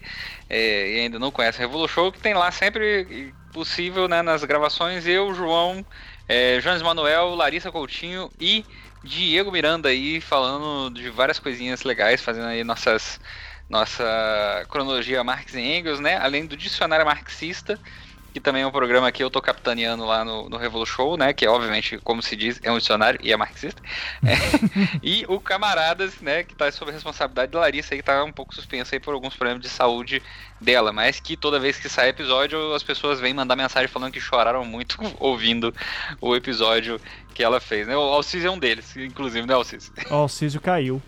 é... e ainda não conhece o Revolu Show, que tem lá sempre possível, né, nas gravações, eu, João, é, Jones Manuel, Larissa Coutinho e Diego Miranda aí falando de várias coisinhas legais, fazendo aí nossas nossa cronologia Marx e Engels, né? Além do dicionário marxista, que também é um programa que eu tô capitaneando lá no, no Revolu Show, né? Que obviamente, como se diz, é um dicionário e é marxista. É. (laughs) e o Camaradas, né? Que tá sob a responsabilidade da Larissa, aí, que tá um pouco suspensa aí por alguns problemas de saúde dela, mas que toda vez que sai episódio, as pessoas vêm mandar mensagem falando que choraram muito (laughs) ouvindo o episódio que ela fez, né? O Alciso é um deles, inclusive, né, Alciso? O Alciso caiu.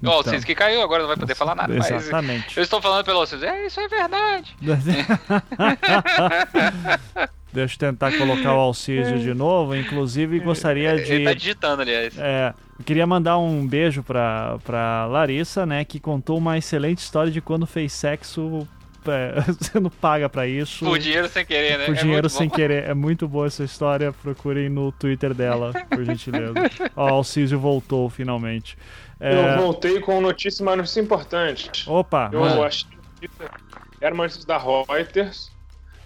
Então. O Alciso que caiu, agora não vai poder falar nada. Exatamente. eu estou falando pelo Alciso. É, isso é verdade. (laughs) Deixa eu tentar colocar o Alcísio de novo. Inclusive, gostaria de. Ele tá digitando, aliás. É. Eu queria mandar um beijo pra, pra Larissa, né? Que contou uma excelente história de quando fez sexo. É, (laughs) você não paga pra isso. Por dinheiro sem querer, né? Por é dinheiro sem bom. querer. É muito boa essa história. Procurem no Twitter dela, por gentileza. (laughs) Ó, o Alcísio voltou finalmente. É... Eu voltei com notícia, uma notícia importante. Opa! Eu mano. achei era uma notícia da Reuters,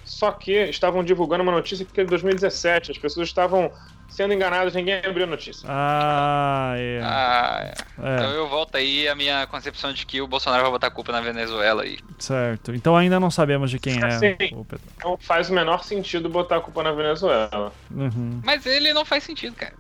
só que estavam divulgando uma notícia que é de 2017. As pessoas estavam sendo enganadas, ninguém abriu a notícia. Ah, é. Ah, é. é. Então eu volto aí a minha concepção de que o Bolsonaro vai botar culpa na Venezuela aí. Certo. Então ainda não sabemos de quem é. Sim. Não faz o menor sentido botar a culpa na Venezuela. Uhum. Mas ele não faz sentido, cara.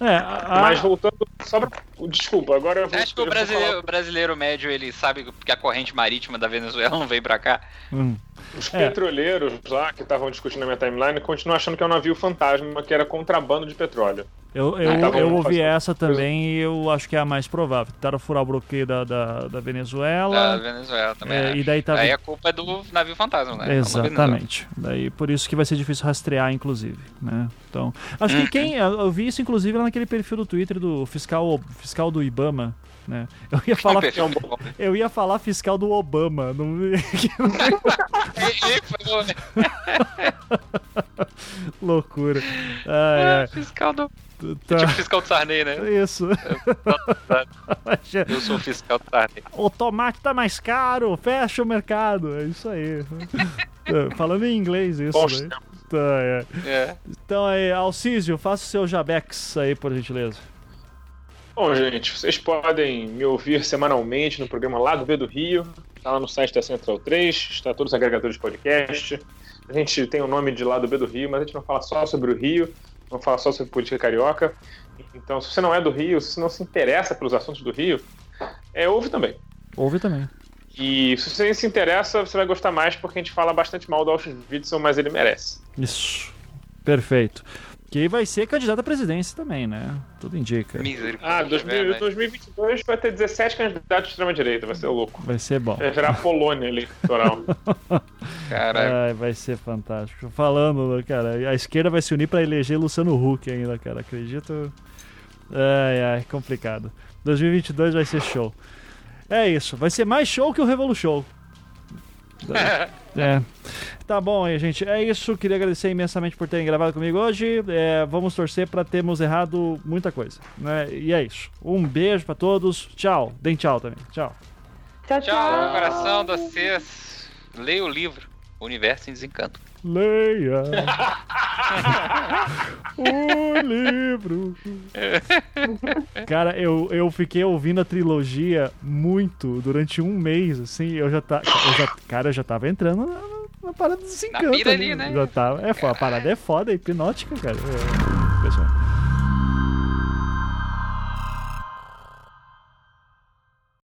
É, a... Mas voltando só pra... Desculpa, agora eu vou... Acho que o brasileiro, falar... brasileiro médio, ele sabe que a corrente marítima da Venezuela não vem pra cá. Hum. Os é. petroleiros lá que estavam discutindo na minha timeline continuam achando que é um navio fantasma, que era contrabando de petróleo. Eu, eu, ah, eu ouvi essa também e eu acho que é a mais provável. Tentaram furar o bloqueio da, da, da Venezuela. Da Venezuela também. É, e daí tá... Aí a culpa é do navio fantasma, né? Exatamente. Daí por isso que vai ser difícil rastrear, inclusive. Né? Então, acho que uhum. quem. Eu vi isso, inclusive, lá naquele perfil do Twitter do fiscal, fiscal do Ibama. Né? Eu ia falar eu ia falar fiscal do Obama, não... (laughs) Loucura. Ah, é. Fiscal do Tá. Tipo fiscal do Sarney, né? Isso. Eu (laughs) sou fiscal do Sarney. O tomate tá mais caro, fecha o mercado. É isso aí. É, falando em inglês, isso, né? Tá, é. é. Então aí, Alcísio, faça o seu Jabex aí, por gentileza. Bom, gente, vocês podem me ouvir semanalmente no programa Lá do B do Rio, tá lá no site da Central 3, está todos os agregadores de podcast. A gente tem o nome de Lá do B do Rio, mas a gente não fala só sobre o Rio, Vamos falar só sobre política carioca. Então, se você não é do Rio, se você não se interessa pelos assuntos do Rio, é, ouve também. Ouve também. E se você se interessa, você vai gostar mais porque a gente fala bastante mal do Auschwitz, mas ele merece. Isso. Perfeito. Que vai ser candidato à presidência também, né? Tudo indica. Ah, 2000, 2022 vai ter 17 candidatos de extrema-direita, vai ser louco. Vai ser bom. Vai virar a Polônia eleitoral. (laughs) Caralho. vai ser fantástico. Falando, cara, a esquerda vai se unir para eleger Luciano Huck ainda, cara. Acredito. Ai, ai, complicado. 2022 vai ser show. É isso, vai ser mais show que o Revolution. É. Tá bom aí, gente. É isso. Queria agradecer imensamente por terem gravado comigo hoje. É, vamos torcer para termos errado muita coisa. Né? E é isso. Um beijo para todos. Tchau. Deem tchau também. Tchau. Tchau, tchau. Tchau, coração de vocês. Leia o livro. Universo em Desencanto. Leia (laughs) o livro. Cara, eu, eu fiquei ouvindo a trilogia muito durante um mês, assim. Eu já tá, eu já, cara, eu já tava entrando na, na parada do desencanto. Na ali, né? Já tava, é, a parada é foda, é hipnótica, cara. É.